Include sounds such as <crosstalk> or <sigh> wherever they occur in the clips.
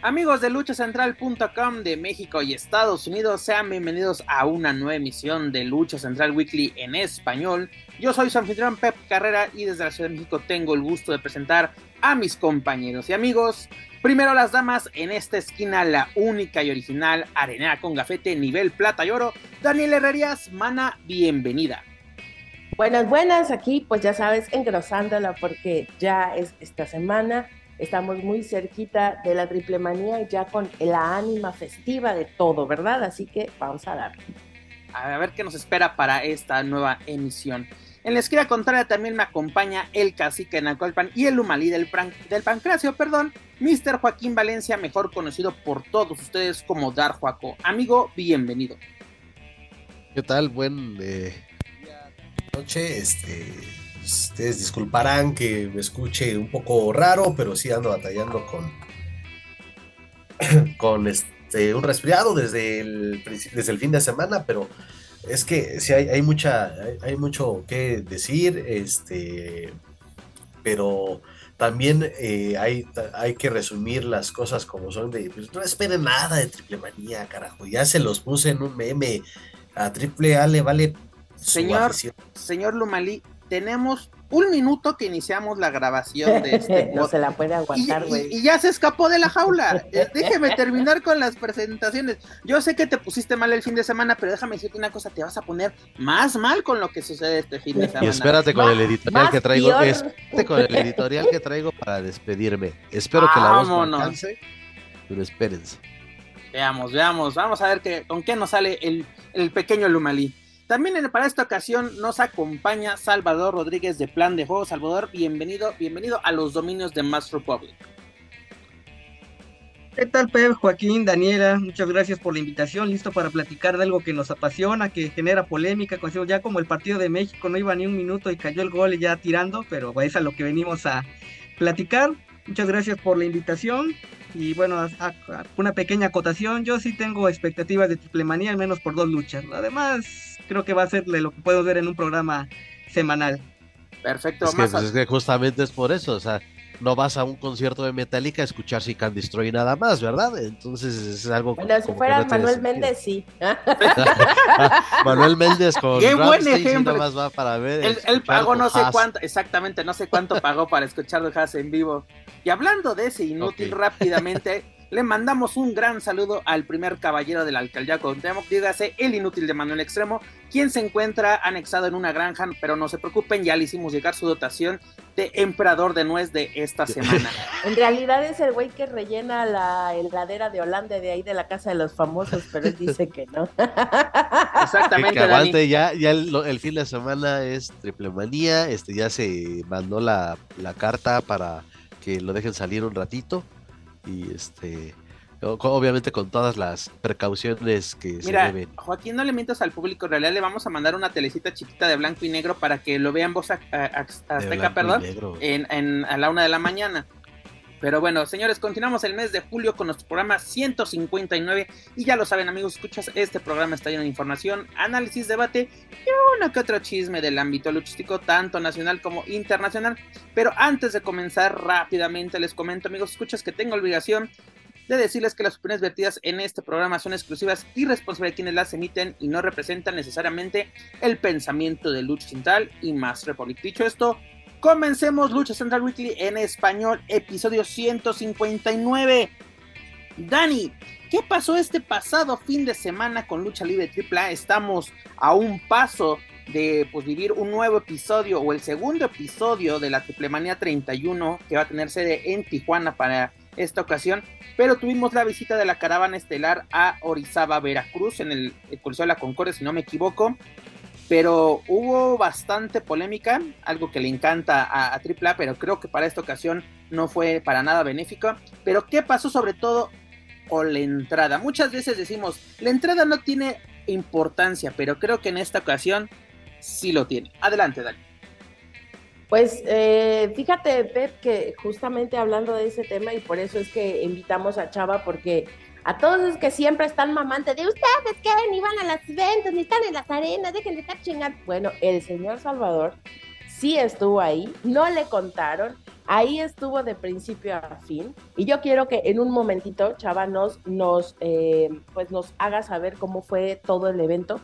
Amigos de luchacentral.com de México y Estados Unidos, sean bienvenidos a una nueva emisión de Lucha Central Weekly en español. Yo soy su anfitrión Pep Carrera y desde la Ciudad de México tengo el gusto de presentar a mis compañeros y amigos. Primero las damas, en esta esquina la única y original arenera con gafete nivel plata y oro, Daniel Herrerías, mana, bienvenida. Buenas, buenas, aquí pues ya sabes, engrosándola porque ya es esta semana Estamos muy cerquita de la triple manía, ya con la ánima festiva de todo, ¿verdad? Así que vamos a darle. A ver qué nos espera para esta nueva emisión. En la esquina contraria también me acompaña el cacique Nacolpan y el humalí del, del pancracio, perdón, Mr. Joaquín Valencia, mejor conocido por todos ustedes como Dar Joaco. Amigo, bienvenido. ¿Qué tal? Buen eh, noche, este, Ustedes disculparán que me escuche un poco raro, pero sí ando batallando con, <coughs> con este, un resfriado desde el, desde el fin de semana, pero es que sí hay, mucha, hay, mucho que decir, este, pero también eh, hay, hay que resumir las cosas como son de, pues, no esperen nada de triple manía, carajo, ya se los puse en un meme, a triple A le vale señor, señor Lumalí, tenemos un minuto que iniciamos la grabación de este <laughs> No se la puede aguantar, güey. Y, ya se escapó de la jaula. Eh, déjeme terminar con las presentaciones. Yo sé que te pusiste mal el fin de semana, pero déjame decirte una cosa, te vas a poner más mal con lo que sucede este fin de semana. Y espérate con el editorial que traigo, espérate con el editorial que traigo para despedirme. Espero que la voz no alcance, pero espérense. Veamos, veamos, vamos a ver que, con qué nos sale el, el pequeño Lumalí. También para esta ocasión nos acompaña Salvador Rodríguez de Plan de Juego. Salvador, bienvenido, bienvenido a los dominios de Master Republic. ¿Qué tal, Pep, Joaquín, Daniela? Muchas gracias por la invitación. Listo para platicar de algo que nos apasiona, que genera polémica. Ya como el partido de México no iba ni un minuto y cayó el gol ya tirando, pero es a lo que venimos a platicar. Muchas gracias por la invitación. Y bueno, una pequeña acotación. Yo sí tengo expectativas de triple manía, al menos por dos luchas. Además, creo que va a ser lo que puedo ver en un programa semanal. Perfecto. Es que, pues, es que justamente es por eso, o sea, no vas a un concierto de Metallica a escuchar si Can Destroy nada más, ¿verdad? Entonces es algo Bueno, si fuera Manuel Méndez, sí. <laughs> Manuel Méndez con Qué buen ejemplo. Más va para ver. Él, pagó no sé cuánto, exactamente, no sé cuánto pagó para escuchar de Haas en vivo. Y hablando de ese inútil, rápidamente <laughs> le mandamos un gran saludo al primer caballero de la alcaldía Cuauhtémoc, dígase el inútil de Manuel Extremo, quien se encuentra anexado en una granja, pero no se preocupen, ya le hicimos llegar su dotación de emperador de nuez de esta semana. <laughs> En realidad es el güey que rellena la heladera de Holanda de ahí de la casa de los famosos, pero él dice que no. <laughs> Exactamente. Que aguante, ya, ya el, fin de semana es triple manía, este ya se mandó la, la carta para que lo dejen salir un ratito y este obviamente con todas las precauciones que se deben. Joaquín, no le mientas al público, en realidad le vamos a mandar una telecita chiquita de blanco y negro para que lo vean voz azteca, perdón, en, en, a la una de la mañana. Pero bueno, señores, continuamos el mes de julio con nuestro programa 159 y ya lo saben amigos, escuchas, este programa está lleno de información, análisis, debate y uno que otro chisme del ámbito luchístico, tanto nacional como internacional. Pero antes de comenzar rápidamente les comento amigos, escuchas que tengo obligación de decirles que las opiniones vertidas en este programa son exclusivas y responsables de quienes las emiten y no representan necesariamente el pensamiento de Lucha Central y Más Republic. Dicho esto, Comencemos Lucha Central Weekly en español, episodio 159. Dani, ¿qué pasó este pasado fin de semana con Lucha Libre AAA? Estamos a un paso de pues, vivir un nuevo episodio o el segundo episodio de la Triple Manía 31 que va a tener sede en Tijuana para esta ocasión, pero tuvimos la visita de la caravana estelar a Orizaba, Veracruz, en el, el Coliseo de la Concordia, si no me equivoco pero hubo bastante polémica, algo que le encanta a, a pero creo que para esta ocasión no fue para nada benéfico. Pero ¿qué pasó sobre todo con la entrada? Muchas veces decimos, la entrada no tiene importancia, pero creo que en esta ocasión sí lo tiene. Adelante, Dani. Pues eh, fíjate, Pep, que justamente hablando de ese tema y por eso es que invitamos a Chava, porque a todos los que siempre están mamantes de ustedes que ni van a los eventos, ni están en las arenas, dejen de estar chingando. Bueno, el señor Salvador sí estuvo ahí, no le contaron, ahí estuvo de principio a fin. Y yo quiero que en un momentito, Chava, nos, nos, eh, pues nos haga saber cómo fue todo el evento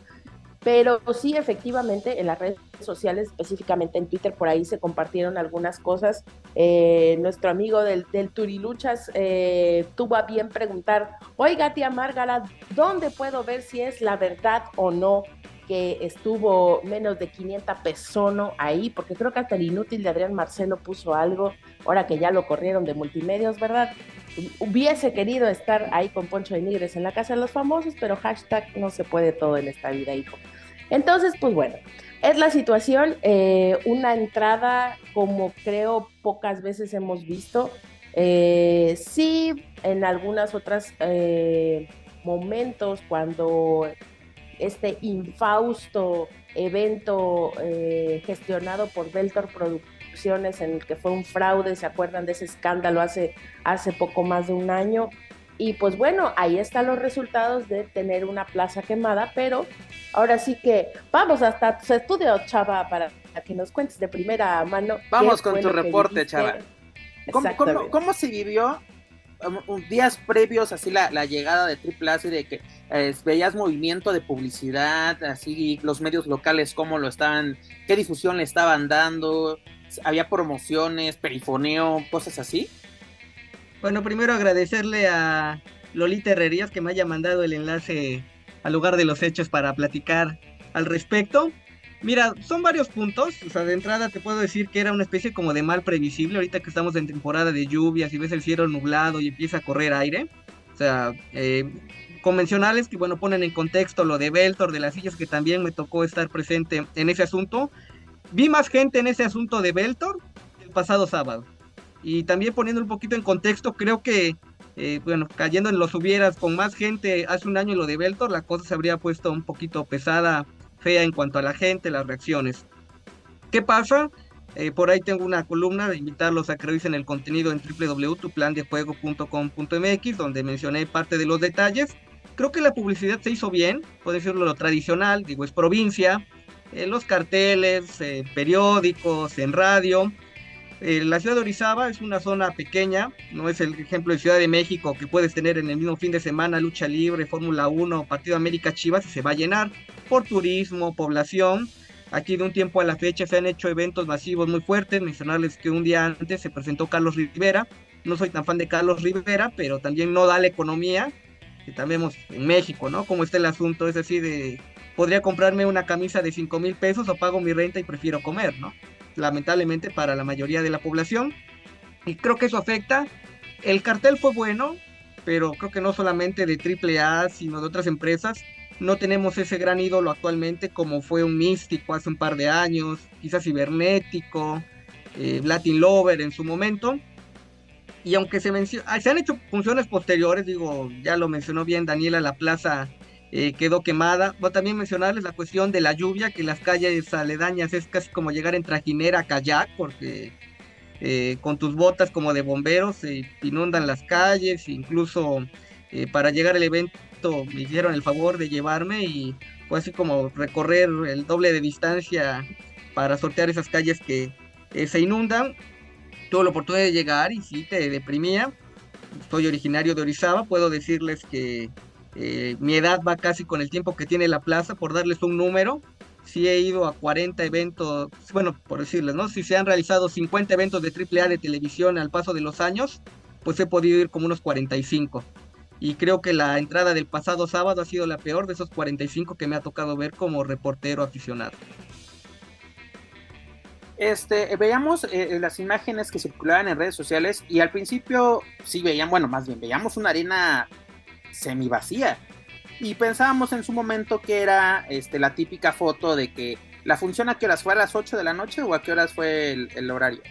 pero sí, efectivamente, en las redes sociales, específicamente en Twitter, por ahí se compartieron algunas cosas. Eh, nuestro amigo del, del Turiluchas eh, tuvo a bien preguntar, oiga, tía Márgara, ¿dónde puedo ver si es la verdad o no que estuvo menos de 500 personas ahí? Porque creo que hasta el inútil de Adrián Marcelo puso algo, ahora que ya lo corrieron de multimedios, ¿verdad? hubiese querido estar ahí con Poncho de Nigres en la casa de los famosos, pero hashtag no se puede todo en esta vida, hijo. Entonces, pues bueno, es la situación, eh, una entrada como creo pocas veces hemos visto. Eh, sí, en algunas otras eh, momentos cuando este infausto evento gestionado por Beltor Producciones en el que fue un fraude, ¿se acuerdan de ese escándalo hace, hace poco más de un año? Y pues bueno, ahí están los resultados de tener una plaza quemada, pero ahora sí que vamos hasta tu estudio, Chava, para que nos cuentes de primera mano. Vamos con tu reporte, Chava. ¿Cómo, se vivió um, días previos, así la, llegada de Triple A, de que eh, veías movimiento de publicidad, así los medios locales, cómo lo estaban, qué difusión le estaban dando, había promociones, perifoneo, cosas así? Bueno, primero agradecerle a Lolita Herrerías que me haya mandado el enlace al lugar de los hechos para platicar al respecto. Mira, son varios puntos. O sea, de entrada te puedo decir que era una especie como de mal previsible. Ahorita que estamos en temporada de lluvias y ves el cielo nublado y empieza a correr aire. O sea, eh, convencionales que, bueno, ponen en contexto lo de Beltor, de las sillas, que también me tocó estar presente en ese asunto. Vi más gente en ese asunto de Beltor el pasado sábado. Y también poniendo un poquito en contexto, creo que, eh, bueno, cayendo en los hubieras con más gente hace un año en lo de Beltor, la cosa se habría puesto un poquito pesada, fea en cuanto a la gente, las reacciones. ¿Qué pasa? Eh, por ahí tengo una columna de invitarlos a que revisen el contenido en www.tuplandejuego.com.mx, donde mencioné parte de los detalles. Creo que la publicidad se hizo bien, puedo decirlo lo tradicional, digo, es provincia, eh, los carteles, periódicos, en radio, eh, la ciudad de Orizaba es una zona pequeña, no es el ejemplo de Ciudad de México que puedes tener en el mismo fin de semana lucha libre, Fórmula 1, Partido América Chivas y se va a llenar por turismo, población. Aquí de un tiempo a la fecha se han hecho eventos masivos muy fuertes. Mencionarles que un día antes se presentó Carlos Rivera. No soy tan fan de Carlos Rivera, pero también no da la economía que también vemos en México, ¿no? Como está el asunto, es así de, podría comprarme una camisa de 5 mil pesos o pago mi renta y prefiero comer, ¿no? Lamentablemente para la mayoría de la población. Y creo que eso afecta. El cartel fue bueno, pero creo que no solamente de AAA, sino de otras empresas. No tenemos ese gran ídolo actualmente como fue un místico hace un par de años, quizás cibernético, eh, Latin Lover en su momento. Y aunque se, ah, se han hecho funciones posteriores, digo, ya lo mencionó bien Daniela, la plaza eh, quedó quemada. Voy a también mencionarles la cuestión de la lluvia, que las calles aledañas es casi como llegar en trajinera a kayak, porque eh, con tus botas como de bomberos se inundan las calles, incluso eh, para llegar al evento me hicieron el favor de llevarme y fue así como recorrer el doble de distancia para sortear esas calles que se inundan. Tuve la oportunidad de llegar y sí, te deprimía. Soy originario de Orizaba, puedo decirles que eh, mi edad va casi con el tiempo que tiene la plaza, por darles un número. Si he ido a 40 eventos, bueno, por decirles, ¿no? Si se han realizado 50 eventos de AAA de televisión al paso de los años, pues he podido ir como unos 45. Y creo que la entrada del pasado sábado ha sido la peor de esos 45 que me ha tocado ver como reportero aficionado. Este, veíamos eh, las imágenes que circulaban en redes sociales y al principio sí veían, bueno, más bien veíamos una arena semi vacía. Y pensábamos en su momento que era este, la típica foto de que la función a qué horas fue a las 8 de la noche o a qué horas fue el, horario.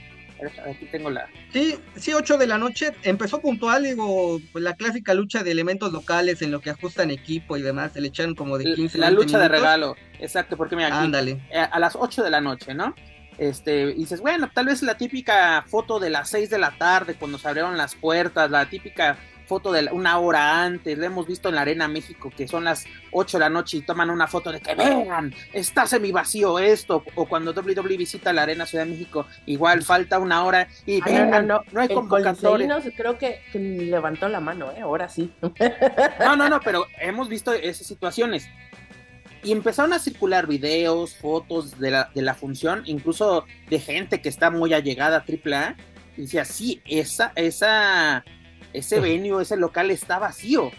Aquí tengo la. Sí, sí, 8 de la noche. Empezó puntual, digo, pues la clásica lucha de elementos locales en lo que ajustan equipo y demás. Se le echaron como de 15 La lucha de regalo, exacto, porque mira, aquí, Ándale. Eh, a las 8 de la noche, ¿no? este, y dices, bueno, tal vez la típica foto de las 6 de la tarde cuando se abrieron las puertas, la típica foto de una hora antes, lo hemos visto en la Arena México que son las 8 de la noche y toman una foto de que vean, está semi vacío esto, o cuando WWE visita la Arena Ciudad de México, igual falta una hora y vean, no, no, hay convocatoria. creo que, que, levantó la mano, ¿eh? ahora sí. No, no, no, pero hemos visto esas situaciones. Y empezaron a circular videos, fotos de la, de la función, incluso de gente que está muy allegada a AAA. Y decía, sí, esa, esa ese venue, ese local está vacío,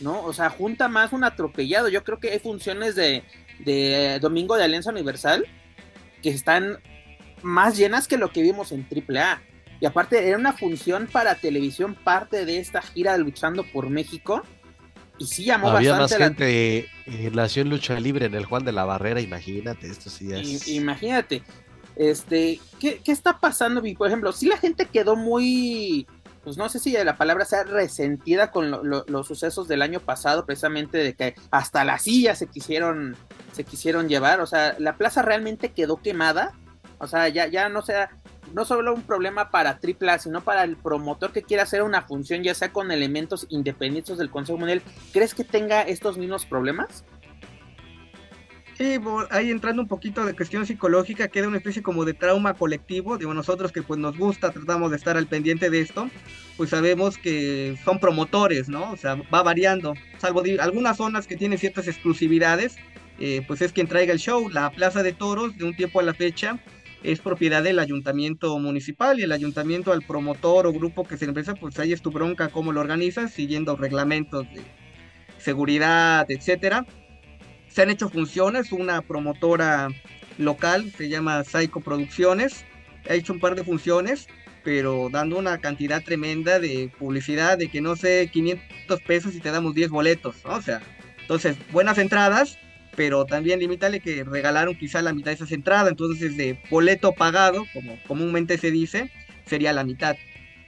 ¿no? O sea, junta más un atropellado. Yo creo que hay funciones de, de Domingo de Alianza Universal que están más llenas que lo que vimos en AAA. Y aparte era una función para televisión parte de esta gira de Luchando por México. Y sí llamó Había más gente nació en lucha libre en el Juan de la Barrera, imagínate, esto sí es... Imagínate. Este, ¿qué, ¿qué, está pasando? Por ejemplo, si la gente quedó muy pues no sé si la palabra sea resentida con los sucesos del año pasado, precisamente de que hasta las sillas se quisieron, se quisieron llevar, o sea, la plaza realmente quedó quemada, o sea, ya, ya no sea, no solo un problema para AAA, sino para el promotor que quiera hacer una función, ya sea con elementos independientes del Consejo Mundial, ¿crees que tenga estos mismos problemas? Sí, ahí entrando un poquito de cuestión psicológica, queda una especie como de trauma colectivo, digo, nosotros que pues nos gusta, tratamos de estar al pendiente de esto, pues sabemos que son promotores, ¿no? O sea, va variando, salvo algunas zonas que tienen ciertas exclusividades, eh, pues es quien traiga el show, la Plaza de Toros, de un tiempo a la fecha, es propiedad del ayuntamiento municipal y el ayuntamiento al promotor o grupo que se empieza, pues ahí es tu bronca cómo lo organizas, siguiendo reglamentos de seguridad, etcétera se han hecho funciones, una promotora local, se llama Psycho Producciones, ha hecho un par de funciones, pero dando una cantidad tremenda de publicidad, de que no sé, 500 pesos y te damos 10 boletos, o sea, entonces, buenas entradas, pero también limítale que regalaron quizá la mitad de esas entradas, entonces de boleto pagado, como comúnmente se dice, sería la mitad.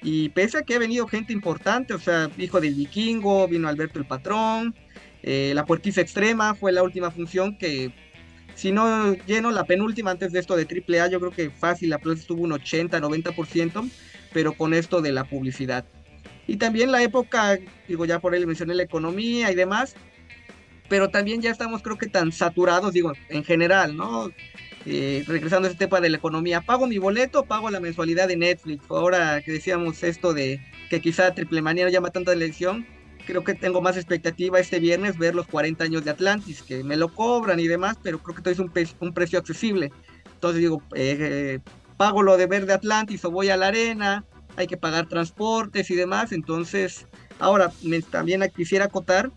Y pese a que ha venido gente importante, o sea, hijo del vikingo, vino Alberto el Patrón, eh, la puertiza extrema fue la última función que, si no lleno, la penúltima antes de esto de AAA, yo creo que fácil, la plaza estuvo un 80-90%, pero con esto de la publicidad. Y también la época, digo, ya por ahí mencioné la economía y demás, pero también ya estamos creo que tan saturados, digo, en general, ¿no? Eh, regresando a este tema de la economía, pago mi boleto, pago la mensualidad de Netflix. Ahora que decíamos esto de que quizá Triple Manía no llama tanta elección, creo que tengo más expectativa este viernes ver los 40 años de Atlantis, que me lo cobran y demás, pero creo que es un, un precio accesible. Entonces digo, eh, pago lo de ver de Atlantis o voy a la arena, hay que pagar transportes y demás. Entonces, ahora también quisiera acotar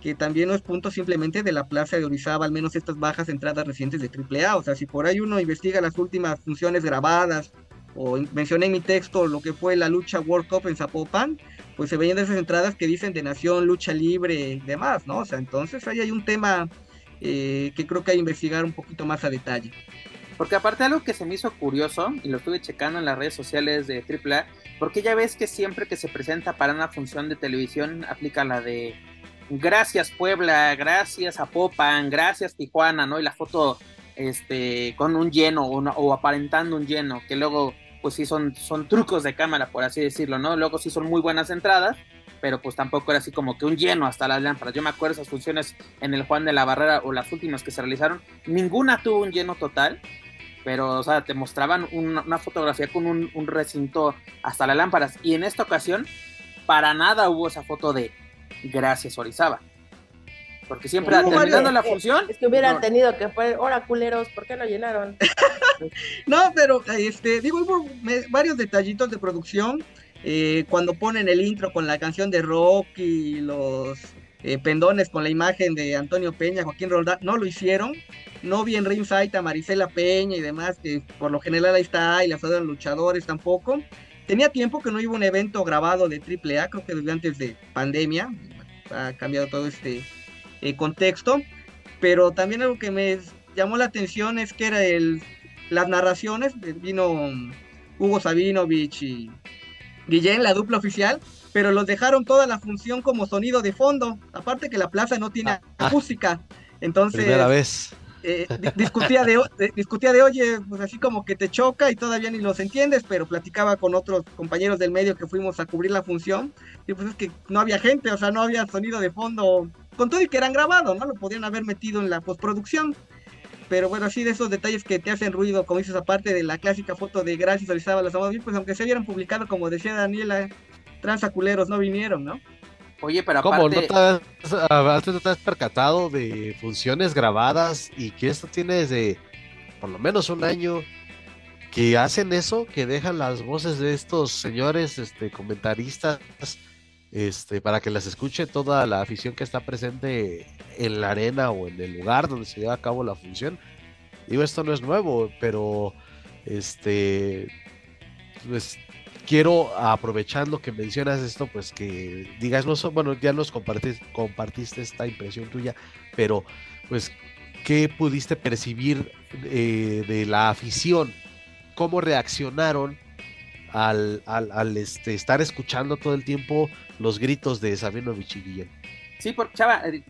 que también no es punto simplemente de la plaza de Orizaba, al menos estas bajas entradas recientes de AAA. O sea, si por ahí uno investiga las últimas funciones grabadas o mencioné en mi texto lo que fue la lucha World Cup en Zapopan, pues se veían esas entradas que dicen de nación, lucha libre y demás, ¿no? O sea, entonces ahí hay un tema eh, que creo que hay que investigar un poquito más a detalle. Porque aparte algo que se me hizo curioso, y lo estuve checando en las redes sociales de AAA, porque ya ves que siempre que se presenta para una función de televisión aplica la de gracias Puebla, gracias Zapopan, gracias Tijuana, ¿no? Y la foto este con un lleno o, o aparentando un lleno, que luego pues sí son, son trucos de cámara, por así decirlo, ¿no? Luego sí son muy buenas entradas, pero pues tampoco era así como que un lleno hasta las lámparas. Yo me acuerdo esas funciones en el Juan de la Barrera o las últimas que se realizaron, ninguna tuvo un lleno total, pero o sea, te mostraban una, fotografía con un, recinto hasta las lámparas. Y en esta ocasión, para nada hubo esa foto de gracias Orizaba. Porque siempre terminando la función. Es que hubieran tenido que fue, ahora culeros, ¿por qué no llenaron? <laughs> no, pero este, digo, hubo varios detallitos de producción. Eh, cuando ponen el intro con la canción de rock y los eh, pendones con la imagen de Antonio Peña, Joaquín Roldán, no lo hicieron. No vi en ringside a Marisela Peña y demás, que por lo general ahí está, y las otras luchadores tampoco. Tenía tiempo que no iba un evento grabado de AAA, creo que desde antes de pandemia. Ha cambiado todo este eh, contexto, pero también algo que me llamó la atención es que era el, las narraciones, vino Hugo Sabinovich y Guillén, la dupla oficial, pero los dejaron toda la función como sonido de fondo, aparte que la plaza no tiene ah, ah. música, entonces... Primera vez. eh, discutía, de, discutía de, oye, pues así como que te choca y todavía ni los entiendes, pero platicaba con otros compañeros del medio que fuimos a cubrir la función, y pues es que no había gente, o sea, no había sonido de fondo, con todo y que eran grabados, ¿no? Lo podían haber metido en la postproducción. Pero bueno, así de esos detalles que te hacen ruido, como dices, aparte de la clásica foto de gracias a las bien, pues aunque se hubieran publicado, como decía Daniela, transaculeros no vinieron, ¿no? Oye, pero ¿Cómo? ¿No te, has, ah, ¿No te has percatado de funciones grabadas y que esto tiene desde por lo menos un año que hacen eso, que dejan las voces de estos señores este, comentaristas este, para que las escuche toda la afición que está presente en la arena o en el lugar donde se lleva a cabo la función? Digo, esto no es nuevo, pero este, pues quiero, aprovechando que mencionas esto, pues que digas, no bueno, ya nos compartiste, compartiste esta impresión tuya, pero pues, ¿qué pudiste percibir eh, de la afición? ¿Cómo reaccionaron al, este, estar escuchando todo el tiempo los gritos de Sabino y Sí, porque Chava, eh,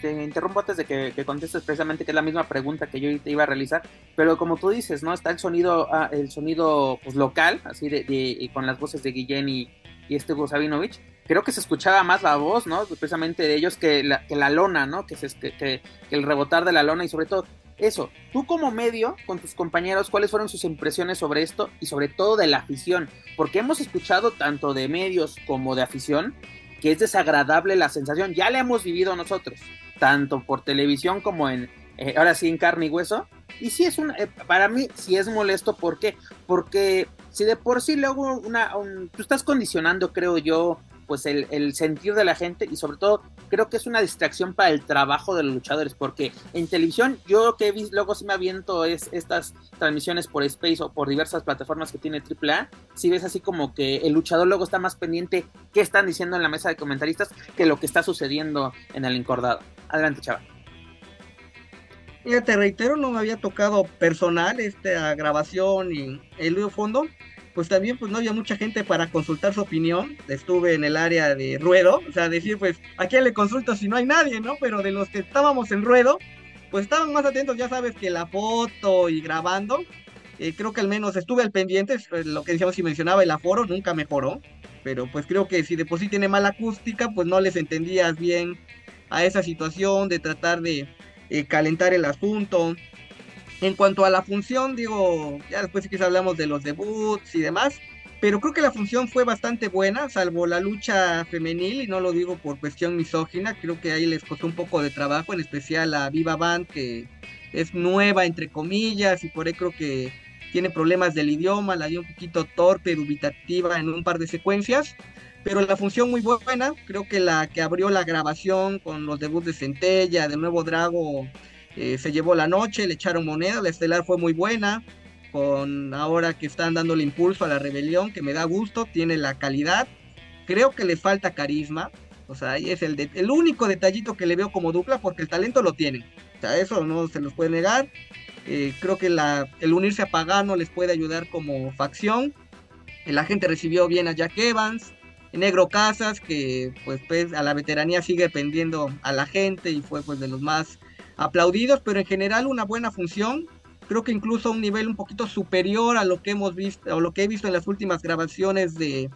te interrumpo antes de que, contestes precisamente que es la misma pregunta que yo te iba a realizar, pero como tú dices, ¿no? Está el sonido, ah, el sonido pues, local, así de, de, con las voces de Guillén y, y este Sabinovich. Creo que se escuchaba más la voz, ¿no? Precisamente de ellos que la, que la lona, ¿no? Que, se, que, que, el rebotar de la lona y sobre todo eso, tú como medio, con tus compañeros, ¿cuáles fueron sus impresiones sobre esto y sobre todo de la afición? Porque hemos escuchado tanto de medios como de afición que es desagradable la sensación. Ya la hemos vivido nosotros, tanto por televisión como en, eh, ahora sí, en carne y hueso. Y sí es un, eh, para mí sí es molesto, ¿por qué? Porque si de por sí luego una, tú estás condicionando, creo yo, pues el, el, sentir de la gente y sobre todo creo que es una distracción para el trabajo de los luchadores porque en televisión yo que he visto luego si me aviento es estas transmisiones por Space o por diversas plataformas que tiene AAA si ves así como que el luchador luego está más pendiente qué están diciendo en la mesa de comentaristas que lo que está sucediendo en el encordado. Adelante chava Ya te reitero, no me había tocado personal esta grabación y el fondo, pues también pues no había mucha gente para consultar su opinión. Estuve en el área de ruedo, o sea, decir pues a quién le consulto si no hay nadie, ¿no? Pero de los que estábamos en ruedo, pues estaban más atentos, ya sabes, que la foto y grabando. Eh, creo que al menos estuve al pendiente, pues, lo que decíamos y mencionaba, el aforo nunca mejoró. Pero pues creo que si de por sí tiene mala acústica, pues no les entendías bien a esa situación de tratar de eh, calentar el asunto. En cuanto a la función, digo, ya después que hablamos de los debuts y demás, pero creo que la función fue bastante buena, salvo la lucha femenil, y no lo digo por cuestión misógina, creo que ahí les costó un poco de trabajo, en especial a Viva Band, que es nueva, entre comillas, y por ahí creo que tiene problemas del idioma, la dio un poquito torpe, dubitativa en un par de secuencias, pero la función muy buena, creo que la que abrió la grabación con los debuts de Centella, de Nuevo Drago, eh, se llevó la noche, le echaron moneda, la estelar fue muy buena, con ahora que están dando el impulso a la rebelión, que me da gusto, tiene la calidad, creo que le falta carisma, o sea, ahí es el, el único detallito que le veo como dupla, porque el talento lo tienen, o sea, eso no se los puede negar, eh, creo que el unirse a Pagano les puede ayudar como facción, la gente recibió bien a Jack Evans, Negro Casas, que pues, pues a la veteranía sigue dependiendo a la gente y fue pues de los más aplaudidos, pero en general una buena función. Creo que incluso a un nivel un poquito superior a lo que hemos visto, o lo que he visto en las últimas grabaciones de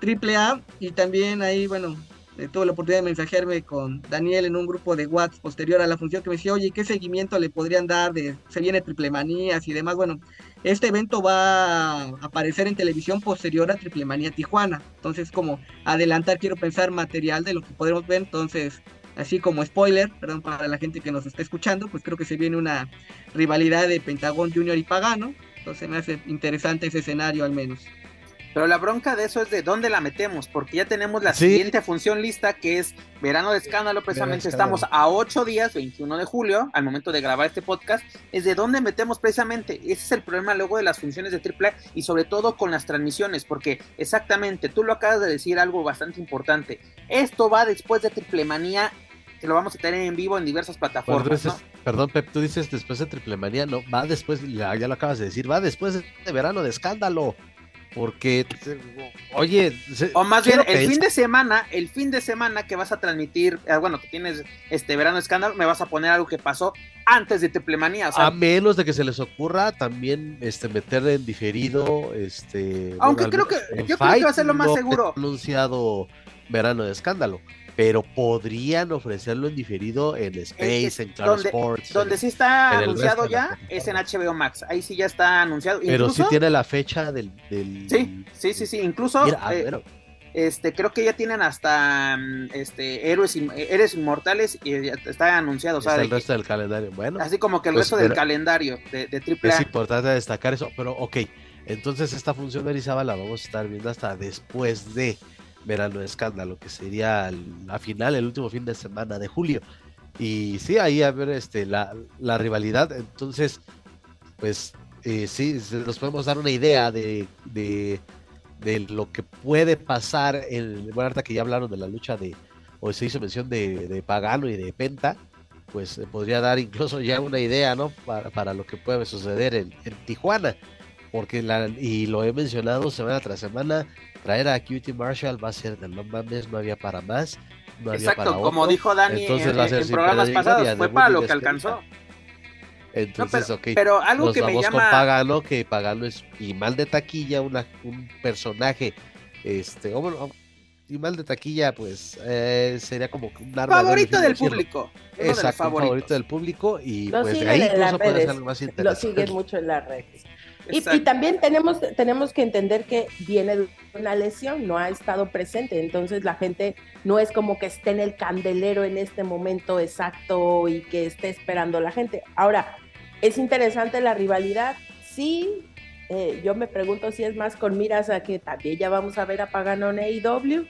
AAA. Y también ahí, bueno, eh, tuve la oportunidad de mensajearme con Daniel en un grupo de WhatsApp posterior a la función que me decía, oye, ¿qué seguimiento le podrían dar? de Se viene Triple Manías y demás. Bueno, este evento va a aparecer en televisión posterior a Triple Manía Tijuana. Entonces, como adelantar, quiero pensar material de lo que podremos ver. Entonces, así como spoiler, perdón, para la gente que nos está escuchando, pues creo que se viene una rivalidad de Pentagón Junior y Pagano, entonces me hace interesante ese escenario al menos. Pero la bronca de eso es de dónde la metemos, porque ya tenemos la siguiente función lista que es Verano de Escándalo, precisamente estamos a 8 días, 21 de julio, al momento de grabar este podcast, es de dónde metemos precisamente, ese es el problema luego de las funciones de AAA y sobre todo con las transmisiones, porque exactamente, tú lo acabas de decir algo bastante importante, esto va después de Triple Manía que lo vamos a tener en vivo en diversas plataformas. Perdón, Pep, tú dices después de Triple Manía, no, va después, ya, ya, lo acabas de decir, va después de verano de escándalo. Porque, oye, o más bien el fin de semana, el fin de semana que vas a transmitir, eh, bueno, que tienes este verano escándalo, me vas a poner algo que pasó antes de Triplemanía. a menos de que se les ocurra también este meter en diferido, este. Aunque creo que yo creo que va a ser lo más seguro. Anunciado verano de escándalo pero podrían ofrecerlo en diferido en Space, en Claro donde, Sports. Donde sí está anunciado ya es en HBO Max. Ahí sí ya está anunciado. Pero sí tiene la fecha del. Sí, sí, sí, sí. Incluso. Eh, este, creo que ya tienen hasta mm, este héroes, héroes inmortales y está anunciado. Está el resto del calendario. Bueno, así como que el pues, resto del calendario de, de AAA. Es importante destacar eso, pero ok. Entonces esta función de la vamos a estar viendo hasta después de verano de escándalo, que sería la final, el último fin de semana de julio. Y sí, ahí a ver este, la, la rivalidad. Entonces, pues eh, sí, nos podemos dar una idea de, de, lo que puede pasar en bueno, ahorita que ya hablaron de la lucha de, o se hizo mención de, Pagano y de Penta, pues podría dar incluso ya una idea, ¿no? Para, para lo que puede suceder en, en Tijuana porque la, y lo he mencionado semana tras semana, traer a Cutie Marshall va a ser de no mames, no había para más. No Exacto, había para como dijo Dani en, programas pasados, fue para lo que alcanzó. Entonces, no, pero, ok. Pero algo nos que vamos me llama... con Pagano, que Pagano es y mal de taquilla, una, un personaje, este, y mal de taquilla, pues eh, sería como un arma favorito del público. Exacto, favorito del público y pues de ahí incluso puede ser algo más interesante. Lo siguen mucho en las redes. Y, también tenemos, tenemos que entender que viene de una lesión, no ha estado presente, entonces la gente no es como que esté en el candelero en este momento exacto y que esté esperando la gente. Ahora, es interesante la rivalidad, sí, eh, yo me pregunto si es más con miras a que también ya vamos a ver a Pagano en AEW.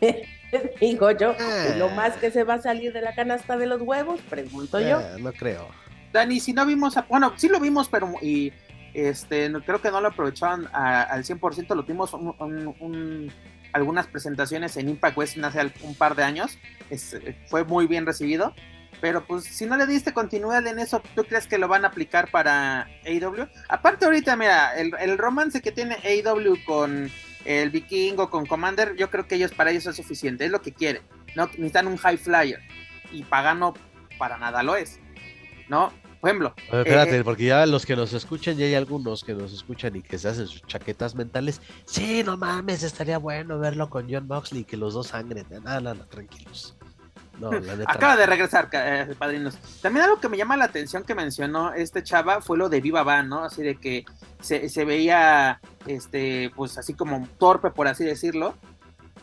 <laughs> Digo yo, lo ah. más que se va a salir de la canasta de los huevos, pregunto yo. Ah, no creo. Dani, si no vimos, a, bueno, sí lo vimos, pero y este, creo que no lo aprovecharon al 100%, lo tuvimos algunas presentaciones en Impact West hace un par de años, fue muy bien recibido, pero pues si no le diste continuidad en eso, ¿tú crees que lo van a aplicar para AEW? Aparte ahorita, mira, el, romance que tiene AEW con el Vikingo, con Commander, yo creo que ellos para ellos es suficiente, es lo que quieren, ¿no? Necesitan un high flyer y Pagano para nada lo es, ¿no? Por ejemplo. espérate, eh, porque ya los que nos escuchan, ya hay algunos que nos escuchan y que se hacen sus chaquetas mentales. Sí, no mames, estaría bueno verlo con John Moxley y que los dos sangren. No, no, no, tranquilos. No, la neta, Acaba de regresar, eh, padrinos. También algo que me llama la atención que mencionó este chava fue lo de Viva Van, ¿no? Así de que se, se veía, este, pues así como torpe, por así decirlo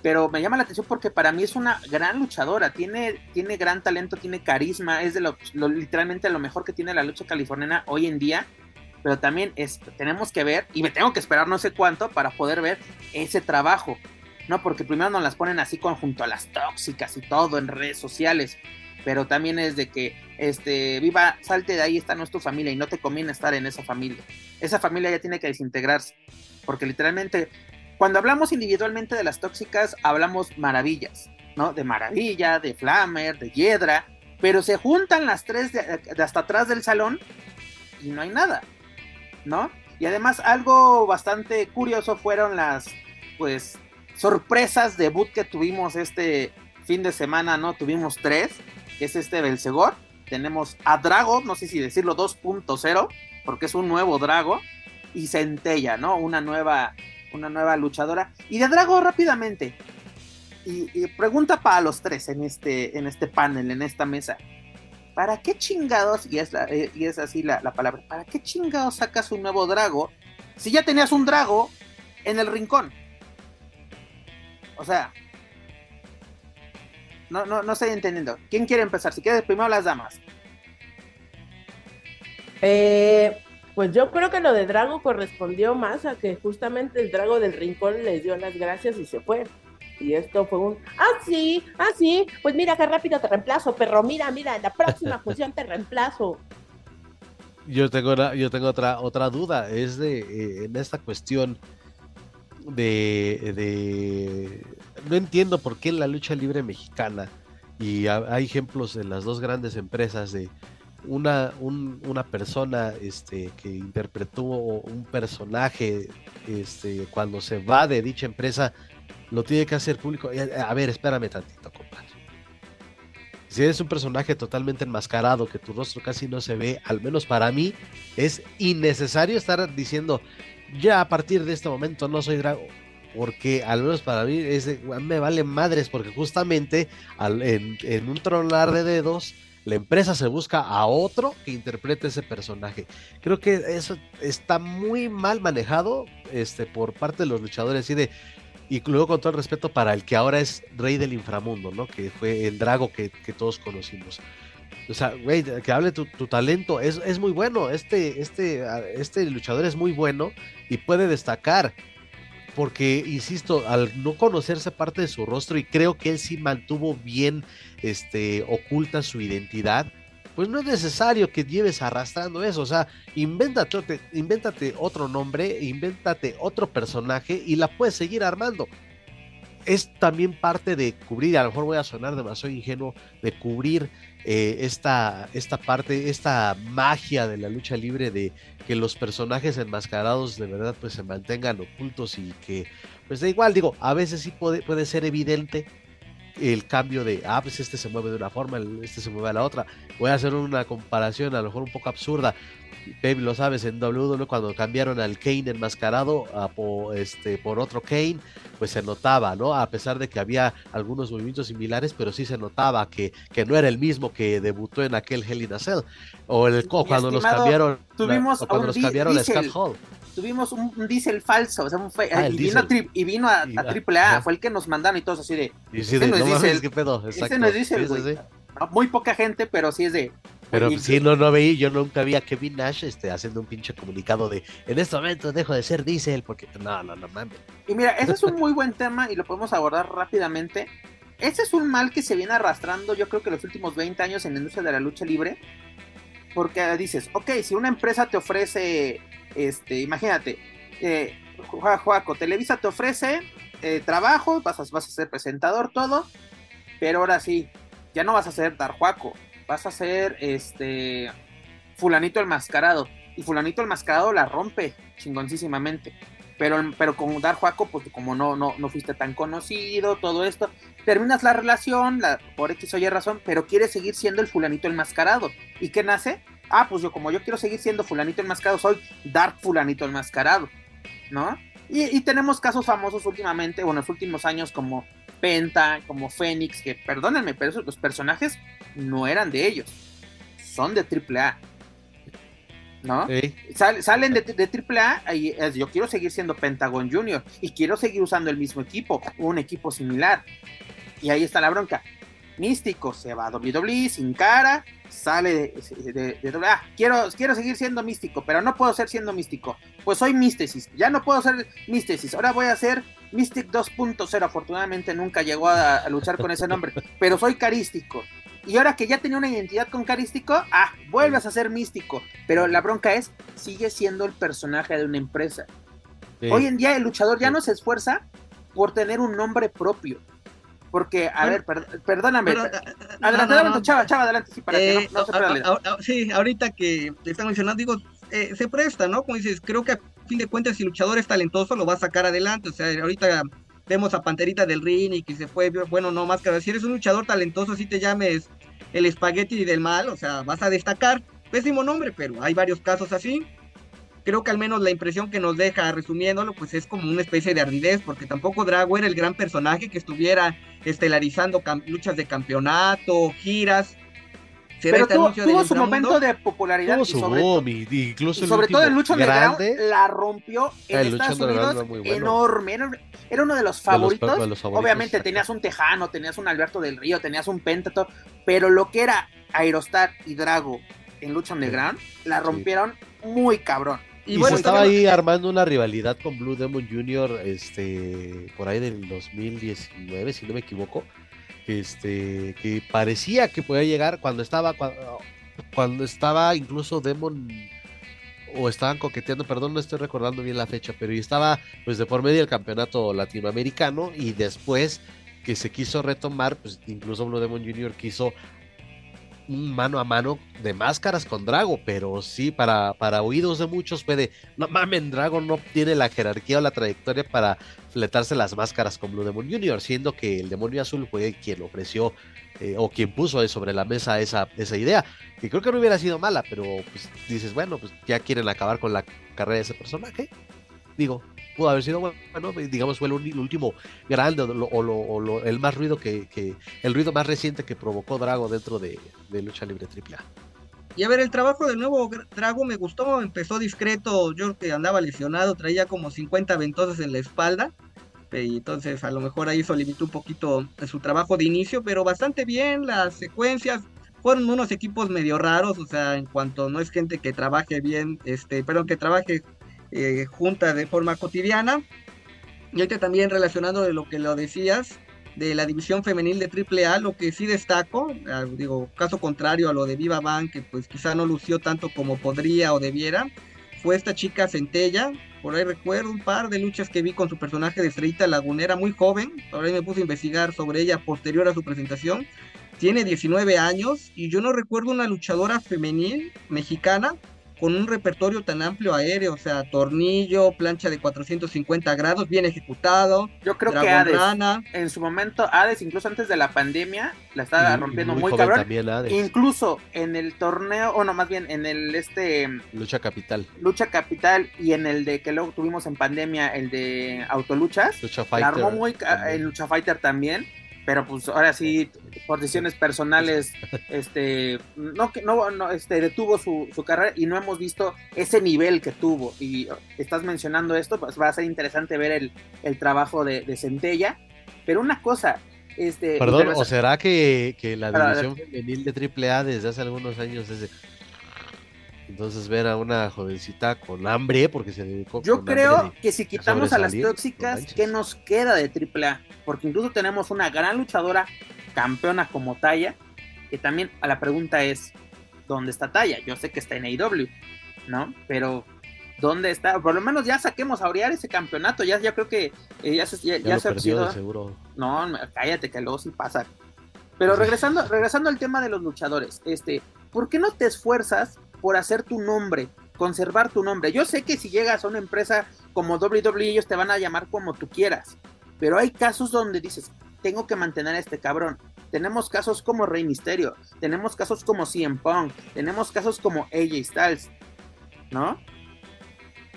pero me llama la atención porque para mí es una gran luchadora, tiene, tiene gran talento, tiene carisma, es de lo, literalmente lo mejor que tiene la lucha californiana hoy en día, pero también es, tenemos que ver, y me tengo que esperar no sé cuánto para poder ver ese trabajo, ¿no? Porque primero nos las ponen así conjunto a las tóxicas y todo en redes sociales, pero también es de que, este, viva, salte de ahí, esta no es tu familia y no te conviene estar en esa familia. Esa familia ya tiene que desintegrarse, porque literalmente cuando hablamos individualmente de las tóxicas, hablamos maravillas, ¿no? De Maravilla, de Flamer, de Hiedra, pero se juntan las tres de, hasta atrás del salón y no hay nada, ¿no? Y además algo bastante curioso fueron las, pues, sorpresas de boot que tuvimos este fin de semana, ¿no? Tuvimos tres, que es este Belcegor, tenemos a Drago, no sé si decirlo 2.0, porque es un nuevo Drago, y Centella, ¿no? Una nueva una nueva luchadora. Y de Drago rápidamente. Y, pregunta para los tres en este, en este panel, en esta mesa. ¿Para qué chingados, y es, eh, y es así la, palabra, ¿para qué chingados sacas un nuevo Drago si ya tenías un Drago en el rincón? O sea, no, no, no estoy entendiendo. ¿Quién quiere empezar? Si quieres, primero las damas. Eh, pues yo creo que lo de Drago correspondió más a que justamente el Drago del Rincón les dio las gracias y se fue. Y esto fue un, ah, sí, ah, sí, pues mira qué rápido te reemplazo, perro, mira, mira, en la próxima <laughs> función te reemplazo. Yo tengo, yo tengo otra, otra duda, es de, eh, en esta cuestión de, de, no entiendo por qué en la lucha libre mexicana, y hay ejemplos en las dos grandes empresas de, una, una persona este, que interpretó un personaje este, cuando se va de dicha empresa, lo tiene que hacer público. A ver, espérame tantito, compadre. Si eres un personaje totalmente enmascarado, que tu rostro casi no se ve, al menos para mí, es innecesario estar diciendo, ya a partir de este momento no soy Drago. Porque al menos para mí es, me vale madres, porque justamente en, en un tronar de dedos, la empresa se busca a otro que interprete ese personaje. Creo que eso está muy mal manejado este, por parte de los luchadores y de y luego con todo el respeto para el que ahora es rey del inframundo, ¿no? Que fue el Drago que, todos conocimos. O sea, güey, que hable tu, talento, es, es, muy bueno, este, este, este luchador es muy bueno y puede destacar, porque, insisto, al no conocerse parte de su rostro y creo que él sí mantuvo bien este, oculta su identidad, pues no es necesario que lleves arrastrando eso, o sea, invéntate, invéntate otro nombre, invéntate otro personaje y la puedes seguir armando. Es también parte de cubrir, a lo mejor voy a sonar demasiado ingenuo, de cubrir eh, esta, esta parte, esta magia de la lucha libre, de que los personajes enmascarados de verdad pues se mantengan ocultos y que, pues da igual, digo, a veces sí puede, puede ser evidente, el cambio de, ah, pues este se mueve de una forma, este se mueve a la otra. Voy a hacer una comparación a lo mejor un poco absurda. Baby, lo sabes, en WWE cuando cambiaron al Kane enmascarado a, por, este, por otro Kane, pues se notaba, ¿no? A pesar de que había algunos movimientos similares, pero sí se notaba que, que no era el mismo que debutó en aquel Hell in a Cell. O, el, cuando nos cambiaron, tuvimos cuando nos cambiaron a Scott Hall tuvimos un, diésel falso, o sea, fue, ah, y, vino y, vino a, Triple A, fue el que nos mandaron y todos así de. Y sí, de no, es ¿qué pedo? Ese no es diésel, Muy poca gente, pero sí es de. Pero sí, no, no veí, yo nunca vi a Kevin Nash este, haciendo un pinche comunicado de en este momento dejo de ser diésel, porque no, no, no mames. Y mira, ese es un <laughs> muy buen tema y lo podemos abordar rápidamente. Ese es un mal que se viene arrastrando, yo creo que los últimos 20 años en la industria de la lucha libre. Porque dices, ok, si una empresa te ofrece este, imagínate, eh, Juaco, Televisa te ofrece eh, trabajo, vas a, vas a ser presentador, todo, pero ahora sí, ya no vas a ser Dar Juaco, vas a ser este Fulanito el Mascarado. Y Fulanito el Mascarado la rompe chingoncísimamente. Pero, pero con Dar Juaco, pues como no, no, no fuiste tan conocido, todo esto, terminas la relación, la, por X o Y razón, pero quieres seguir siendo el Fulanito el Mascarado. ¿Y qué nace? Ah, pues yo como yo quiero seguir siendo fulanito enmascarado, soy Dark fulanito enmascarado, ¿no? Y, tenemos casos famosos últimamente, bueno, en los últimos años como Penta, como Fénix, que perdónenme, pero esos, los personajes no eran de ellos, son de AAA. ¿No? salen de, de AAA y yo quiero seguir siendo Pentagon Junior y quiero seguir usando el mismo equipo, un equipo similar. Y ahí está la bronca. Místico se va a WWE sin cara, sale de, de, ah, quiero, quiero seguir siendo místico, pero no puedo ser siendo místico. Pues soy místesis, ya no puedo ser místesis, ahora voy a ser Mystic 2.0. Afortunadamente nunca llegó a, luchar con ese nombre, <laughs> pero soy carístico. Y ahora que ya tenía una identidad con carístico, ah, vuelves a ser místico. Pero la bronca es, sigue siendo el personaje de una empresa. Hoy en día el luchador ya no se esfuerza por tener un nombre propio porque, a ver, perdóname. Eh, adelante, adelante, chava, chava, adelante, sí, para que no, se Sí, ahorita que te están mencionando, digo, eh, se presta, ¿no? Como dices, creo que a fin de cuentas, si el luchador es talentoso, lo va a sacar adelante. O sea, ahorita vemos a Panterita del Ring y que se fue, bueno, no más que si eres un luchador talentoso, si te llames el espagueti del mal, o sea, vas a destacar. Pésimo nombre, pero hay varios casos así creo que al menos la impresión que nos deja resumiéndolo, pues es como una especie de ardidez, porque tampoco Drago era el gran personaje que estuviera estelarizando luchas de campeonato, giras. Pero tuvo, su momento de popularidad y sobre, incluso sobre todo el Lucho grande, la rompió en Estados Unidos enorme. Era, uno de los favoritos. Obviamente tenías un Tejano, tenías un Alberto del Río, tenías un Pentato, pero lo que era Aerostar y Drago en Lucha Underground la rompieron muy cabrón. Y, bueno, se estaba ahí armando una rivalidad con Blue Demon Jr. este por ahí del 2019, si no me equivoco. Este, que parecía que podía llegar cuando estaba cuando, estaba incluso Demon o estaban coqueteando, perdón, no estoy recordando bien la fecha, pero estaba pues de por medio del campeonato latinoamericano y después que se quiso retomar, pues incluso Blue Demon Jr. quiso un mano a mano de máscaras con Drago, pero sí, para, para oídos de muchos puede, no mamen, Drago no tiene la jerarquía o la trayectoria para fletarse las máscaras con Blue Demon Jr., siendo que el demonio azul fue quien ofreció eh, o quien puso sobre la mesa esa, esa idea, que creo que no hubiera sido mala, pero pues dices, bueno, pues ya quieren acabar con la carrera de ese personaje. Digo, pudo haber sido digamos fue el, último grande o, el más ruido que, el ruido más reciente que provocó Drago dentro de, lucha libre AAA. Y a ver, el trabajo del nuevo Drago me gustó, empezó discreto, yo que andaba lesionado, traía como 50 ventosas en la espalda, y entonces a lo mejor ahí eso limitó un poquito su trabajo de inicio, pero bastante bien, las secuencias, fueron unos equipos medio raros, o sea, en cuanto no es gente que trabaje bien, este, perdón, que trabaje eh, junta de forma cotidiana. Y ahorita también relacionando de lo que lo decías, de la división femenil de AAA, lo que sí destaco, ah, digo, caso contrario a lo de Viva Van, que pues quizá no lució tanto como podría o debiera, fue esta chica Centella. Por ahí recuerdo un par de luchas que vi con su personaje de Estrellita Lagunera, muy joven. Por ahí me puse a investigar sobre ella posterior a su presentación. Tiene 19 años y yo no recuerdo una luchadora femenil mexicana con un repertorio tan amplio aéreo, o sea, tornillo, plancha de 450 grados, bien ejecutado. Yo creo que Hades, en su momento, Hades, incluso antes de la pandemia, la estaba rompiendo muy, cabrón. Incluso en el torneo, o no, más bien en el este... Lucha Capital. Lucha Capital y en el de que luego tuvimos en pandemia, el de Autoluchas. Lucha Fighter. armó muy... En Lucha Fighter también pero pues ahora sí, por decisiones personales, <laughs> este, no, no, no este, detuvo su, su, carrera y no hemos visto ese nivel que tuvo. Y estás mencionando esto, pues va a ser interesante ver el, el trabajo de, de Centella. Pero una cosa, este, Perdón, ¿o será que, que la división femenil de AAA desde hace algunos años es de entonces ver a una jovencita con hambre, porque se dedicó. Yo creo que si quitamos a las tóxicas, ¿qué nos queda de AAA? Porque incluso tenemos una gran luchadora, campeona como Taya, que también a la pregunta es, ¿dónde está Taya? Yo sé que está en AEW, ¿no? Pero ¿dónde está? Por lo menos ya saquemos a orear ese campeonato, ya, ya creo que eh, ya, se, ya, se perdió, seguro. No, cállate que luego sí pasa. Pero regresando, regresando al tema de los luchadores, este, ¿por qué no te esfuerzas por hacer tu nombre, conservar tu nombre. Yo sé que si llegas a una empresa como WWE, ellos te van a llamar como tú quieras, pero hay casos donde dices, tengo que mantener a este cabrón. Tenemos casos como Rey Misterio, tenemos casos como CM Punk, tenemos casos como AJ Styles, ¿no?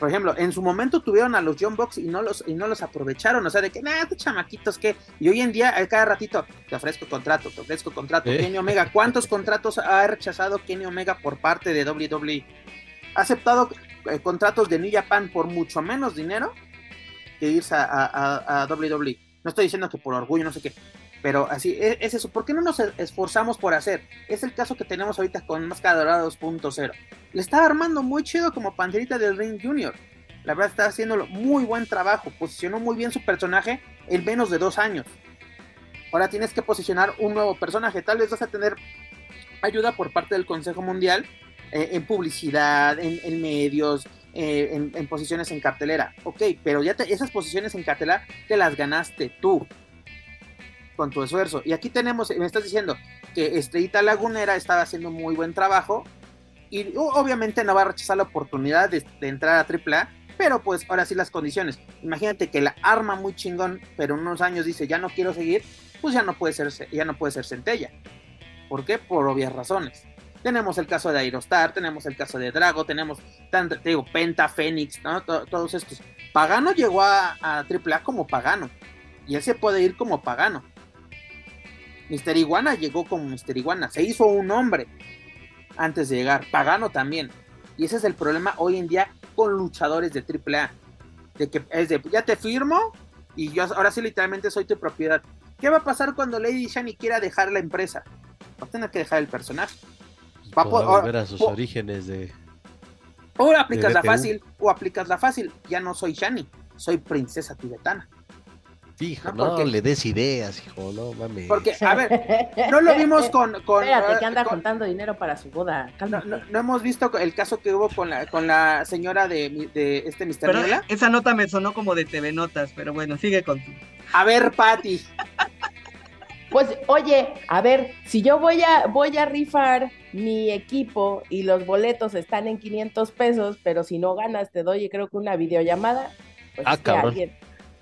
Por ejemplo, en su momento tuvieron a los John Box y no los, y no los aprovecharon. O sea, de que, nada, estos chamaquitos que. Y hoy en día, cada ratito, te ofrezco contrato, te ofrezco contrato. ¿Eh? Kenny Omega, ¿cuántos contratos ha rechazado Kenny Omega por parte de WWE? Ha aceptado eh, contratos de New Japan por mucho menos dinero que irse a, a, a WWE. No estoy diciendo que por orgullo, no sé qué. Pero así, e, es, eso. ¿Por qué no nos esforzamos por hacer? Es el caso que tenemos ahorita con Máscara Dorada 2.0. Le estaba armando muy chido como Panterita del Ring Junior. La verdad está haciendo muy buen trabajo. Posicionó muy bien su personaje en menos de dos años. Ahora tienes que posicionar un nuevo personaje. Tal vez vas a tener ayuda por parte del Consejo Mundial eh, en publicidad, en, medios, eh, en, posiciones en cartelera. Ok, pero ya esas posiciones en cartelera te las ganaste tú con tu esfuerzo. Y aquí tenemos, me estás diciendo que Estrellita Lagunera estaba haciendo muy buen trabajo y obviamente no va a rechazar la oportunidad de, entrar a AAA, pero pues ahora sí las condiciones. Imagínate que la arma muy chingón, pero unos años dice ya no quiero seguir, pues ya no puede ser, ya no puede ser centella. ¿Por qué? Por obvias razones. Tenemos el caso de Aerostar, tenemos el caso de Drago, tenemos, Penta, Fénix, todos estos. Pagano llegó a, a AAA como Pagano. Y él se puede ir como Pagano. Mister Iguana llegó como Mister Iguana, se hizo un hombre antes de llegar, Pagano también. Y ese es el problema hoy en día con luchadores de AAA. De que es de, ya te firmo y yo ahora sí literalmente soy tu propiedad. ¿Qué va a pasar cuando Lady Shani quiera dejar la empresa? Va a tener que dejar el personaje. Va a volver a sus orígenes de... O aplicas la fácil, o aplicas la fácil. Ya no soy Shani, soy princesa tibetana. Hijo, no, le des ideas, hijo, no mames. Porque, a <laughs> ver, no lo vimos con. con Espérate, que anda contando dinero para su boda. No, hemos visto el caso que hubo con la, con la señora de, de este Mister Esa nota me sonó como de TV Notas, pero bueno, sigue con. A ver, Patti. Pues oye, a ver, si yo voy a voy a rifar mi equipo y los boletos están en 500 pesos, pero si no ganas te doy creo que una videollamada, pues ah, cabrón alguien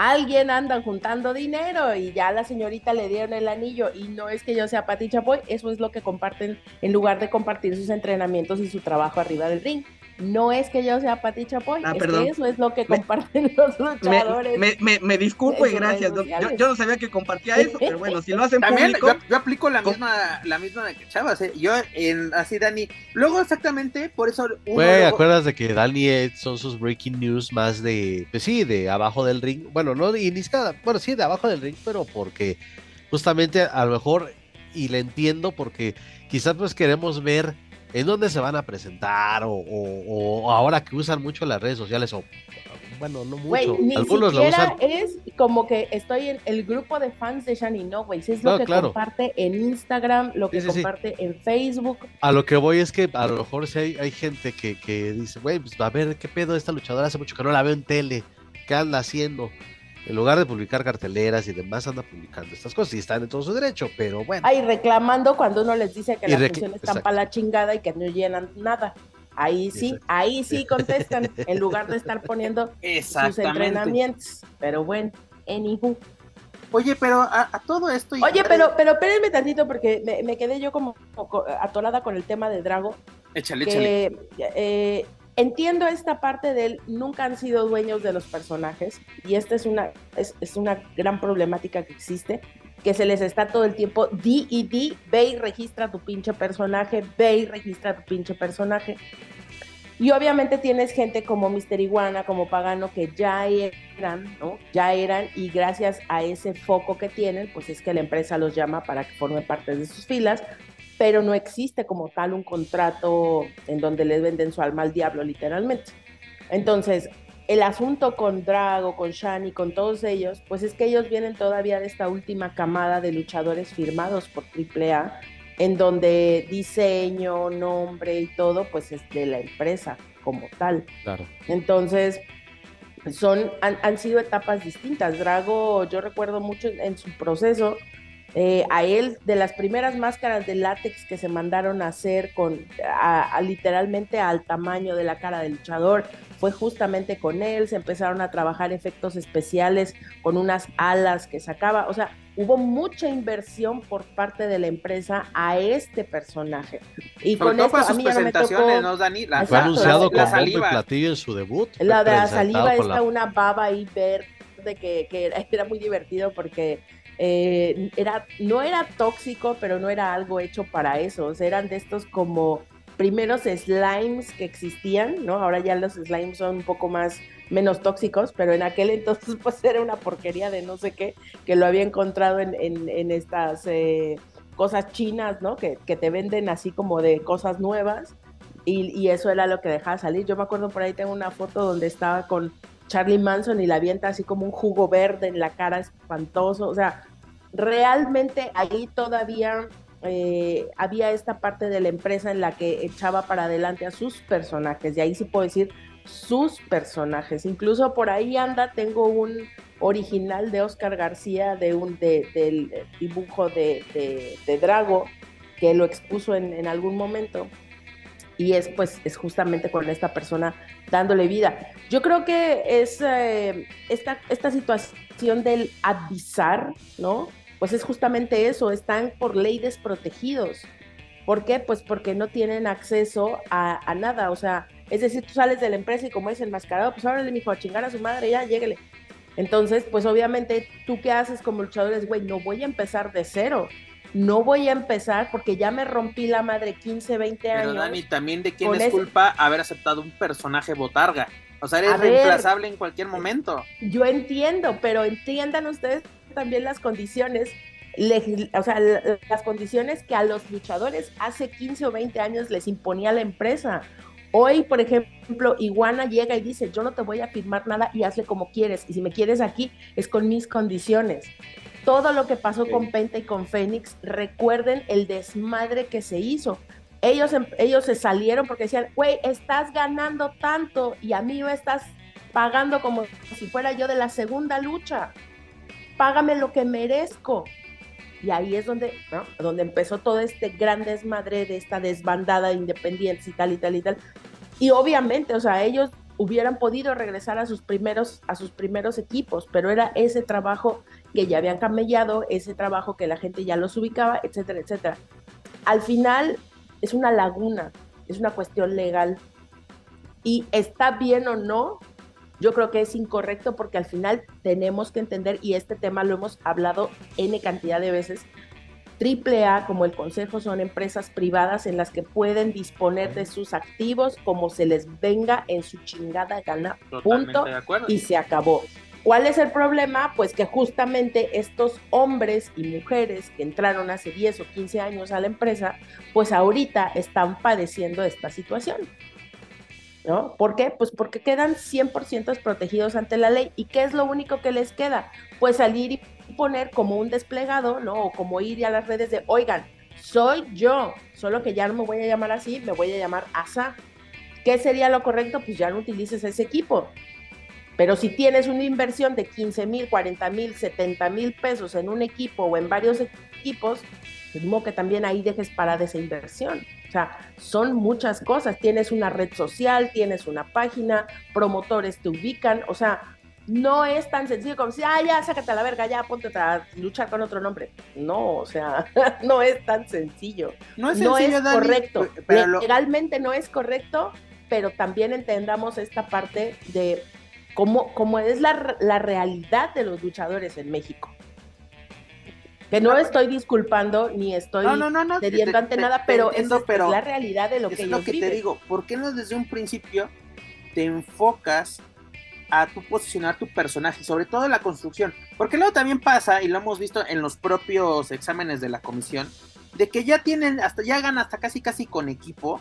anda juntando dinero y ya la señorita le dieron el anillo y no es que yo sea Pati Chapoy, eso es lo que comparten en lugar de compartir sus entrenamientos y su trabajo arriba del ring. No es que yo sea Pati Chapoy, ah, es que eso es lo que comparten <laughs> los luchadores. Me, me, me disculpo y gracias. Yo, yo, no sabía que compartía eso, pero bueno, si lo hacen También público. Yo, aplico la misma, la misma de que Chavas, ¿eh? Yo, en, así, Dani. Luego, exactamente, por eso. Güey, acuerdas de que Dani son sus breaking news más de. Pues sí, de abajo del ring. Bueno, no, y ni siquiera. Bueno, sí, de abajo del ring, pero porque justamente a lo mejor. Y le entiendo porque quizás pues queremos ver en dónde se van a presentar o, ahora que usan mucho las redes sociales o bueno, no mucho. ni Algunos lo usan. es como que estoy en el grupo de fans de Shani, no, güey. Es lo que comparte en Instagram, lo que comparte en Facebook. A lo que voy es que a lo mejor si hay, hay gente que, que dice, güey, pues a ver qué pedo esta luchadora hace mucho que no la veo en tele. ¿Qué anda haciendo? En lugar de publicar carteleras y demás, anda publicando estas cosas y están en todo su derecho, pero bueno. Ay, reclamando cuando uno les dice que las funciones están para la chingada y que no llenan nada. Ahí sí, ahí sí <laughs> contestan, en lugar de estar poniendo sus entrenamientos. Pero bueno, anywho. Oye, pero a, todo esto. Oye, pero, pero espérenme tantito porque me, quedé yo como, atolada con el tema de Drago. Échale, échale. Eh, entiendo esta parte del nunca han sido dueños de los personajes y esta es una, es, una gran problemática que existe, que se les está todo el tiempo di y di, ve y registra tu pinche personaje, ve y registra tu pinche personaje. Y obviamente tienes gente como Mister Iguana, como Pagano, que ya eran, ¿no? Ya eran, y gracias a ese foco que tienen, pues es que la empresa los llama para que formen parte de sus filas, pero no existe como tal un contrato en donde les venden su alma al diablo, literalmente. Entonces, el asunto con Drago, con Shani, con todos ellos, pues es que ellos vienen todavía de esta última camada de luchadores firmados por AAA, en donde diseño, nombre y todo, pues es de la empresa como tal. Claro. Entonces, son, han, han sido etapas distintas. Drago, yo recuerdo mucho en su proceso, eh, a él de las primeras máscaras de látex que se mandaron a hacer con a, literalmente al tamaño de la cara del luchador fue justamente con él se empezaron a trabajar efectos especiales con unas alas que sacaba o sea hubo mucha inversión por parte de la empresa a este personaje y con esto a mí ya me tocó ¿no, Dani? fue anunciado con bombo y platillo en su debut la de la saliva está una baba ahí verde que, que era muy divertido porque eh, era, no era tóxico, pero no era algo hecho para eso. eran de estos como primeros slimes que existían, ¿no? Ahora ya los slimes son un poco más menos tóxicos, pero en aquel entonces <laughs> pues era una porquería de no sé qué, que lo había encontrado en, en, estas eh, cosas chinas, ¿no? Que, que, te venden así como de cosas nuevas y, y, eso era lo que dejaba salir. Yo me acuerdo por ahí tengo una foto donde estaba con Charlie Manson y la avienta así como un jugo verde en la cara espantoso, o sea, realmente ahí todavía eh, había esta parte de la empresa en la que echaba para adelante a sus personajes, y ahí sí puedo decir sus personajes. Incluso por ahí anda, tengo un original de Oscar García de un del dibujo de, de, Drago, que lo expuso en, algún momento. Y es pues es justamente con esta persona dándole vida. Yo creo que es eh, esta, esta situación del avisar, ¿no? Pues es justamente eso, están por ley desprotegidos. ¿Por qué? Pues porque no tienen acceso a, nada, o sea, es decir, tú sales de la empresa y como es enmascarado, pues ahora le dijo a chingar a su madre, ya, lléguele. Entonces, pues obviamente, ¿tú qué haces como luchadores? Güey, no voy a empezar de cero. No voy a empezar porque ya me rompí la madre 15, 20 años. Pero Dani, también de quién es culpa haber aceptado un personaje botarga. O sea, eres reemplazable en cualquier momento. Yo entiendo, pero entiendan ustedes también las condiciones, o sea, las condiciones que a los luchadores hace 15 o 20 años les imponía la empresa. Hoy, por ejemplo, Iguana llega y dice, yo no te voy a firmar nada y hazle como quieres. Y si me quieres aquí, es con mis condiciones. Todo lo que pasó con Penta y con Fénix, recuerden el desmadre que se hizo. Ellos, em, ellos se salieron porque decían, güey, estás ganando tanto y a mí me estás pagando como si fuera yo de la segunda lucha págame lo que merezco. Y ahí es donde, donde empezó todo este gran desmadre de esta desbandada de independientes y tal y tal y tal. Y obviamente, o sea, ellos hubieran podido regresar a sus primeros, a sus primeros equipos, pero era ese trabajo que ya habían camellado, ese trabajo que la gente ya los ubicaba, etcétera, etcétera. Al final es una laguna, es una cuestión legal. Y está bien o no, yo creo que es incorrecto porque al final tenemos que entender, y este tema lo hemos hablado N cantidad de veces, AAA como el Consejo son empresas privadas en las que pueden disponer de sus activos como se les venga en su chingada gana, punto, y se acabó. ¿Cuál es el problema? Pues que justamente estos hombres y mujeres que entraron hace 10 o 15 años a la empresa, pues ahorita están padeciendo esta situación. ¿No? ¿Por qué? Pues porque quedan 100% protegidos ante la ley. ¿Y qué es lo único que les queda? Pues salir y poner como un desplegado, ¿no? O como ir a las redes de, oigan, soy yo, solo que ya no me voy a llamar así, me voy a llamar ASA. ¿Qué sería lo correcto? Pues ya no utilices ese equipo. Pero si tienes una inversión de 15 mil, 40 mil, 70 mil pesos en un equipo o en varios equipos, mismo que también ahí dejes para esa inversión. O sea, son muchas cosas. Tienes una red social, tienes una página, promotores te ubican. O sea, no es tan sencillo como si, ah, ya, sácate a la verga, ya, ponte a luchar con otro nombre. No, o sea, <laughs> no es tan sencillo. No es, correcto. Legalmente no es correcto, pero también entendamos esta parte de cómo, cómo es la, la realidad de los luchadores en México. Que no estoy disculpando ni estoy no, ante nada, pero, es, la realidad de lo que es lo que te digo. ¿Por qué no desde un principio te enfocas a tu posicionar tu personaje, sobre todo en la construcción. Porque luego también pasa, y lo hemos visto en los propios exámenes de la comisión, de que ya tienen, hasta ya ganan hasta casi casi con equipo,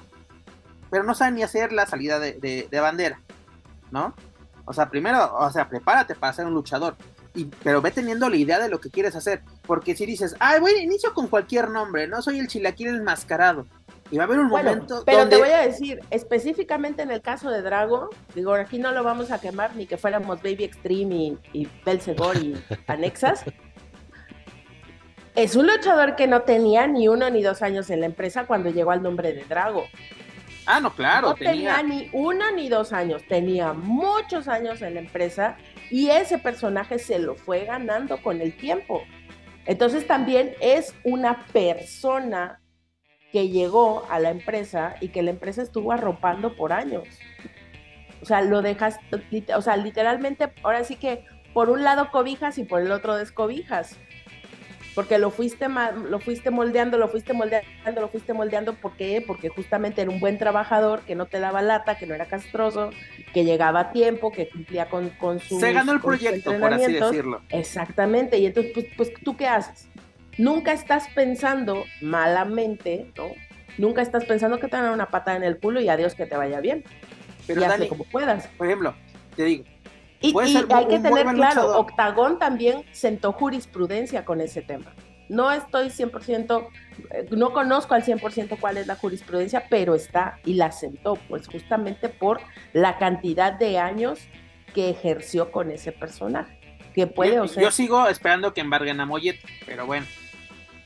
pero no saben ni hacer la salida de, bandera, ¿no? O sea, primero, o sea, prepárate para ser un luchador. Y, pero ve teniendo la idea de lo que quieres hacer. Porque si dices, ay, voy, inicio con cualquier nombre, no soy el chilaquil enmascarado. Y va a haber un momento. Pero te voy a decir, específicamente en el caso de Drago, digo, aquí no lo vamos a quemar ni que fuéramos Baby Extreme y, y y <laughs> Anexas. es un luchador que no tenía ni uno ni dos años en la empresa cuando llegó al nombre de Drago. Ah, no, claro. No tenía ni uno ni dos años, tenía muchos años en la empresa y ese personaje se lo fue ganando con el tiempo. Entonces también es una persona que llegó a la empresa y que la empresa estuvo arropando por años. O sea, lo dejas, o sea, literalmente, ahora sí que por un lado cobijas y por el otro descobijas. Porque lo fuiste, lo fuiste moldeando, lo fuiste moldeando, lo fuiste moldeando. ¿Por qué? Porque justamente era un buen trabajador, que no te daba lata, que no era castroso, que llegaba a tiempo, que cumplía con, con su. Se ganó el proyecto, por así decirlo. Exactamente. Y entonces, pues, pues, ¿tú qué haces? nunca estás pensando malamente, ¿no? Nunca estás pensando que te van a dar una pata en el culo y adiós que te vaya bien. Pero y como puedas. Por ejemplo, te digo. Y, hay que tener claro, Octagón también sentó jurisprudencia con ese tema. No estoy 100%, eh, no conozco al 100% cuál es la jurisprudencia, pero está y la sentó, pues justamente por la cantidad de años que ejerció con ese personaje. Que puede yo, o Yo sigo esperando que embarguen a Mollet, pero bueno.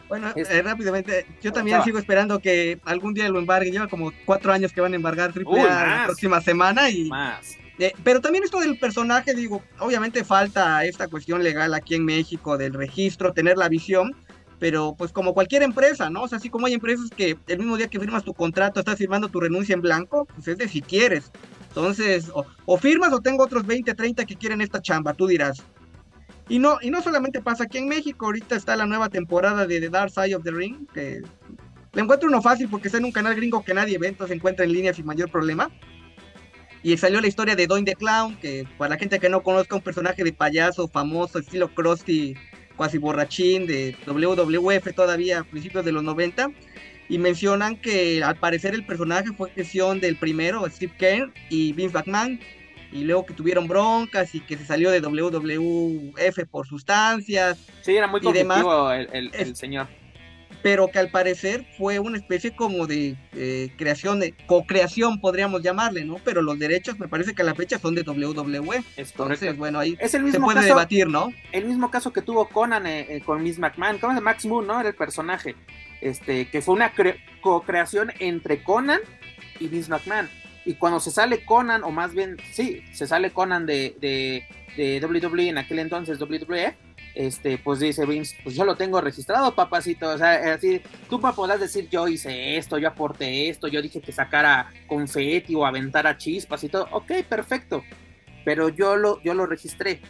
Bueno, eh, rápidamente, yo también sigo esperando que algún día lo embarguen. Lleva como cuatro años que van a embargar Triple la próxima semana y. Más. Eh, pero también esto del personaje, digo, obviamente falta esta cuestión legal aquí en México del registro, tener la visión, pero pues como cualquier empresa, ¿no? O sea, así como hay empresas que el mismo día que firmas tu contrato estás firmando tu renuncia en blanco, pues es de si quieres. Entonces, o, o firmas o tengo otros 20, 30 que quieren esta chamba, tú dirás. Y no, y no solamente pasa aquí en México, ahorita está la nueva temporada de The Dark Side of the Ring, que le encuentro uno fácil porque está en un canal gringo que nadie ve, entonces se encuentra en línea sin mayor problema. Y salió la historia de Doin the Clown, que para la gente que no conozca, un personaje de payaso famoso, estilo Krusty, cuasi borrachín, de WWF todavía a principios de los 90. Y mencionan que al parecer el personaje fue gestión del primero, Steve Kern y Vince McMahon, y luego que tuvieron broncas y que se salió de WWF por sustancias. Sí, era muy competitivo el, el, señor. Pero que al parecer fue una especie como de eh, creación, de co-creación podríamos llamarle, ¿no? Pero los derechos me parece que a la fecha son de WWE. Es Entonces, bueno, ahí es el mismo se puede debatir, ¿no? El mismo caso que tuvo Conan eh, eh, con Miss McMahon, ¿cómo es Max Moon, ¿no? Era el personaje, este, que fue una co-creación entre Conan y Miss McMahon. Y cuando se sale Conan, o más bien, sí, se sale Conan de, de, de WWE en aquel entonces, WWE, este, pues dice Vince, pues yo lo tengo registrado, papacito. O sea, así, tú podrás decir, yo hice esto, yo aporté esto, yo dije que sacara confeti o aventara chispas y todo. Ok, perfecto. Pero yo lo, yo lo registré.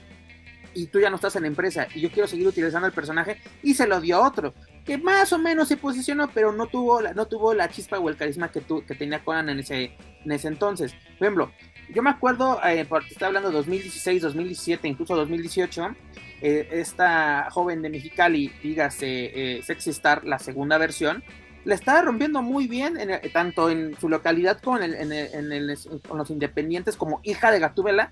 Y tú ya no estás en la empresa. Y yo quiero seguir utilizando el personaje. Y se lo dio a otro. Que más o menos se posicionó, pero no tuvo la, no tuvo la chispa o el carisma que, tu, que tenía Conan en ese, en ese entonces. Por ejemplo, yo me acuerdo, eh, porque está hablando de 2016, 2017, incluso 2018 eh, esta joven de Mexicali, dígase eh, Sexy Star, la segunda versión, le estaba rompiendo muy bien, tanto en su localidad como en, con los independientes, como hija de Gatúbela.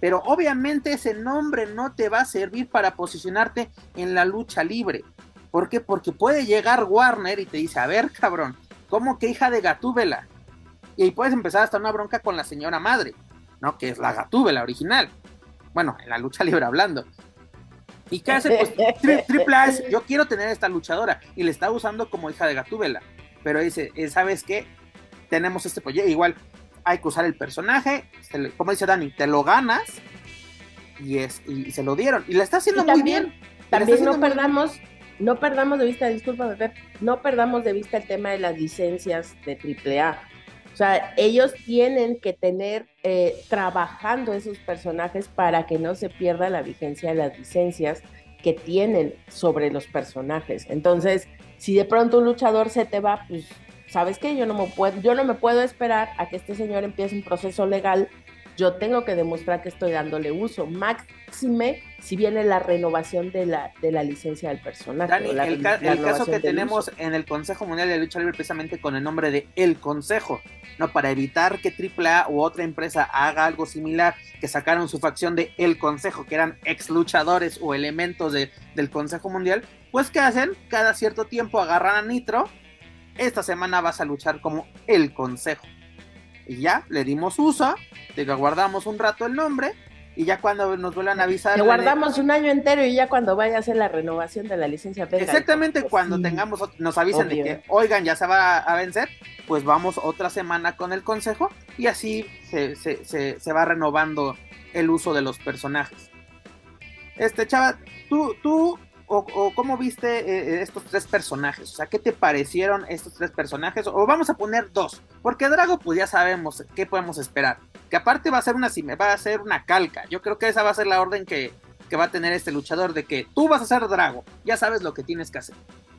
Pero obviamente ese nombre no te va a servir para posicionarte en la lucha libre. ¿Por qué? Porque puede llegar Warner y te dice, a ver, cabrón, ¿cómo que hija de Gatúbela? Y ahí puedes empezar hasta una bronca con la señora madre, ¿no? Que es la Gatúbela original. Bueno, en la lucha libre hablando. ¿Y qué hace? Pues <laughs> Triple H, yo quiero tener esta luchadora y le está usando como hija de Gatúbela. Pero dice, eh, ¿sabes qué? Tenemos este proyecto, igual hay que usar el personaje, como dice Dani, te lo ganas y, es, y, se lo dieron. Y le está haciendo muy bien. También no perdamos, no perdamos de vista, disculpa, no perdamos de vista el tema de las licencias de AAA. Sea, ellos tienen que tener eh, trabajando esos personajes para que no se pierda la vigencia de las licencias que tienen sobre los personajes. Entonces, si de pronto un luchador se te va, pues, ¿sabes qué? Yo no me puedo, yo no me puedo esperar a que este señor empiece un proceso legal. Yo tengo que demostrar que estoy dándole uso. Máxime si viene la renovación de la, de la licencia del personaje. el, caso que tenemos en el Consejo Mundial de Lucha Libre precisamente con el nombre de El Consejo, ¿no? Para evitar que AAA u otra empresa haga algo similar, que sacaron su facción de El Consejo, que eran ex luchadores o elementos de, del Consejo Mundial, pues ¿qué hacen? Cada cierto tiempo agarran a Nitro, esta semana vas a luchar como El Consejo. Y ya, le dimos uso, te guardamos un rato el nombre, y ya cuando nos vuelvan a avisar. Te guardamos un año entero y ya cuando vaya a hacer la renovación de la licencia. Exactamente, cuando tengamos, nos avisen de que, oigan, ya se va a vencer, pues vamos otra semana con el consejo y así se, se, se, va renovando el uso de los personajes. Este, chava, tú, tú o, cómo viste eh, estos tres personajes? O sea, ¿qué te parecieron estos tres personajes? O vamos a poner dos, porque Drago, pues ya sabemos qué podemos esperar. Que aparte va a ser una va a ser una calca. Yo creo que esa va a ser la orden que, que va a tener este luchador de que tú vas a ser Drago, ya sabes lo que tienes que hacer.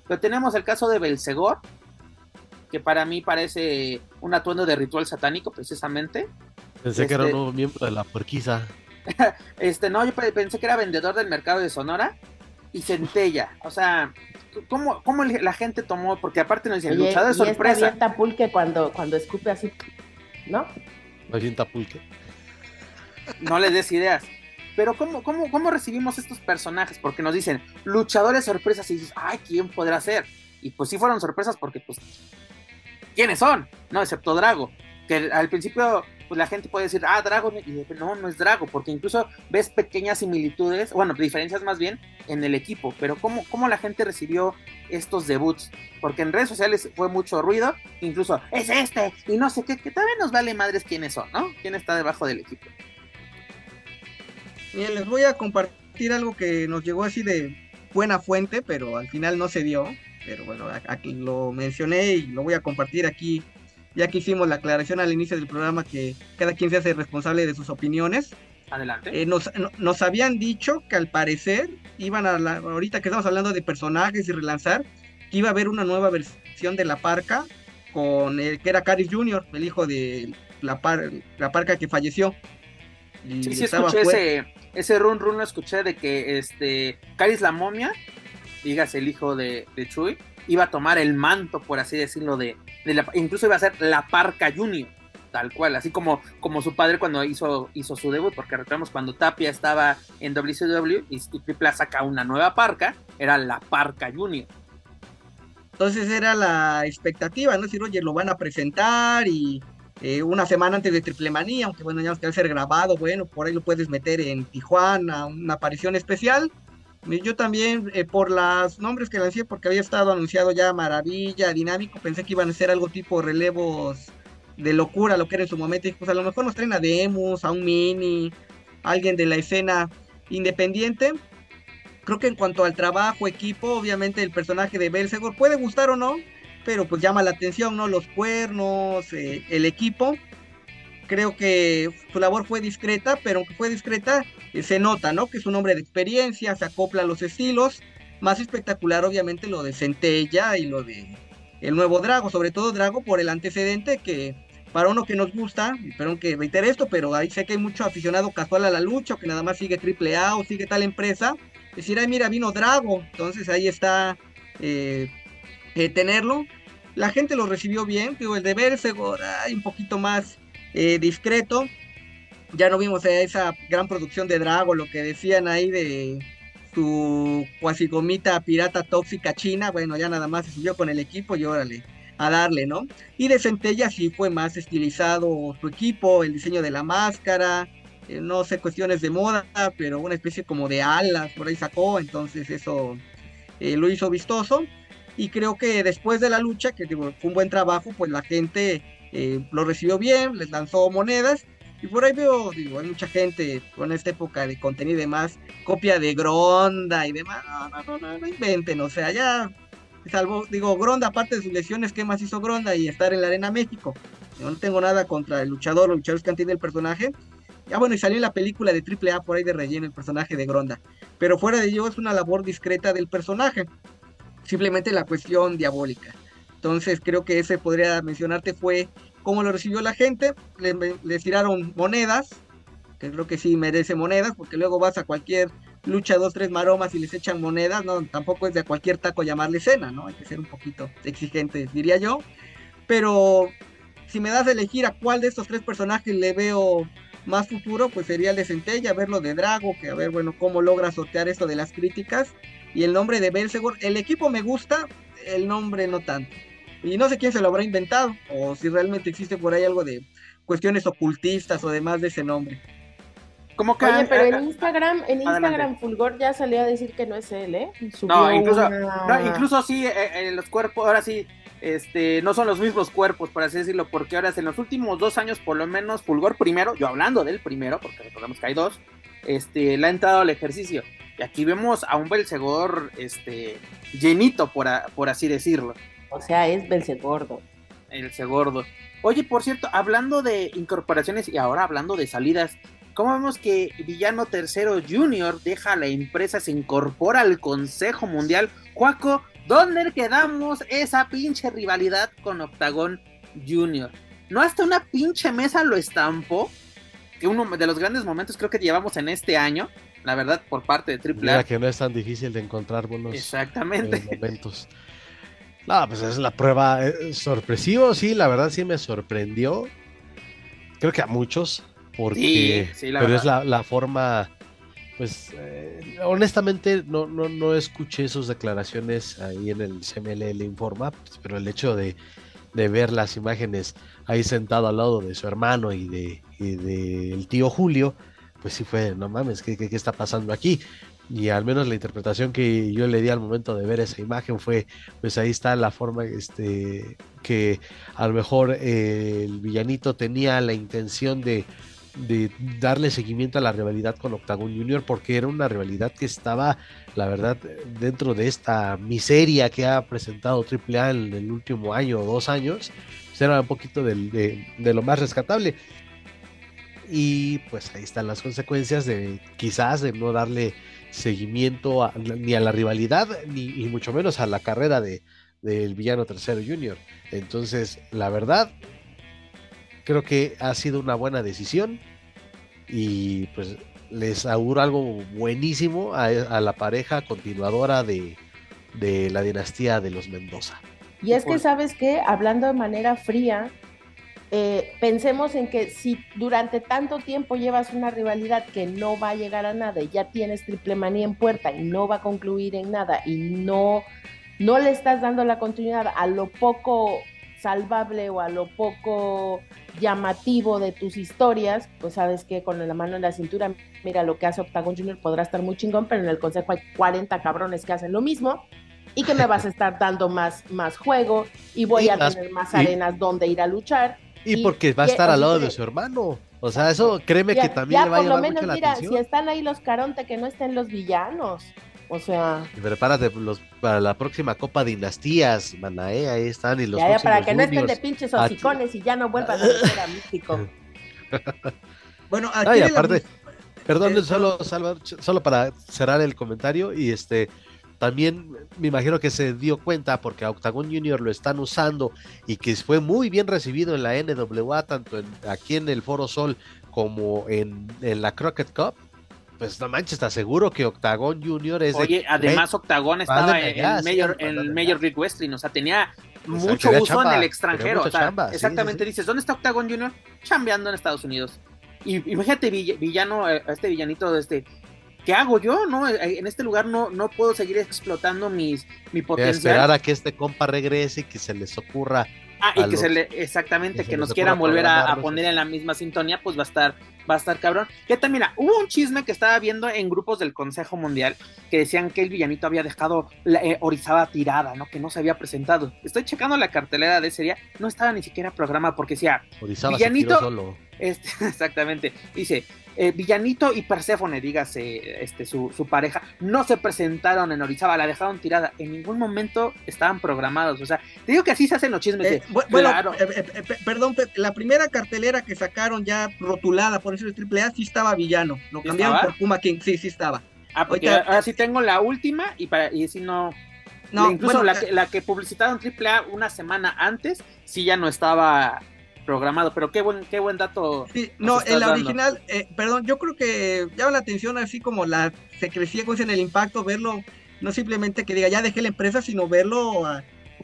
Pero tenemos el caso de Belcegor, que para mí parece un atuendo de ritual satánico, precisamente. Pensé que era este un nuevo miembro de la porquiza. <laughs> este, no, yo pensé que era vendedor del mercado de Sonora y centella. O sea, ¿cómo, cómo la gente tomó? Porque aparte nos dicen, luchador de sorpresa. Y Tapulque cuando, cuando escupe así, ¿no? Hay Tapulque. No le des ideas. Pero ¿cómo, cómo, ¿cómo recibimos estos personajes? Porque nos dicen, luchadores sorpresas, y dices, ay, ¿quién podrá ser? Y pues sí fueron sorpresas porque, pues, ¿quiénes son? No, excepto Drago. Que al principio pues la gente puede decir, ah, Drago, y no, no es Drago, porque incluso ves pequeñas similitudes, bueno, diferencias más bien en el equipo, pero ¿cómo, cómo la gente recibió estos debuts? Porque en redes sociales fue mucho ruido, incluso, es este, y no sé qué, que también nos vale madres quiénes son, ¿no? ¿Quién está debajo del equipo? Bien, les voy a compartir algo que nos llegó así de buena fuente, pero al final no se dio. Pero bueno, aquí lo mencioné y lo voy a compartir aquí ya que hicimos la aclaración al inicio del programa que cada quien se hace responsable de sus opiniones. Adelante. Eh, nos, nos, habían dicho que al parecer iban a la, ahorita que estamos hablando de personajes y relanzar, que iba a haber una nueva versión de La Parca con el que era Caris Jr., el hijo de la, la Parca que falleció. sí, sí, escuché ese, ese run run, lo escuché de que este Caris la momia, digas el hijo de, de Chuy, iba a tomar el manto, por así decirlo, de, incluso iba a ser la Parca Junior, tal cual, así como, como su padre cuando hizo, hizo su debut, porque recordemos cuando Tapia estaba en WCW y, Tripla saca una nueva Parca, era la Parca Junior. Entonces era la expectativa, ¿no? Decir, oye, lo van a presentar y eh, una semana antes de Triple Manía, aunque bueno, ya que ser grabado, bueno, por ahí lo puedes meter en Tijuana, una aparición especial. Yo también, eh, por los nombres que lancé, porque había estado anunciado ya Maravilla, Dinámico, pensé que iban a ser algo tipo relevos de locura, lo que era en su momento. Y pues a lo mejor nos traen a Demus, a un Mini, alguien de la escena independiente. Creo que en cuanto al trabajo, equipo, obviamente el personaje de Belzegor puede gustar o no, pero pues llama la atención, ¿no? Los cuernos, eh, el equipo. Creo que su labor fue discreta, pero aunque fue discreta, se nota, ¿no? Que es un hombre de experiencia, se acopla a los estilos. Más espectacular, obviamente, lo de Centella y lo de el nuevo Drago, sobre todo Drago por el antecedente que para uno que nos gusta, perdón que reitere esto, pero ahí sé que hay mucho aficionado casual a la lucha, o que nada más sigue AAA o sigue tal empresa, decir, ay, mira, vino Drago, entonces ahí está eh, eh, tenerlo. La gente lo recibió bien, digo, el de Bercegor, un poquito más eh, discreto. Ya no vimos esa gran producción de Drago, lo que decían ahí de su cuasigomita pirata tóxica china. Bueno, ya nada más se subió con el equipo y órale, a darle, ¿no? Y de Centella sí fue más estilizado su equipo, el diseño de la máscara, eh, no sé, cuestiones de moda, pero una especie como de alas por ahí sacó, entonces eso eh, lo hizo vistoso. Y creo que después de la lucha, que fue un buen trabajo, pues la gente eh, lo recibió bien, les lanzó monedas. Y por ahí veo, digo, hay mucha gente con esta época de contenido y demás, copia de Gronda y demás. No, no, no, no, no inventen, o sea, ya salvo, digo, Gronda, aparte de sus lesiones, ¿qué más hizo Gronda? Y estar en la Arena México. Yo no tengo nada contra el luchador o luchadores que han tenido el personaje. Ya bueno, y salió en la película de AAA por ahí de relleno el personaje de Gronda. Pero fuera de ello es una labor discreta del personaje. Simplemente la cuestión diabólica. Entonces creo que ese podría mencionarte fue cómo lo recibió la gente. Le, tiraron monedas, que creo que sí merece monedas, porque luego vas a cualquier lucha dos, tres maromas y les echan monedas, no, tampoco es de cualquier taco llamarle cena, ¿no? Hay que ser un poquito exigentes, diría yo. Pero si me das a elegir a cuál de estos tres personajes le veo más futuro, pues sería el de Centella, verlo de Drago, que a ver, bueno, cómo logra sortear esto de las críticas. Y el nombre de Belzegor, el equipo me gusta, el nombre no tanto. Y no sé quién se lo habrá inventado, o si realmente existe por ahí algo de cuestiones ocultistas o demás de ese nombre. Como que, Oye, pero en Instagram, en Instagram Fulgor ya salió a decir que no es él, ¿eh? no, incluso, no, incluso sí, eh, en los cuerpos, ahora sí, este, no son los mismos cuerpos, por así decirlo, porque ahora en los últimos dos años, por lo menos, Fulgor primero, yo hablando del primero, porque recordemos que hay dos, este, le ha entrado al ejercicio. Y aquí vemos a un Belcegor, este, llenito, por, por así decirlo. O sea, es Belcegordo. El Segordo. Oye, por cierto, hablando de incorporaciones y ahora hablando de salidas, ¿cómo vemos que Villano Tercero Junior deja la empresa, se incorpora al Consejo Mundial? Juaco, ¿Dónde quedamos esa pinche rivalidad con Octagon Junior? ¿No hasta una pinche mesa lo estampó? Que uno de los grandes momentos creo que llevamos en este año, la verdad, por parte de Triple Mira que no es tan difícil de encontrar buenos Exactamente. Eh, momentos. No, pues es la prueba eh, sorpresivo, sí, la verdad sí me sorprendió. Creo que a muchos, porque pero es la, la forma pues eh, honestamente no, no, no escuché sus declaraciones ahí en el CMLL Informa, pues, pero el hecho de, ver las imágenes ahí sentado al lado de su hermano y de, el tío Julio, pues sí fue, no mames, ¿qué, ¿qué, está pasando aquí? Y al menos la interpretación que yo le di al momento de ver esa imagen fue, pues ahí está la forma este, que a lo mejor eh, el villanito tenía la intención de de darle seguimiento a la rivalidad con Octagon Junior porque era una rivalidad que estaba, la verdad, dentro de esta miseria que ha presentado AAA en el último año o dos años, pues era un poquito de, lo más rescatable. Y pues ahí están las consecuencias de quizás de no darle seguimiento ni a la rivalidad ni y mucho menos a la carrera de del villano tercero junior. Entonces, la verdad, Creo que ha sido una buena decisión y pues les auguro algo buenísimo a, la pareja continuadora de, la dinastía de los Mendoza. Y es que, ¿sabes qué? Hablando de manera fría, eh, pensemos en que si durante tanto tiempo llevas una rivalidad que no va a llegar a nada y ya tienes triple manía en puerta y no va a concluir en nada y no no le estás dando la continuidad a lo poco salvable o a lo poco llamativo de tus historias, pues sabes que con la mano en la cintura, mira lo que hace Octagon Junior podrá estar muy chingón, pero en el consejo hay 40 cabrones que hacen lo mismo y que me vas a estar dando más, más juego y voy a tener más arenas donde ir a luchar. Y, porque va a estar al lado de su hermano. O sea, eso créeme que también le va a llamar mucho la mira, Si están ahí los Caronte, que no estén los villanos. O sea. Y prepárate los, para la próxima Copa Dinastías, Manae, ahí están. Y los ya, ya, para que no estén de pinches hocicones y ya no vuelvan a <laughs> ser a místico. <laughs> bueno, aquí. aparte, perdón, solo, solo para cerrar el comentario y este. También me imagino que se dio cuenta porque a Octagon Junior lo están usando y que fue muy bien recibido en la NWA, tanto aquí en el Foro Sol como en, en la Crockett Cup pues no manches, está seguro que Octagon Junior es. Oye, además Octagon estaba en, el Major, en Major League Wrestling, o sea, tenía mucho uso en el extranjero. exactamente, dices, ¿dónde está Octagon Junior? Chambeando en Estados Unidos. Y imagínate, villano, eh, este villanito, este, ¿qué hago yo? no eh, En este lugar no, no puedo seguir explotando mis, mi potencial. Esperar a que este compa regrese y que se les ocurra Ah, y que se le, exactamente, que, nos quieran volver a, poner en la misma sintonía, pues va a estar, va a estar cabrón. Que también, mira, hubo un chisme que estaba viendo en grupos del Consejo Mundial que decían que el villanito había dejado la, eh, Orizaba tirada, ¿no? Que no se había presentado. Estoy checando la cartelera de ese día, no estaba ni siquiera programa porque decía, Orizaba villanito, solo. Este, <laughs> exactamente, dice, eh, Villanito y Perséfone, dígase este, su, pareja, no se presentaron en Orizaba, la dejaron tirada. En ningún momento estaban programados. O sea, te digo que así se hacen los chismes. Eh, bueno, eh, perdón, la primera cartelera que sacaron ya rotulada por eso de AAA sí estaba Villano. Lo cambiaron por Puma King, sí, sí estaba. Ah, porque ahora sí tengo la última y, para, y si no. No, incluso la, que, la que publicitaron AAA una semana antes, sí ya no estaba programado, pero qué buen, qué buen dato. Sí, no, en la original, eh, perdón, yo creo que llama la atención así como la se crecía en el impacto, verlo, no simplemente que diga ya dejé la empresa, sino verlo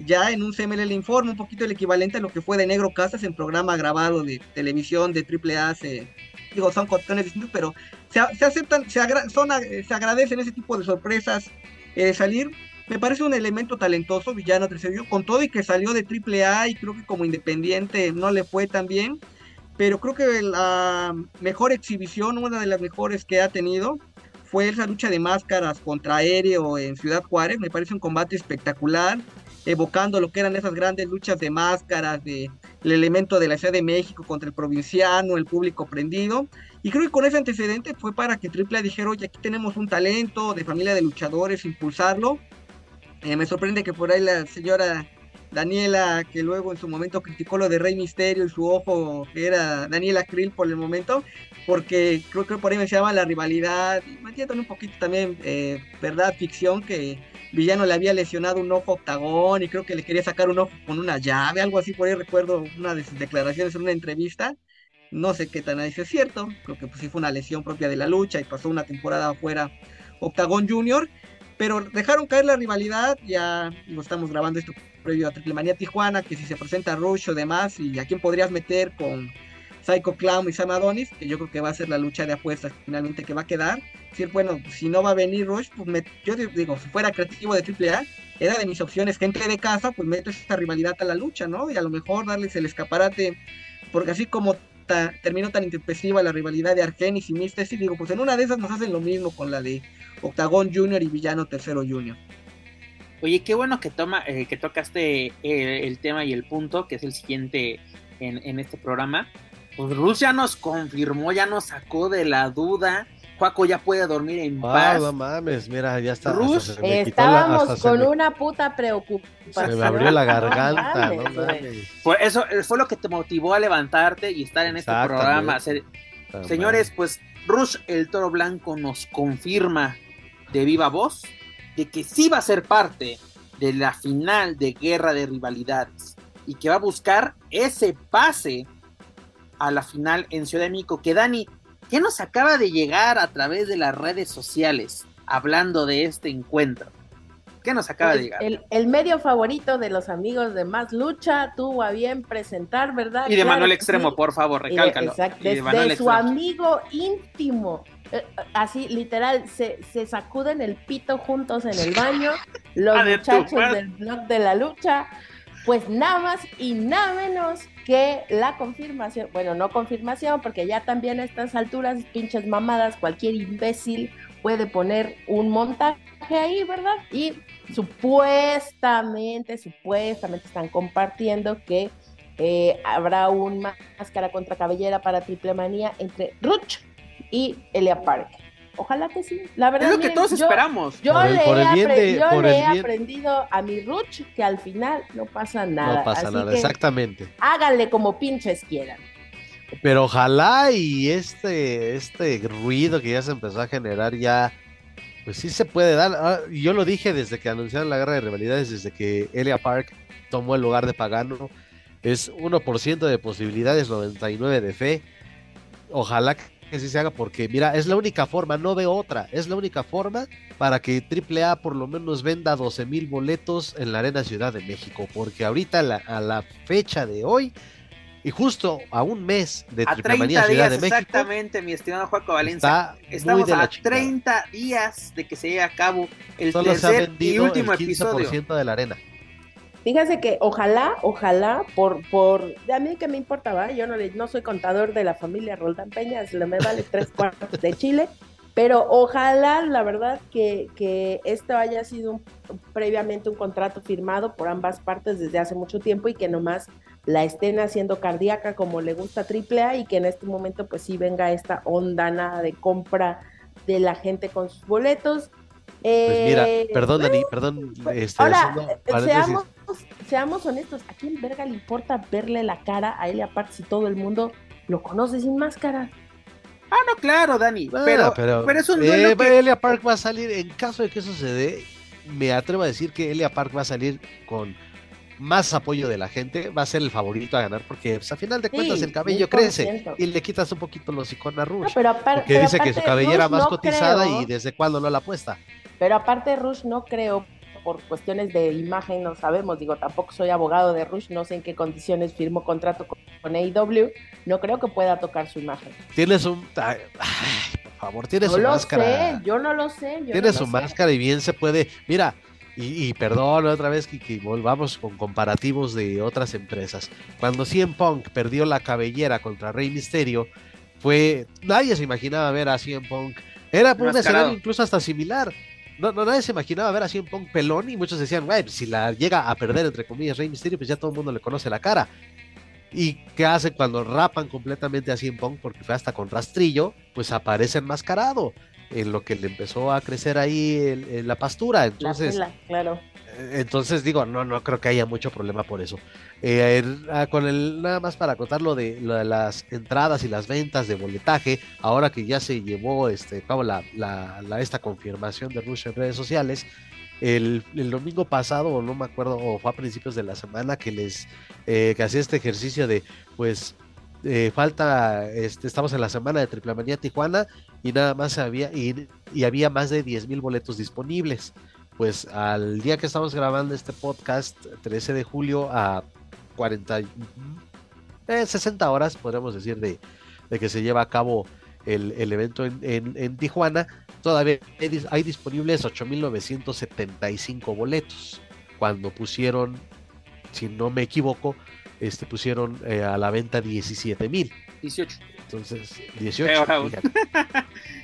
ya en un CML informe, un poquito el equivalente a lo que fue de Negro Casas en programa grabado de televisión de AAA, se, digo, son cuestiones distintas, pero se, aceptan, se, son, se agradecen ese tipo de sorpresas eh, salir. Me parece un elemento talentoso, Villano Tercero, con todo y que salió de AAA y creo que como independiente no le fue tan bien, pero creo que la mejor exhibición, una de las mejores que ha tenido, fue esa lucha de máscaras contra Aéreo en Ciudad Juárez, me parece un combate espectacular, evocando lo que eran esas grandes luchas de máscaras, de el elemento de la Ciudad de México contra el provinciano, el público prendido. Y creo que con ese antecedente fue para que AAA dijera, oye, aquí tenemos un talento de familia de luchadores, impulsarlo. Eh, me sorprende que por ahí la señora Daniela, que luego en su momento criticó lo de Rey Misterio y su ojo, que era Daniela Krill por el momento, porque creo que por ahí me llama la rivalidad, y me entiendo un poquito también, eh, verdad, ficción, que Villano le había lesionado un ojo octagón y creo que le quería sacar un ojo con una llave, algo así, por ahí recuerdo una de sus declaraciones en una entrevista. No sé qué tan ahí es cierto, creo que pues sí fue una lesión propia de la lucha y pasó una temporada afuera Octagón Junior pero dejaron caer la rivalidad, ya lo estamos grabando esto previo a Triple Manía Tijuana, que si se presenta Rush o demás, y a quién podrías meter con Psycho Clown y Sam Adonis, que yo creo que va a ser la lucha de apuestas finalmente que va a quedar. Decir, bueno, si no va a venir Rush, pues yo digo, si fuera creativo de Triple A, era de mis opciones, gente de casa, pues meto esta rivalidad a la lucha, ¿no? Y a lo mejor darles el escaparate, porque así como terminó tan intempestiva la rivalidad de Argenis y Místesis, digo, pues en una de esas nos hacen lo mismo con la de Octagón Junior y Villano Tercero Junior. Oye, qué bueno que toma, eh, que tocaste eh, el tema y el punto, que es el siguiente en, este programa. Pues Rus ya nos confirmó, ya nos sacó de la duda. Juaco ya puede dormir en ah, paz. No mames, mira, ya está. estábamos con una puta preocupación. Se me abrió la garganta, no mames. eso fue lo que te motivó a levantarte y estar en este programa. señores, pues Rush el Toro Blanco nos confirma de viva voz de que sí va a ser parte de la final de guerra de rivalidades y que va a buscar ese pase a la final en Ciudad de México. Que Dani, ¿qué nos acaba de llegar a través de las redes sociales hablando de este encuentro? ¿Qué nos acaba de llegar? El, medio favorito de los amigos de Más Lucha tuvo a bien presentar, ¿verdad? Y de Manuel Extremo, por favor, recálcalo. exacto, de, su amigo íntimo, eh, así literal, se, se, sacuden el pito juntos en el baño, <laughs> los ah, muchachos del blog de la lucha, pues nada más y nada menos que la confirmación, bueno, no confirmación, porque ya también a estas alturas, pinches mamadas, cualquier imbécil puede poner un montaje ahí, ¿verdad? Y supuestamente, supuestamente están compartiendo que eh, habrá un máscara contra cabellera para triple manía entre Ruch y Elia Park. Ojalá que sí. La verdad es lo que todos esperamos. Yo le, he, aprendido a mi Ruch que al final no pasa nada. No pasa nada, exactamente. Háganle como pinches quieran. Pero ojalá y este, este ruido que ya se empezó a generar ya, pues sí se puede dar. Ah, yo lo dije desde que anunciaron la guerra de rivalidades, desde que Elia Park tomó el lugar de Pagano. Es 1% de posibilidades, 99 de fe. Ojalá que sí se haga porque, mira, es la única forma, no veo otra. Es la única forma para que AAA por lo menos venda 12 mil boletos en la Arena Ciudad de México. Porque ahorita a la fecha de hoy y justo a un mes de a Triple Manía Ciudad de México. Exactamente, mi estimado Juaco Valencia. Estamos a 30 días de que se lleve a cabo el tercer y último el 15% episodio. de la arena. Fíjese que ojalá, ojalá, por, por, a mí que me importaba, yo no, no soy contador de la familia Roldán Peña, se me vale <laughs> tres cuartos de Chile, pero ojalá, la verdad, que, que esto haya sido previamente un contrato firmado por ambas partes desde hace mucho tiempo y que nomás la estén haciendo cardíaca como le gusta AAA y que en este momento pues sí venga esta onda nada de compra de la gente con sus boletos. Pues mira, eh, perdón Dani, perdón. Pues, este, ahora, seamos, seamos honestos, ¿a quién verga le importa verle la cara a Elia Park si todo el mundo lo conoce sin máscara? Ah, no, claro, Dani, pero, pero, es un eh, Elia Park va a salir, en caso de que eso se dé, me atrevo a decir que Elia Park va a salir con más apoyo de la gente, va a ser el favorito a ganar porque pues, a final de cuentas el cabello crece y le quitas un poquito los iconos a Rush. porque dice que su cabellera más cotizada y desde cuándo no la apuesta. Pero aparte Rush no creo por cuestiones de imagen, no sabemos, digo, tampoco soy abogado de Rush, no sé en qué condiciones firmó contrato con, AEW, no creo que pueda tocar su imagen. Tienes un... Ay, por favor, tienes su máscara. yo no lo sé. Tienes su máscara y bien se puede... Mira, y, perdón otra vez que, volvamos con comparativos de otras empresas. Cuando CM Punk perdió la cabellera contra Rey Misterio, fue. Nadie se imaginaba ver a CM Punk. Era un escenario incluso hasta similar. No, no, nadie se imaginaba ver a CM Punk pelón y muchos decían, güey, si la llega a perder entre comillas Rey Misterio, pues ya todo el mundo le conoce la cara. ¿Y qué hace cuando rapan completamente a CM Punk? Porque fue hasta con rastrillo, pues aparece enmascarado en lo que le empezó a crecer ahí en, la pastura. Entonces, claro. Eh, entonces digo, no, no creo que haya mucho problema por eso. Eh, ah, con el, nada más para contar lo de, las entradas y las ventas de boletaje, ahora que ya se llevó este, cabo la, la, esta confirmación de Rush en redes sociales, el, el, domingo pasado, o no me acuerdo, o fue a principios de la semana que les eh, que hacía este ejercicio de pues eh, falta, este, estamos en la semana de Triple Manía Tijuana y nada más había, y, había más de 10 mil boletos disponibles. Pues al día que estamos grabando este podcast, 13 de julio a 40, 60 eh, horas, podríamos decir, de, que se lleva a cabo el, evento en, en, Tijuana, todavía hay disponibles 8.975 boletos. Cuando pusieron, si no me equivoco, este, pusieron eh, a la venta 17 mil. 18. Entonces, 18.